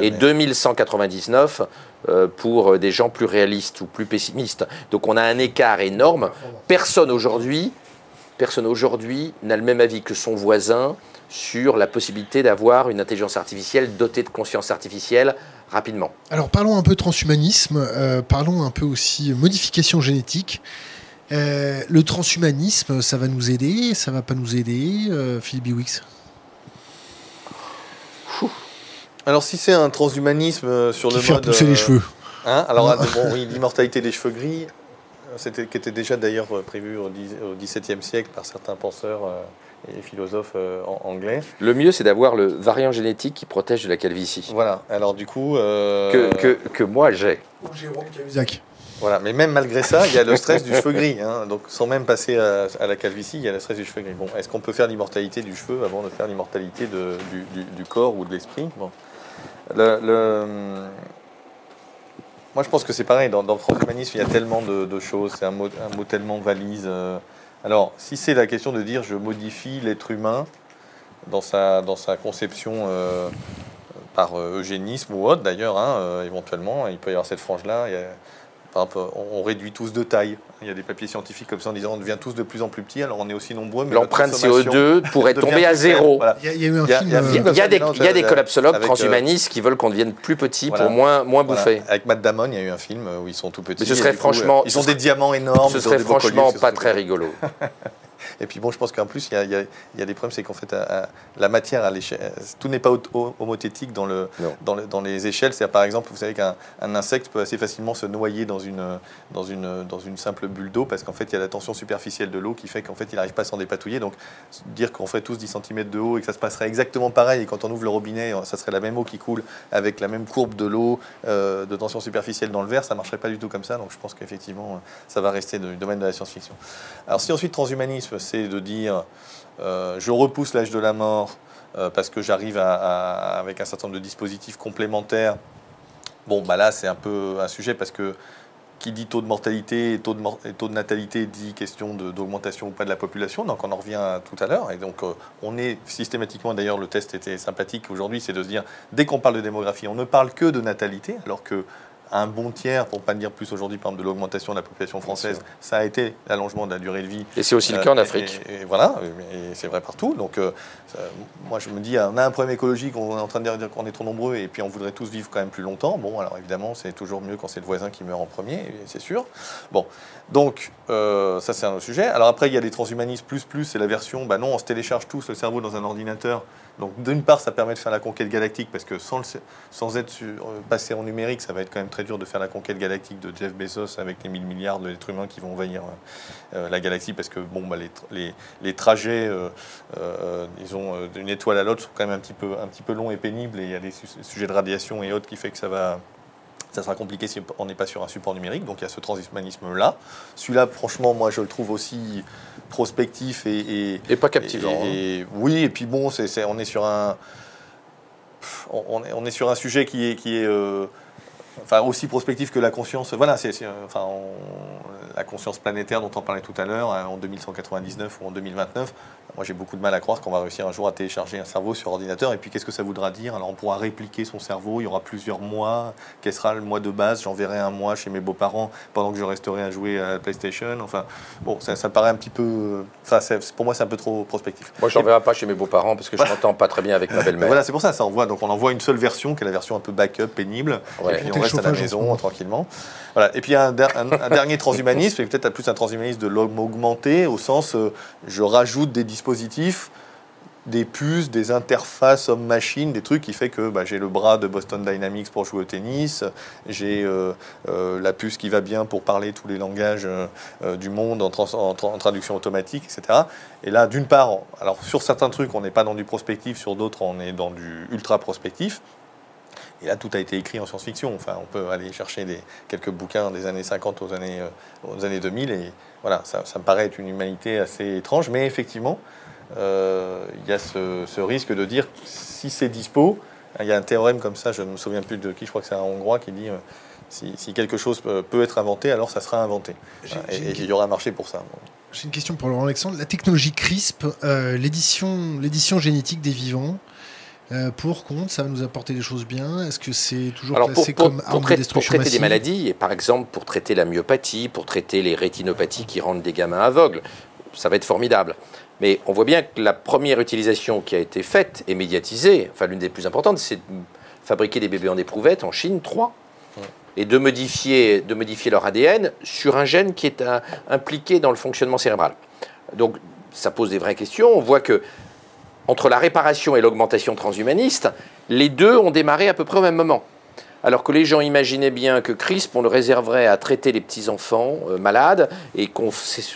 et, 2199 euh, pour des gens plus réalistes ou plus pessimistes. Donc on a un écart énorme. Personne aujourd'hui, personne aujourd'hui n'a le même avis que son voisin sur la possibilité d'avoir une intelligence artificielle dotée de conscience artificielle rapidement. Alors parlons un peu transhumanisme, euh, parlons un peu aussi modification génétique. Euh, le transhumanisme, ça va nous aider, ça va pas nous aider, euh, Philippe Biwix? Alors si c'est un transhumanisme sur Qui le faire pousser les cheveux. Hein? Alors bon, oui, l'immortalité des cheveux gris, c'était, qui était déjà d'ailleurs prévu au XVIIe siècle par certains penseurs et philosophes anglais. Le mieux, c'est d'avoir le variant génétique qui protège de la calvitie. Voilà. Alors du coup, que, que, que, moi j'ai. Jérôme Cahuzac. Voilà, mais même malgré ça, il y a le stress du cheveu gris. Hein. Donc, sans même passer à, la calvitie, il y a le stress du cheveu gris. Bon, est-ce qu'on peut faire l'immortalité du cheveu avant de faire l'immortalité du, du, corps ou de l'esprit? Bon. le, Moi, je pense que c'est pareil. Dans, dans, le transhumanisme, il y a tellement de, choses. C'est un mot, un mot, tellement valise. Euh. Alors, si c'est la question de dire je modifie l'être humain dans sa, dans sa conception euh, par euh, eugénisme ou autre, d'ailleurs, hein, éventuellement, il peut y avoir cette frange-là. Par exemple, on réduit tous de taille. Il y a des papiers scientifiques comme ça en disant on devient tous de plus en plus petits, alors on est aussi nombreux. L'empreinte CO2 pourrait tomber à zéro. Il y a des, collapsologues transhumanistes qui veulent qu'on devienne plus petit pour moins, moins bouffer. Avec Matt Damon, il y a eu un film où ils sont tout petits. Mais ce serait franchement. Ils ont des diamants énormes. Ce serait franchement pas très *laughs* rigolo. Et puis bon, je pense qu'en plus, il y, a, des problèmes, c'est qu'en fait, la matière à l'échelle, tout n'est pas homothétique dans, le, dans, les échelles. C'est par exemple, vous savez qu'un insecte peut assez facilement se noyer dans une, dans une, dans une simple bulle d'eau parce qu'en fait, il y a la tension superficielle de l'eau qui fait qu'en fait, il n'arrive pas à s'en dépatouiller. Donc, dire qu'on ferait tous 10 cm de haut et que ça se passerait exactement pareil et quand on ouvre le robinet, ça serait la même eau qui coule avec la même courbe de l'eau euh, de tension superficielle dans le verre, ça ne marcherait pas du tout comme ça. Donc, je pense qu'effectivement, ça va rester du domaine de la science-fiction. Alors, si ensuite transhumanisme, c'est de dire euh, je repousse l'âge de la mort euh, parce que j'arrive avec un certain nombre de dispositifs complémentaires. Bon, bah là, c'est un peu un sujet parce que qui dit taux de mortalité et taux de, taux de natalité dit question d'augmentation ou pas de la population. Donc on en revient tout à l'heure. Et donc euh, on est systématiquement, d'ailleurs le test était sympathique aujourd'hui, c'est de se dire, dès qu'on parle de démographie, on ne parle que de natalité, alors que un bon tiers, pour ne pas dire plus aujourd'hui, par exemple, de l'augmentation de la population française, ça a été l'allongement de la durée de vie. Et c'est aussi le cas en euh, Afrique. Et, voilà, et c'est vrai partout. Donc, euh, moi, je me dis, on a un problème écologique, on est en train de dire qu'on est trop nombreux, et puis on voudrait tous vivre quand même plus longtemps. Bon, alors évidemment, c'est toujours mieux quand c'est le voisin qui meurt en premier, c'est sûr. Bon, donc, euh, ça, c'est un autre sujet. Alors après, il y a les transhumanismes plus plus, c'est la version, bah non, on se télécharge tous le cerveau dans un ordinateur. Donc, d'une part, ça permet de faire la conquête galactique, parce que sans, être euh, passé en numérique, ça va être quand même très dur de faire la conquête galactique de Jeff Bezos avec les 1000 milliards d'êtres humains qui vont envahir euh, la galaxie, parce que bon, bah, les, trajets, d'une étoile à l'autre sont quand même un petit, peu, un petit peu longs et pénibles, et il y a des sujets de radiation et autres qui fait que ça va ça sera compliqué si on n'est pas sur un support numérique. Donc il y a ce transhumanisme-là. Celui-là, franchement, moi, je le trouve aussi prospectif et... Et, pas captivant. Et, hein. Oui, et puis bon, c'est on est sur un... On est, on est, sur un sujet qui est... Qui est euh, enfin, aussi prospectif que la conscience. Voilà, c'est enfin, la conscience planétaire dont on parlait tout à l'heure, hein, en 2199 ou en 2029. Moi, j'ai beaucoup de mal à croire qu'on va réussir un jour à télécharger un cerveau sur ordinateur. Et puis, qu'est-ce que ça voudra dire? Alors, on pourra répliquer son cerveau. Il y aura plusieurs mois. Quel sera le mois de base? J'enverrai un mois chez mes beaux-parents pendant que je resterai à jouer à la PlayStation. Enfin, bon, ça, ça paraît un petit peu. Enfin, pour moi, c'est un peu trop prospectif. Moi, je n'enverrai pas chez mes beaux-parents parce que je m'entends pas très bien avec ma *laughs* belle-mère. Voilà, c'est pour ça. ça envoie, donc, on envoie une seule version, qui est la version un peu backup, pénible. Et puis, on reste à la maison tranquillement. Voilà. Et puis, un, un, dernier transhumanisme, et peut-être plus un transhumanisme de l'homme augmenté, au sens, euh, je rajoute des dispositifs des puces, des interfaces homme-machine, des trucs qui fait que bah, j'ai le bras de Boston Dynamics pour jouer au tennis, j'ai euh, euh, la puce qui va bien pour parler tous les langages du monde en, en, traduction automatique, etc. Et là, d'une part, alors sur certains trucs, on n'est pas dans du prospectif, sur d'autres, on est dans du ultra prospectif. Et là, tout a été écrit en science-fiction. Enfin, on peut aller chercher des, quelques bouquins des années 50 aux années, euh, aux années 2000. Et voilà, ça, me paraît être une humanité assez étrange. Mais effectivement, euh, il y a ce, risque de dire si c'est dispo, il y a un théorème comme ça, je ne me souviens plus de qui, je crois que c'est un Hongrois qui dit euh, si, quelque chose peut, être inventé, alors ça sera inventé. Et, il y aura un marché pour ça. J'ai une question pour Laurent Alexandre. La technologie CRISP, l'édition génétique des vivants, euh, pour, contre, ça va nous apporter des choses bien Est-ce que c'est toujours classé comme arme de destruction Pour traiter des maladies, et par exemple pour traiter la myopathie, pour traiter les rétinopathies qui rendent des gamins aveugles, ça va être formidable. Mais on voit bien que la première utilisation qui a été faite et médiatisée, enfin l'une des plus importantes, c'est de fabriquer des bébés en éprouvette en Chine, 3, et de modifier, de modifier leur ADN sur un gène qui est impliqué dans le fonctionnement cérébral. Donc ça pose des vraies questions. On voit que entre la réparation et l'augmentation transhumaniste, les deux ont démarré à peu près au même moment. alors que les gens imaginaient bien que CRISP, on le réserverait à traiter les petits-enfants euh, malades et qu'on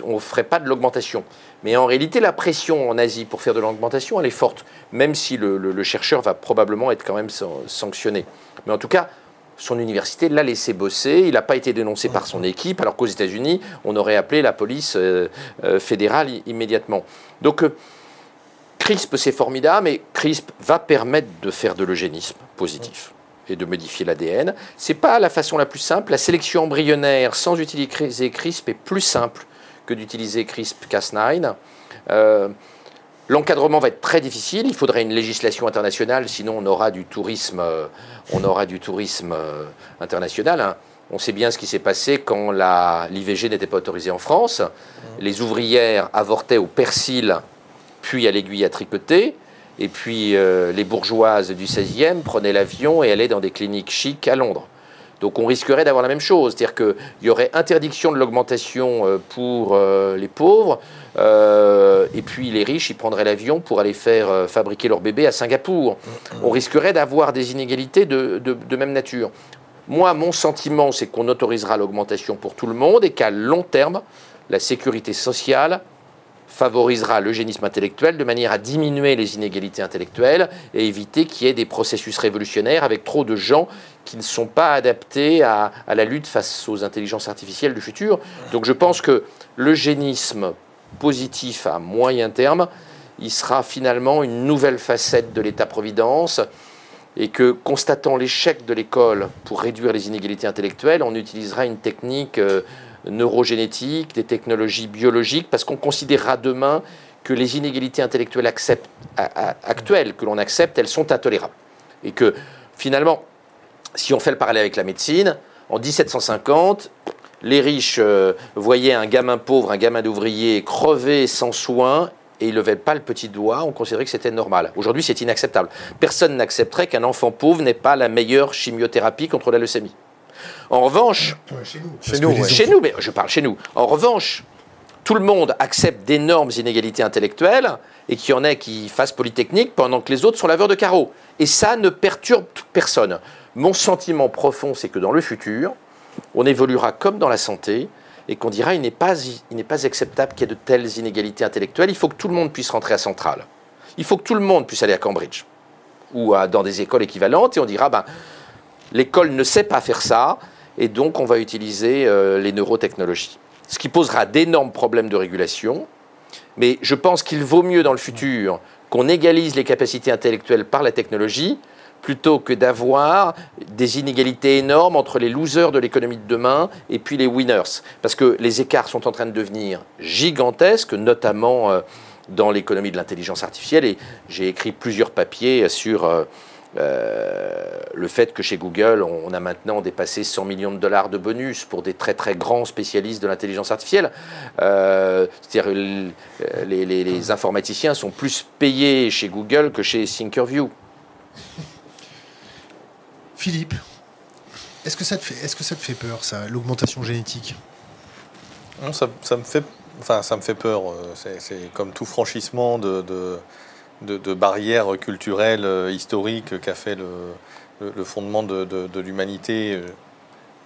ne ferait pas de l'augmentation. Mais en réalité, la pression en Asie pour faire de l'augmentation, elle est forte, même si le, chercheur va probablement être quand même sanctionné. Mais en tout cas, son université l'a laissé bosser, il n'a pas été dénoncé par son équipe, alors qu'aux États-Unis, on aurait appelé la police euh, euh, fédérale immédiatement. Donc, CRISP, c'est formidable, mais CRISP va permettre de faire de l'eugénisme positif et de modifier l'ADN. Ce n'est pas la façon la plus simple. La sélection embryonnaire sans utiliser CRISP est plus simple que d'utiliser CRISP-Cas9. Euh, l'encadrement va être très difficile. Il faudrait une législation internationale, sinon on aura du tourisme, euh, on aura du tourisme euh, international. Hein. On sait bien ce qui s'est passé quand l'IVG n'était pas autorisée en France. Mmh. Les ouvrières avortaient au persil, puis à l'aiguille à tricoter. Et puis euh, les bourgeoises du 16e prenaient l'avion et allaient dans des cliniques chics à Londres. Donc on risquerait d'avoir la même chose, c'est-à-dire qu'il y aurait interdiction de l'augmentation euh, pour euh, les pauvres, et puis les riches, ils prendraient l'avion pour aller faire fabriquer leur bébé à Singapour. On risquerait d'avoir des inégalités de, de même nature. Moi, mon sentiment, c'est qu'on autorisera l'augmentation pour tout le monde et qu'à long terme, la sécurité sociale favorisera l'eugénisme intellectuel de manière à diminuer les inégalités intellectuelles et éviter qu'il y ait des processus révolutionnaires avec trop de gens qui ne sont pas adaptés à, la lutte face aux intelligences artificielles du futur. Donc je pense que l'eugénisme positif à moyen terme, il sera finalement une nouvelle facette de l'État-providence et que, constatant l'échec de l'école pour réduire les inégalités intellectuelles, on utilisera une technique... Euh, neurogénétique, des technologies biologiques, parce qu'on considérera demain que les inégalités intellectuelles actuelles que l'on accepte, elles sont intolérables. Et que finalement, si on fait le parallèle avec la médecine, en 1750, les riches euh, voyaient un gamin pauvre, un gamin d'ouvrier crever sans soins et ils ne levaient pas le petit doigt, on considérait que c'était normal. Aujourd'hui, c'est inacceptable. Personne n'accepterait qu'un enfant pauvre n'ait pas la meilleure chimiothérapie contre la leucémie. En revanche, chez nous, chez nous, mais je parle chez nous. En revanche, tout le monde accepte d'énormes inégalités intellectuelles et qu'il y en ait qui fassent polytechnique pendant que les autres sont laveurs de carreaux. Et ça ne perturbe personne. Mon sentiment profond, c'est que dans le futur, on évoluera comme dans la santé et qu'on dira il n'est pas, pas acceptable qu'il y ait de telles inégalités intellectuelles. Il faut que tout le monde puisse rentrer à Centrale. Il faut que tout le monde puisse aller à Cambridge ou dans des écoles équivalentes et on dira ben, l'école ne sait pas faire ça et donc on va utiliser euh, les neurotechnologies. Ce qui posera d'énormes problèmes de régulation, mais je pense qu'il vaut mieux dans le futur qu'on égalise les capacités intellectuelles par la technologie plutôt que d'avoir des inégalités énormes entre les losers de l'économie de demain et puis les winners. Parce que les écarts sont en train de devenir gigantesques, notamment euh, dans l'économie de l'intelligence artificielle. Et j'ai écrit plusieurs papiers sur euh, euh, le fait que chez Google, on a maintenant dépassé 100 millions de dollars de bonus pour des très très grands spécialistes de l'intelligence artificielle. Euh, c'est-à-dire les, les, informaticiens sont plus payés chez Google que chez Thinkerview. Philippe, est-ce que ça te fait, est-ce que ça te fait peur, ça, l'augmentation génétique? Non, ça, ça, me fait, enfin, ça me fait peur. Euh, c'est, comme tout franchissement de de, barrières culturelles, euh, historiques qu'a fait le, fondement de, l'humanité, euh,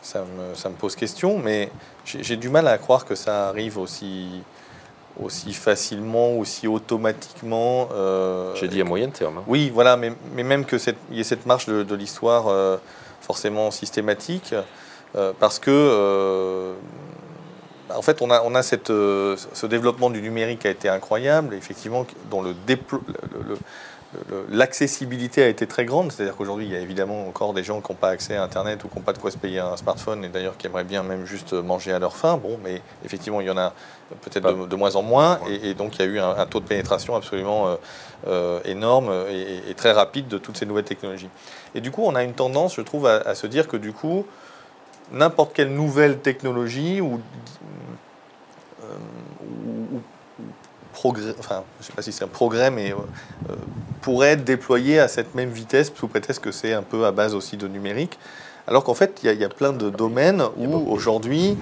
ça me, pose question, mais j'ai du mal à croire que ça arrive aussi, aussi facilement, aussi automatiquement. Euh, j'ai dit à moyen terme. Hein. Oui, voilà, mais, même que y ait cette marche de, l'histoire forcément systématique, parce que en fait, on a, on a cette, euh, ce développement du numérique qui a été incroyable, effectivement, dont le l'accessibilité a été très grande. C'est-à-dire qu'aujourd'hui, il y a évidemment encore des gens qui n'ont pas accès à Internet ou qui n'ont pas de quoi se payer un smartphone, et d'ailleurs qui aimeraient bien même juste manger à leur faim. Bon, mais effectivement, il y en a peut-être de, moins en moins, et, donc il y a eu un, taux de pénétration absolument euh, euh, énorme et, très rapide de toutes ces nouvelles technologies. Et du coup, on a une tendance, je trouve, à, à se dire que du coup, n'importe quelle nouvelle technologie ou ou, progrès, enfin, je ne sais pas si c'est un progrès, mais euh, euh, pourrait être déployé à cette même vitesse, sous prétexte que c'est un peu à base aussi de numérique. Alors qu'en fait, il y, a plein de domaines où aujourd'hui,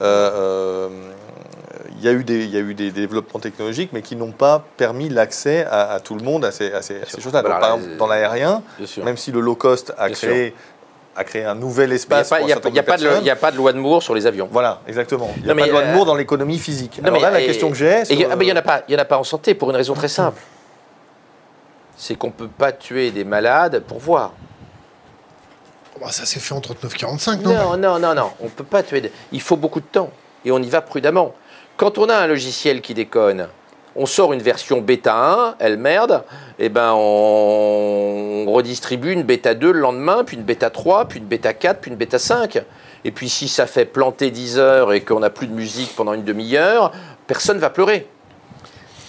euh, il y, a eu des, y a eu des développements technologiques, mais qui n'ont pas permis l'accès à, tout le monde à ces, choses-là. par exemple, dans l'aérien, même si le low cost a créé à créer un nouvel espace. Il n'y a, a, pas de loi de Moore sur les avions. Voilà, exactement. Il n'y a pas de loi de Moore dans l'économie physique. Alors là, la question que j'ai. Il n'y en, a pas, en a pas en santé pour une raison très simple. C'est qu'on ne peut pas tuer des malades pour voir. Bah, ça s'est fait en 39-45, non? Non, non, non, non. On ne peut pas tuer. Il faut beaucoup de temps. Et on y va prudemment. Quand on a un logiciel qui déconne, on sort une version bêta 1, elle merde, et eh ben on, redistribue une bêta 2 le lendemain, puis une bêta 3, puis une bêta 4, puis une bêta 5. Et puis si ça fait planter 10 heures et qu'on n'a plus de musique pendant une demi-heure, personne va pleurer.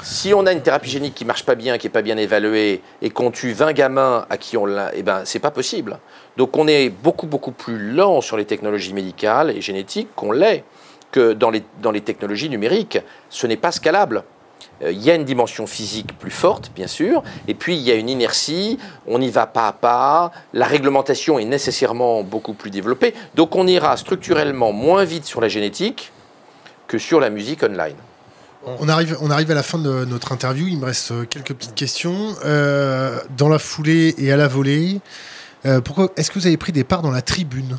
Si on a une thérapie génique qui marche pas bien, qui est pas bien évaluée, et qu'on tue 20 gamins à qui on l'a, eh ben c'est pas possible. Donc on est beaucoup beaucoup plus lent sur les technologies médicales et génétiques qu'on l'est que dans les, dans les technologies numériques. Ce n'est pas scalable. Euh, il y a une dimension physique plus forte, bien sûr, et puis il y a une inertie, on y va pas à pas, la réglementation est nécessairement beaucoup plus développée, donc on ira structurellement moins vite sur la génétique que sur la musique online. On arrive, on arrive à la fin de notre interview, il me reste euh, quelques petites questions. Euh, dans la foulée et à la volée, pourquoi est-ce que vous avez pris des parts dans la tribune?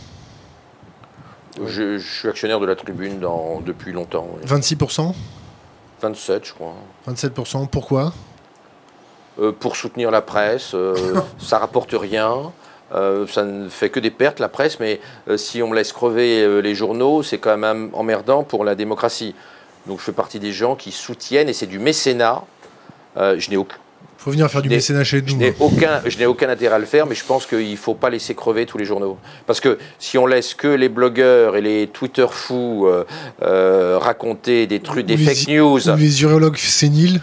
Je, suis actionnaire de la tribune depuis longtemps. 26% 27, je crois. 27%, pourquoi? Euh, Pour soutenir la presse, euh, *laughs* ça rapporte rien. Euh, ça ne fait que des pertes, la presse, mais si on me laisse crever les journaux, c'est quand même emmerdant pour la démocratie. Donc je fais partie des gens qui soutiennent, et c'est du mécénat. je n'ai aucun faut venir faire du mécénat chez nous. Je n'ai aucun, je n'ai aucun intérêt à le faire, mais je pense qu'il ne faut pas laisser crever tous les journaux. Parce que si on laisse que les blogueurs et les Twitter fous euh, euh, raconter des trucs, des fake news. Ou les urologues séniles.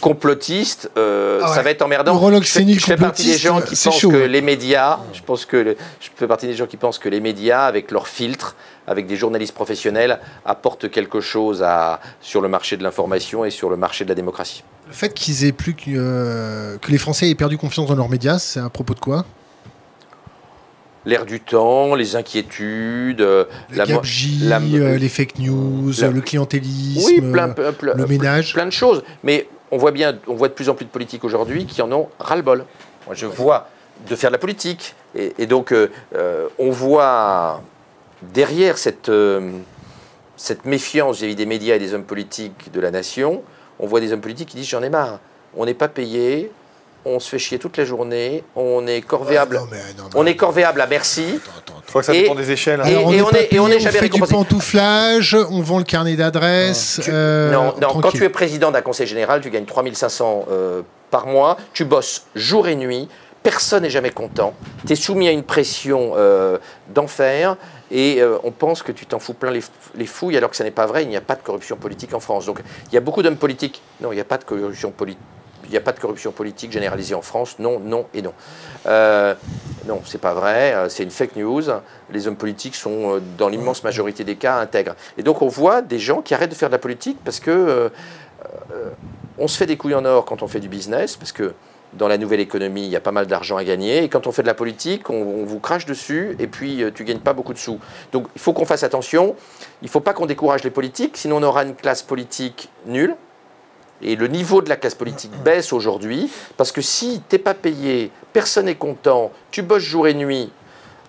Complotistes, euh, ah ça va être emmerdant. Urologues séniles, je fais partie des gens qui pensent que les médias, je pense que je fais partie des gens qui pensent que les médias, avec leurs filtres, avec des journalistes professionnels, apportent quelque chose à, sur le marché de l'information et sur le marché de la démocratie. Le fait qu'ils aient plus que, euh, que les Français aient perdu confiance dans leurs médias, c'est à propos de quoi? L'air du temps, les inquiétudes, le la, la, euh, les fake news, le clientélisme, oui, le ménage. Plein de choses. Mais on voit bien, on voit de plus en plus de politiques aujourd'hui qui en ont ras-le-bol. Moi, je vois de faire de la politique. Et, donc, euh, on voit derrière cette, cette méfiance vis-à-vis des médias et des hommes politiques de la nation, on voit des hommes politiques qui disent j'en ai marre. On n'est pas payé, on se fait chier toute la journée, on est corvéable, on est corvéable à merci. Je crois que ça dépend des échelles. Hein. Et, on, est, on, jamais fait du pantouflage, on vend le carnet d'adresse. Euh, non, non quand tu es président d'un conseil général, tu gagnes 3500 euh, par mois, tu bosses jour et nuit, personne n'est jamais content, tu es soumis à une pression euh, d'enfer et euh, on pense que tu t'en fous plein les, fouilles alors que ce n'est pas vrai, il n'y a pas de corruption politique en France. Donc il y a beaucoup d'hommes politiques. Non, il n'y a pas de corruption politique. Généralisée en France. Non, non et non. Euh, non, c'est pas vrai. Euh, c'est une fake news. Les hommes politiques sont, euh, dans l'immense majorité des cas, intègres. Et donc, on voit des gens qui arrêtent de faire de la politique parce que on se fait des couilles en or quand on fait du business, parce que dans la nouvelle économie, il y a pas mal d'argent à gagner. Et quand on fait de la politique, on, vous crache dessus et puis euh, tu gagnes pas beaucoup de sous. Donc il faut qu'on fasse attention. Il ne faut pas qu'on décourage les politiques, sinon on aura une classe politique nulle. Et le niveau de la classe politique baisse aujourd'hui, parce que si tu n'es pas payé, personne n'est content, tu bosses jour et nuit,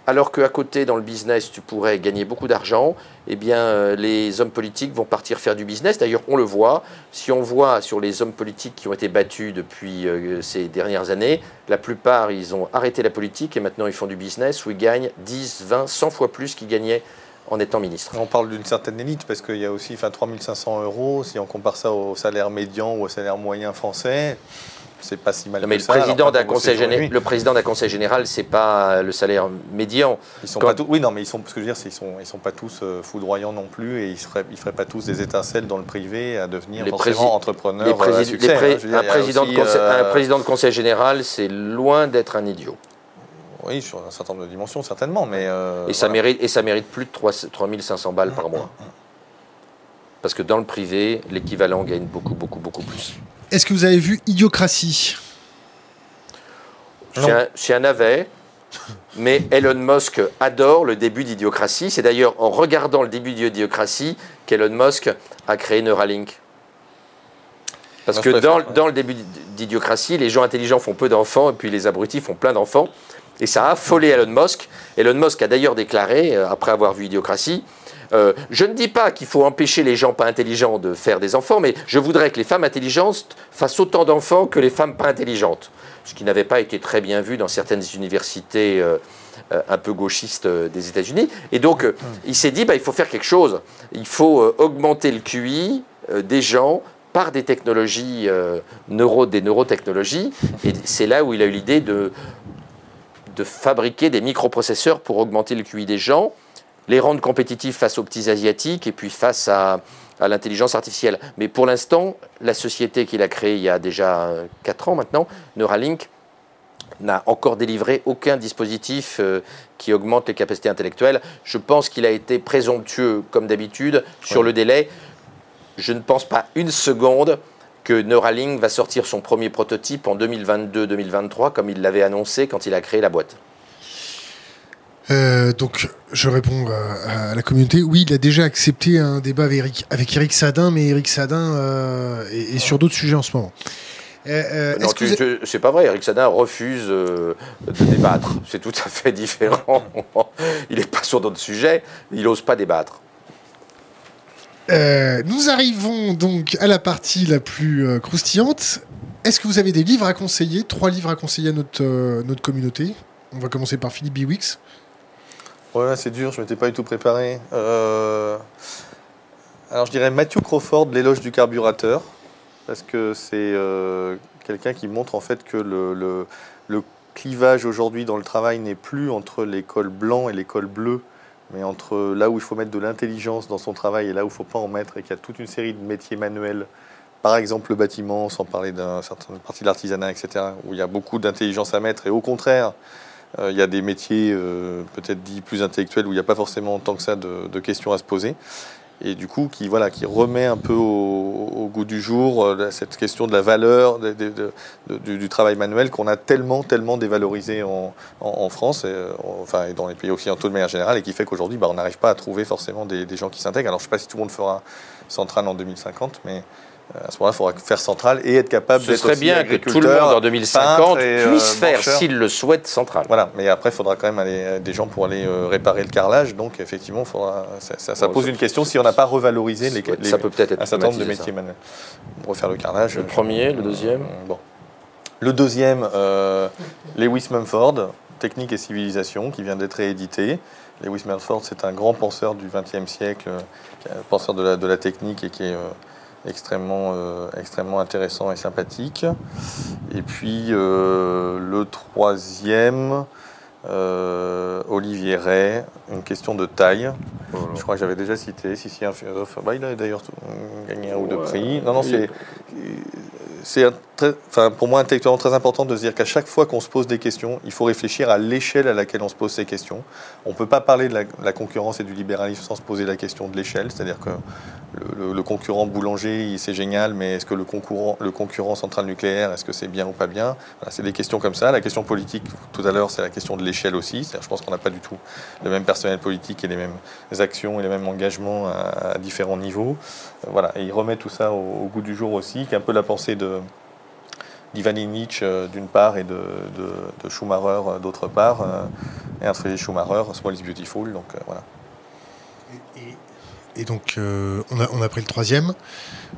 alors qu'à côté, dans le business, tu pourrais gagner beaucoup d'argent, eh bien, euh, les hommes politiques vont partir faire du business. D'ailleurs, on le voit. Si on voit sur les hommes politiques qui ont été battus depuis euh, ces dernières années, la plupart, ils ont arrêté la politique et maintenant ils font du business où ils gagnent 10, 20, 100 fois plus qu'ils gagnaient en étant ministre. On parle d'une certaine élite parce qu'il y a aussi enfin, 3500 euros, si on compare ça au salaire médian ou au salaire moyen français, c'est pas si mal mais le Président d'un conseil général, le président d'un conseil général, c'est pas le salaire médian. Ils sont pas oui, non, mais ils sont, ce que je veux dire, c'est ils sont, ils sont pas tous euh, foudroyants non plus, et ils feraient, ils feraient pas tous des étincelles dans le privé à devenir forcément entrepreneurs euh, à succès. Hein. un, président de conseil, un euh, président de conseil général, c'est loin d'être un idiot. Oui, sur un certain nombre de dimensions, certainement, mais... et, ça mérite, et ça mérite plus de 3, 3500 balles par mois. Parce que dans le privé, l'équivalent gagne beaucoup, beaucoup, beaucoup plus. Est-ce que vous avez vu Idiocratie? C'est un, navet, mais Elon Musk adore le début d'Idiocratie. C'est d'ailleurs en regardant le début d'Idiocratie qu'Elon Musk a créé Neuralink. Parce que dans, dans, le début d'Idiocratie, les gens intelligents font peu d'enfants et puis les abrutis font plein d'enfants. Et ça a affolé Elon Musk. Elon Musk a d'ailleurs déclaré, euh, après avoir vu Idiocratie, euh, je ne dis pas qu'il faut empêcher les gens pas intelligents de faire des enfants, mais je voudrais que les femmes intelligentes fassent autant d'enfants que les femmes pas intelligentes. Ce qui n'avait pas été très bien vu dans certaines universités euh, euh, un peu gauchistes des États-Unis. Et donc, il s'est dit, bah, il faut faire quelque chose. Il faut augmenter le QI des gens par des technologies, neuro, des neurotechnologies. Et c'est là où il a eu l'idée de, de fabriquer des microprocesseurs pour augmenter le QI des gens les rendre compétitifs face aux petits asiatiques et puis face à, l'intelligence artificielle. Mais pour l'instant, la société qu'il a créée il y a déjà 4 ans maintenant, Neuralink, n'a encore délivré aucun dispositif euh, qui augmente les capacités intellectuelles. Je pense qu'il a été présomptueux, comme d'habitude, sur le délai. Je ne pense pas une seconde que Neuralink va sortir son premier prototype en 2022-2023, comme il l'avait annoncé quand il a créé la boîte. Euh, donc, je réponds à, la communauté. Oui, il a déjà accepté un débat avec Eric, avec Eric Sadin, mais Eric Sadin euh, est, sur d'autres sujets en ce moment. Euh, non, c'est pas vrai. Eric Sadin refuse de débattre. C'est tout à fait *laughs* différent. il n'est pas sur d'autres sujets. Il n'ose pas débattre. nous arrivons donc à la partie la plus croustillante. Est-ce que vous avez des livres à conseiller? Trois livres à conseiller à notre, notre communauté? On va commencer par Philippe Biwix. Ouais, c'est dur, je ne m'étais pas du tout préparé. Euh, alors je dirais Matthew Crawford, l'éloge du carburateur, parce que c'est euh, quelqu'un qui montre en fait que le, le, clivage aujourd'hui dans le travail n'est plus entre l'école blanc et l'école bleue, mais entre là où il faut mettre de l'intelligence dans son travail et là où il ne faut pas en mettre, et qu'il y a toute une série de métiers manuels, par exemple le bâtiment, sans parler d'une certaine partie de l'artisanat, etc., où il y a beaucoup d'intelligence à mettre, et au contraire, euh, il y a des métiers euh, peut-être dits plus intellectuels où il n'y a pas forcément tant que ça de, questions à se poser. Et du coup qui voilà qui remet un peu au, goût du jour euh, cette question de la valeur du, travail manuel qu'on a tellement tellement dévalorisé en, France et, enfin et dans les pays occidentaux de manière générale et qui fait qu'aujourd'hui bah, on n'arrive pas à trouver forcément des, des gens qui s'intègrent. Alors je ne sais pas si tout le monde fera centrale en 2050 mais à ce moment-là, il faudra faire centrale et être capable d'être. Ce serait bien que tout le monde en 2050 euh, puisse faire, s'il le souhaite, centrale. Voilà, mais après, il faudra quand même aller, euh, des gens pour aller euh, réparer le carrelage. Donc, effectivement, faudra, ça, pose une question si on n'a pas revalorisé les, les, ça peut peut-être être un certain nombre de métiers manuels. Refaire le carrelage. Le premier, le deuxième Bon. Le deuxième, Lewis Mumford, Technique et civilisation, qui vient d'être réédité. Lewis Mumford, c'est un grand penseur du XXe siècle, penseur de la, de la technique et qui est extrêmement, euh, extrêmement intéressant et sympathique. Et puis euh, le troisième, euh, Olivier Ray, une question de taille. Oh Je crois que j'avais déjà cité. Si, si, un philosophe. Bah, il a d'ailleurs gagné un ou deux prix. Non, non, c'est c'est enfin, pour moi intellectuellement très important de se dire qu'à chaque fois qu'on se pose des questions, il faut réfléchir à l'échelle à laquelle on se pose ces questions. On ne peut pas parler de la, concurrence et du libéralisme sans se poser la question de l'échelle, c'est-à-dire que le, concurrent boulanger, c'est génial, mais est-ce que le concurrent, le concurrent central nucléaire, est-ce que c'est bien ou pas bien? C'est des questions comme ça. La question politique, tout à l'heure, c'est la question de l'échelle aussi. Je pense qu'on n'a pas du tout le même personnel politique et les mêmes actions et les mêmes engagements à, différents niveaux. Voilà, et il remet tout ça au, goût du jour aussi, qui est un peu la pensée de d'Ivan Illich euh, d'une part et de, de, Schumacher euh, d'autre part, euh, et un Friedrich Schumacher, Small is Beautiful, donc voilà. Et, donc on, a, on a pris le troisième.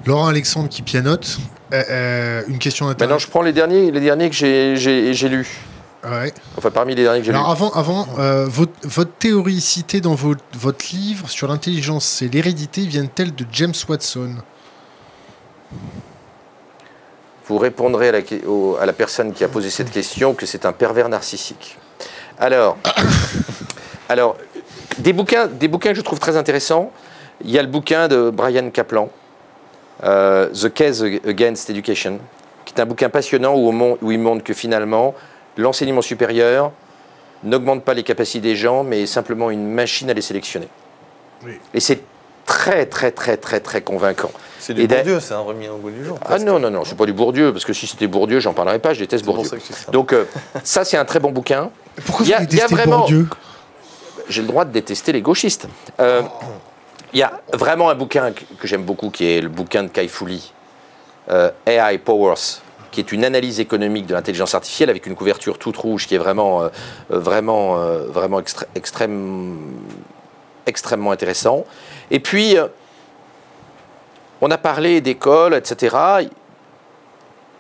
Laurent Alexandre qui pianote. une question intéressante. Maintenant je prends les derniers, les derniers que j'ai lus. Ouais. Enfin, parmi les derniers que j'ai lus. Alors, avant, avant votre, votre, théorie citée dans votre livre sur l'intelligence et l'hérédité viennent-elles de James Watson? Vous répondrez à la, personne qui a posé cette question que c'est un pervers narcissique. Alors, *coughs* alors des, bouquins, des bouquins que je trouve très intéressants. Il y a le bouquin de Brian Kaplan, euh, The Case Against Education, qui est un bouquin passionnant où, où il montre que finalement, l'enseignement supérieur n'augmente pas les capacités des gens, mais simplement une machine à les sélectionner. Et c'est très, très, très, très, très convaincant. C'est du Bourdieu, c'est un remis au goût du jour. Ah non, non, non, c'est pas du Bourdieu, parce que si c'était Bourdieu, j'en parlerais pas, je déteste Bourdieu. Donc, euh, ça, c'est un très bon bouquin. Pourquoi il y a, vous y a vraiment... Bourdieu J'ai le droit de détester les gauchistes. Euh, il y a vraiment un bouquin que, j'aime beaucoup, qui est le bouquin de Kai Fouli, euh, AI Powers, qui est une analyse économique de l'intelligence artificielle avec une couverture toute rouge qui est vraiment, euh, vraiment, euh, vraiment extrême, extrêmement intéressant. Et puis, euh, on a parlé d'école, etc.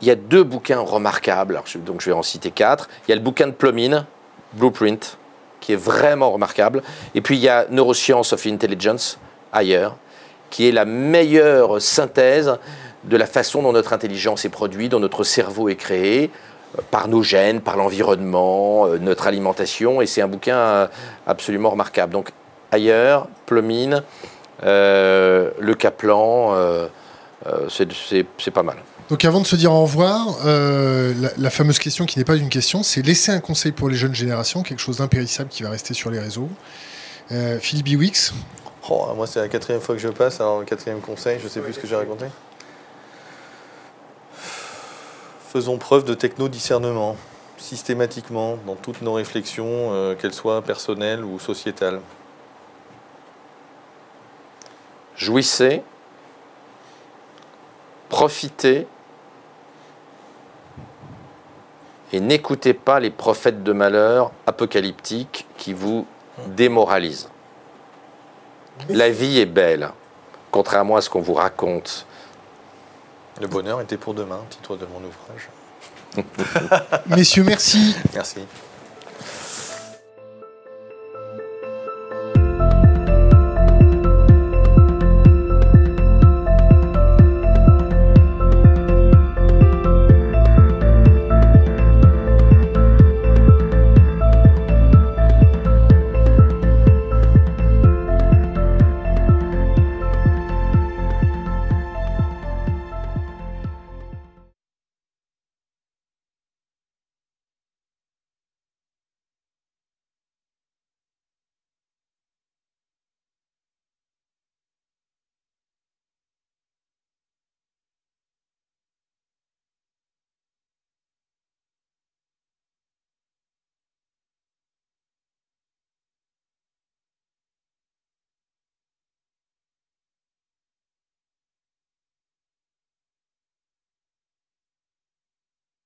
Il y a deux bouquins remarquables, donc je vais en citer quatre. Il y a le bouquin de Plumine, Blueprint, qui est vraiment remarquable. Et puis il y a Neuroscience of Intelligence, ailleurs, qui est la meilleure synthèse de la façon dont notre intelligence est produite, dont notre cerveau est créé, euh, par nos gènes, par l'environnement, euh, notre alimentation. Et c'est un bouquin euh, absolument remarquable. Donc ailleurs, Plumine, le Kaplan, c'est pas mal. Donc avant de se dire au revoir, la, fameuse question qui n'est pas une question, c'est laisser un conseil pour les jeunes générations, quelque chose d'impérissable qui va rester sur les réseaux. Philippe Biwix oh, Moi c'est la quatrième fois que je passe, alors le quatrième conseil, je ne sais plus ce que j'ai raconté. faisons preuve de techno-discernement systématiquement dans toutes nos réflexions, euh, qu'elles soient personnelles ou sociétales. Jouissez, profitez et n'écoutez pas les prophètes de malheur apocalyptiques qui vous démoralisent. La vie est belle, contrairement à ce qu'on vous raconte le bonheur était pour demain, titre de mon ouvrage. Messieurs, merci. Merci.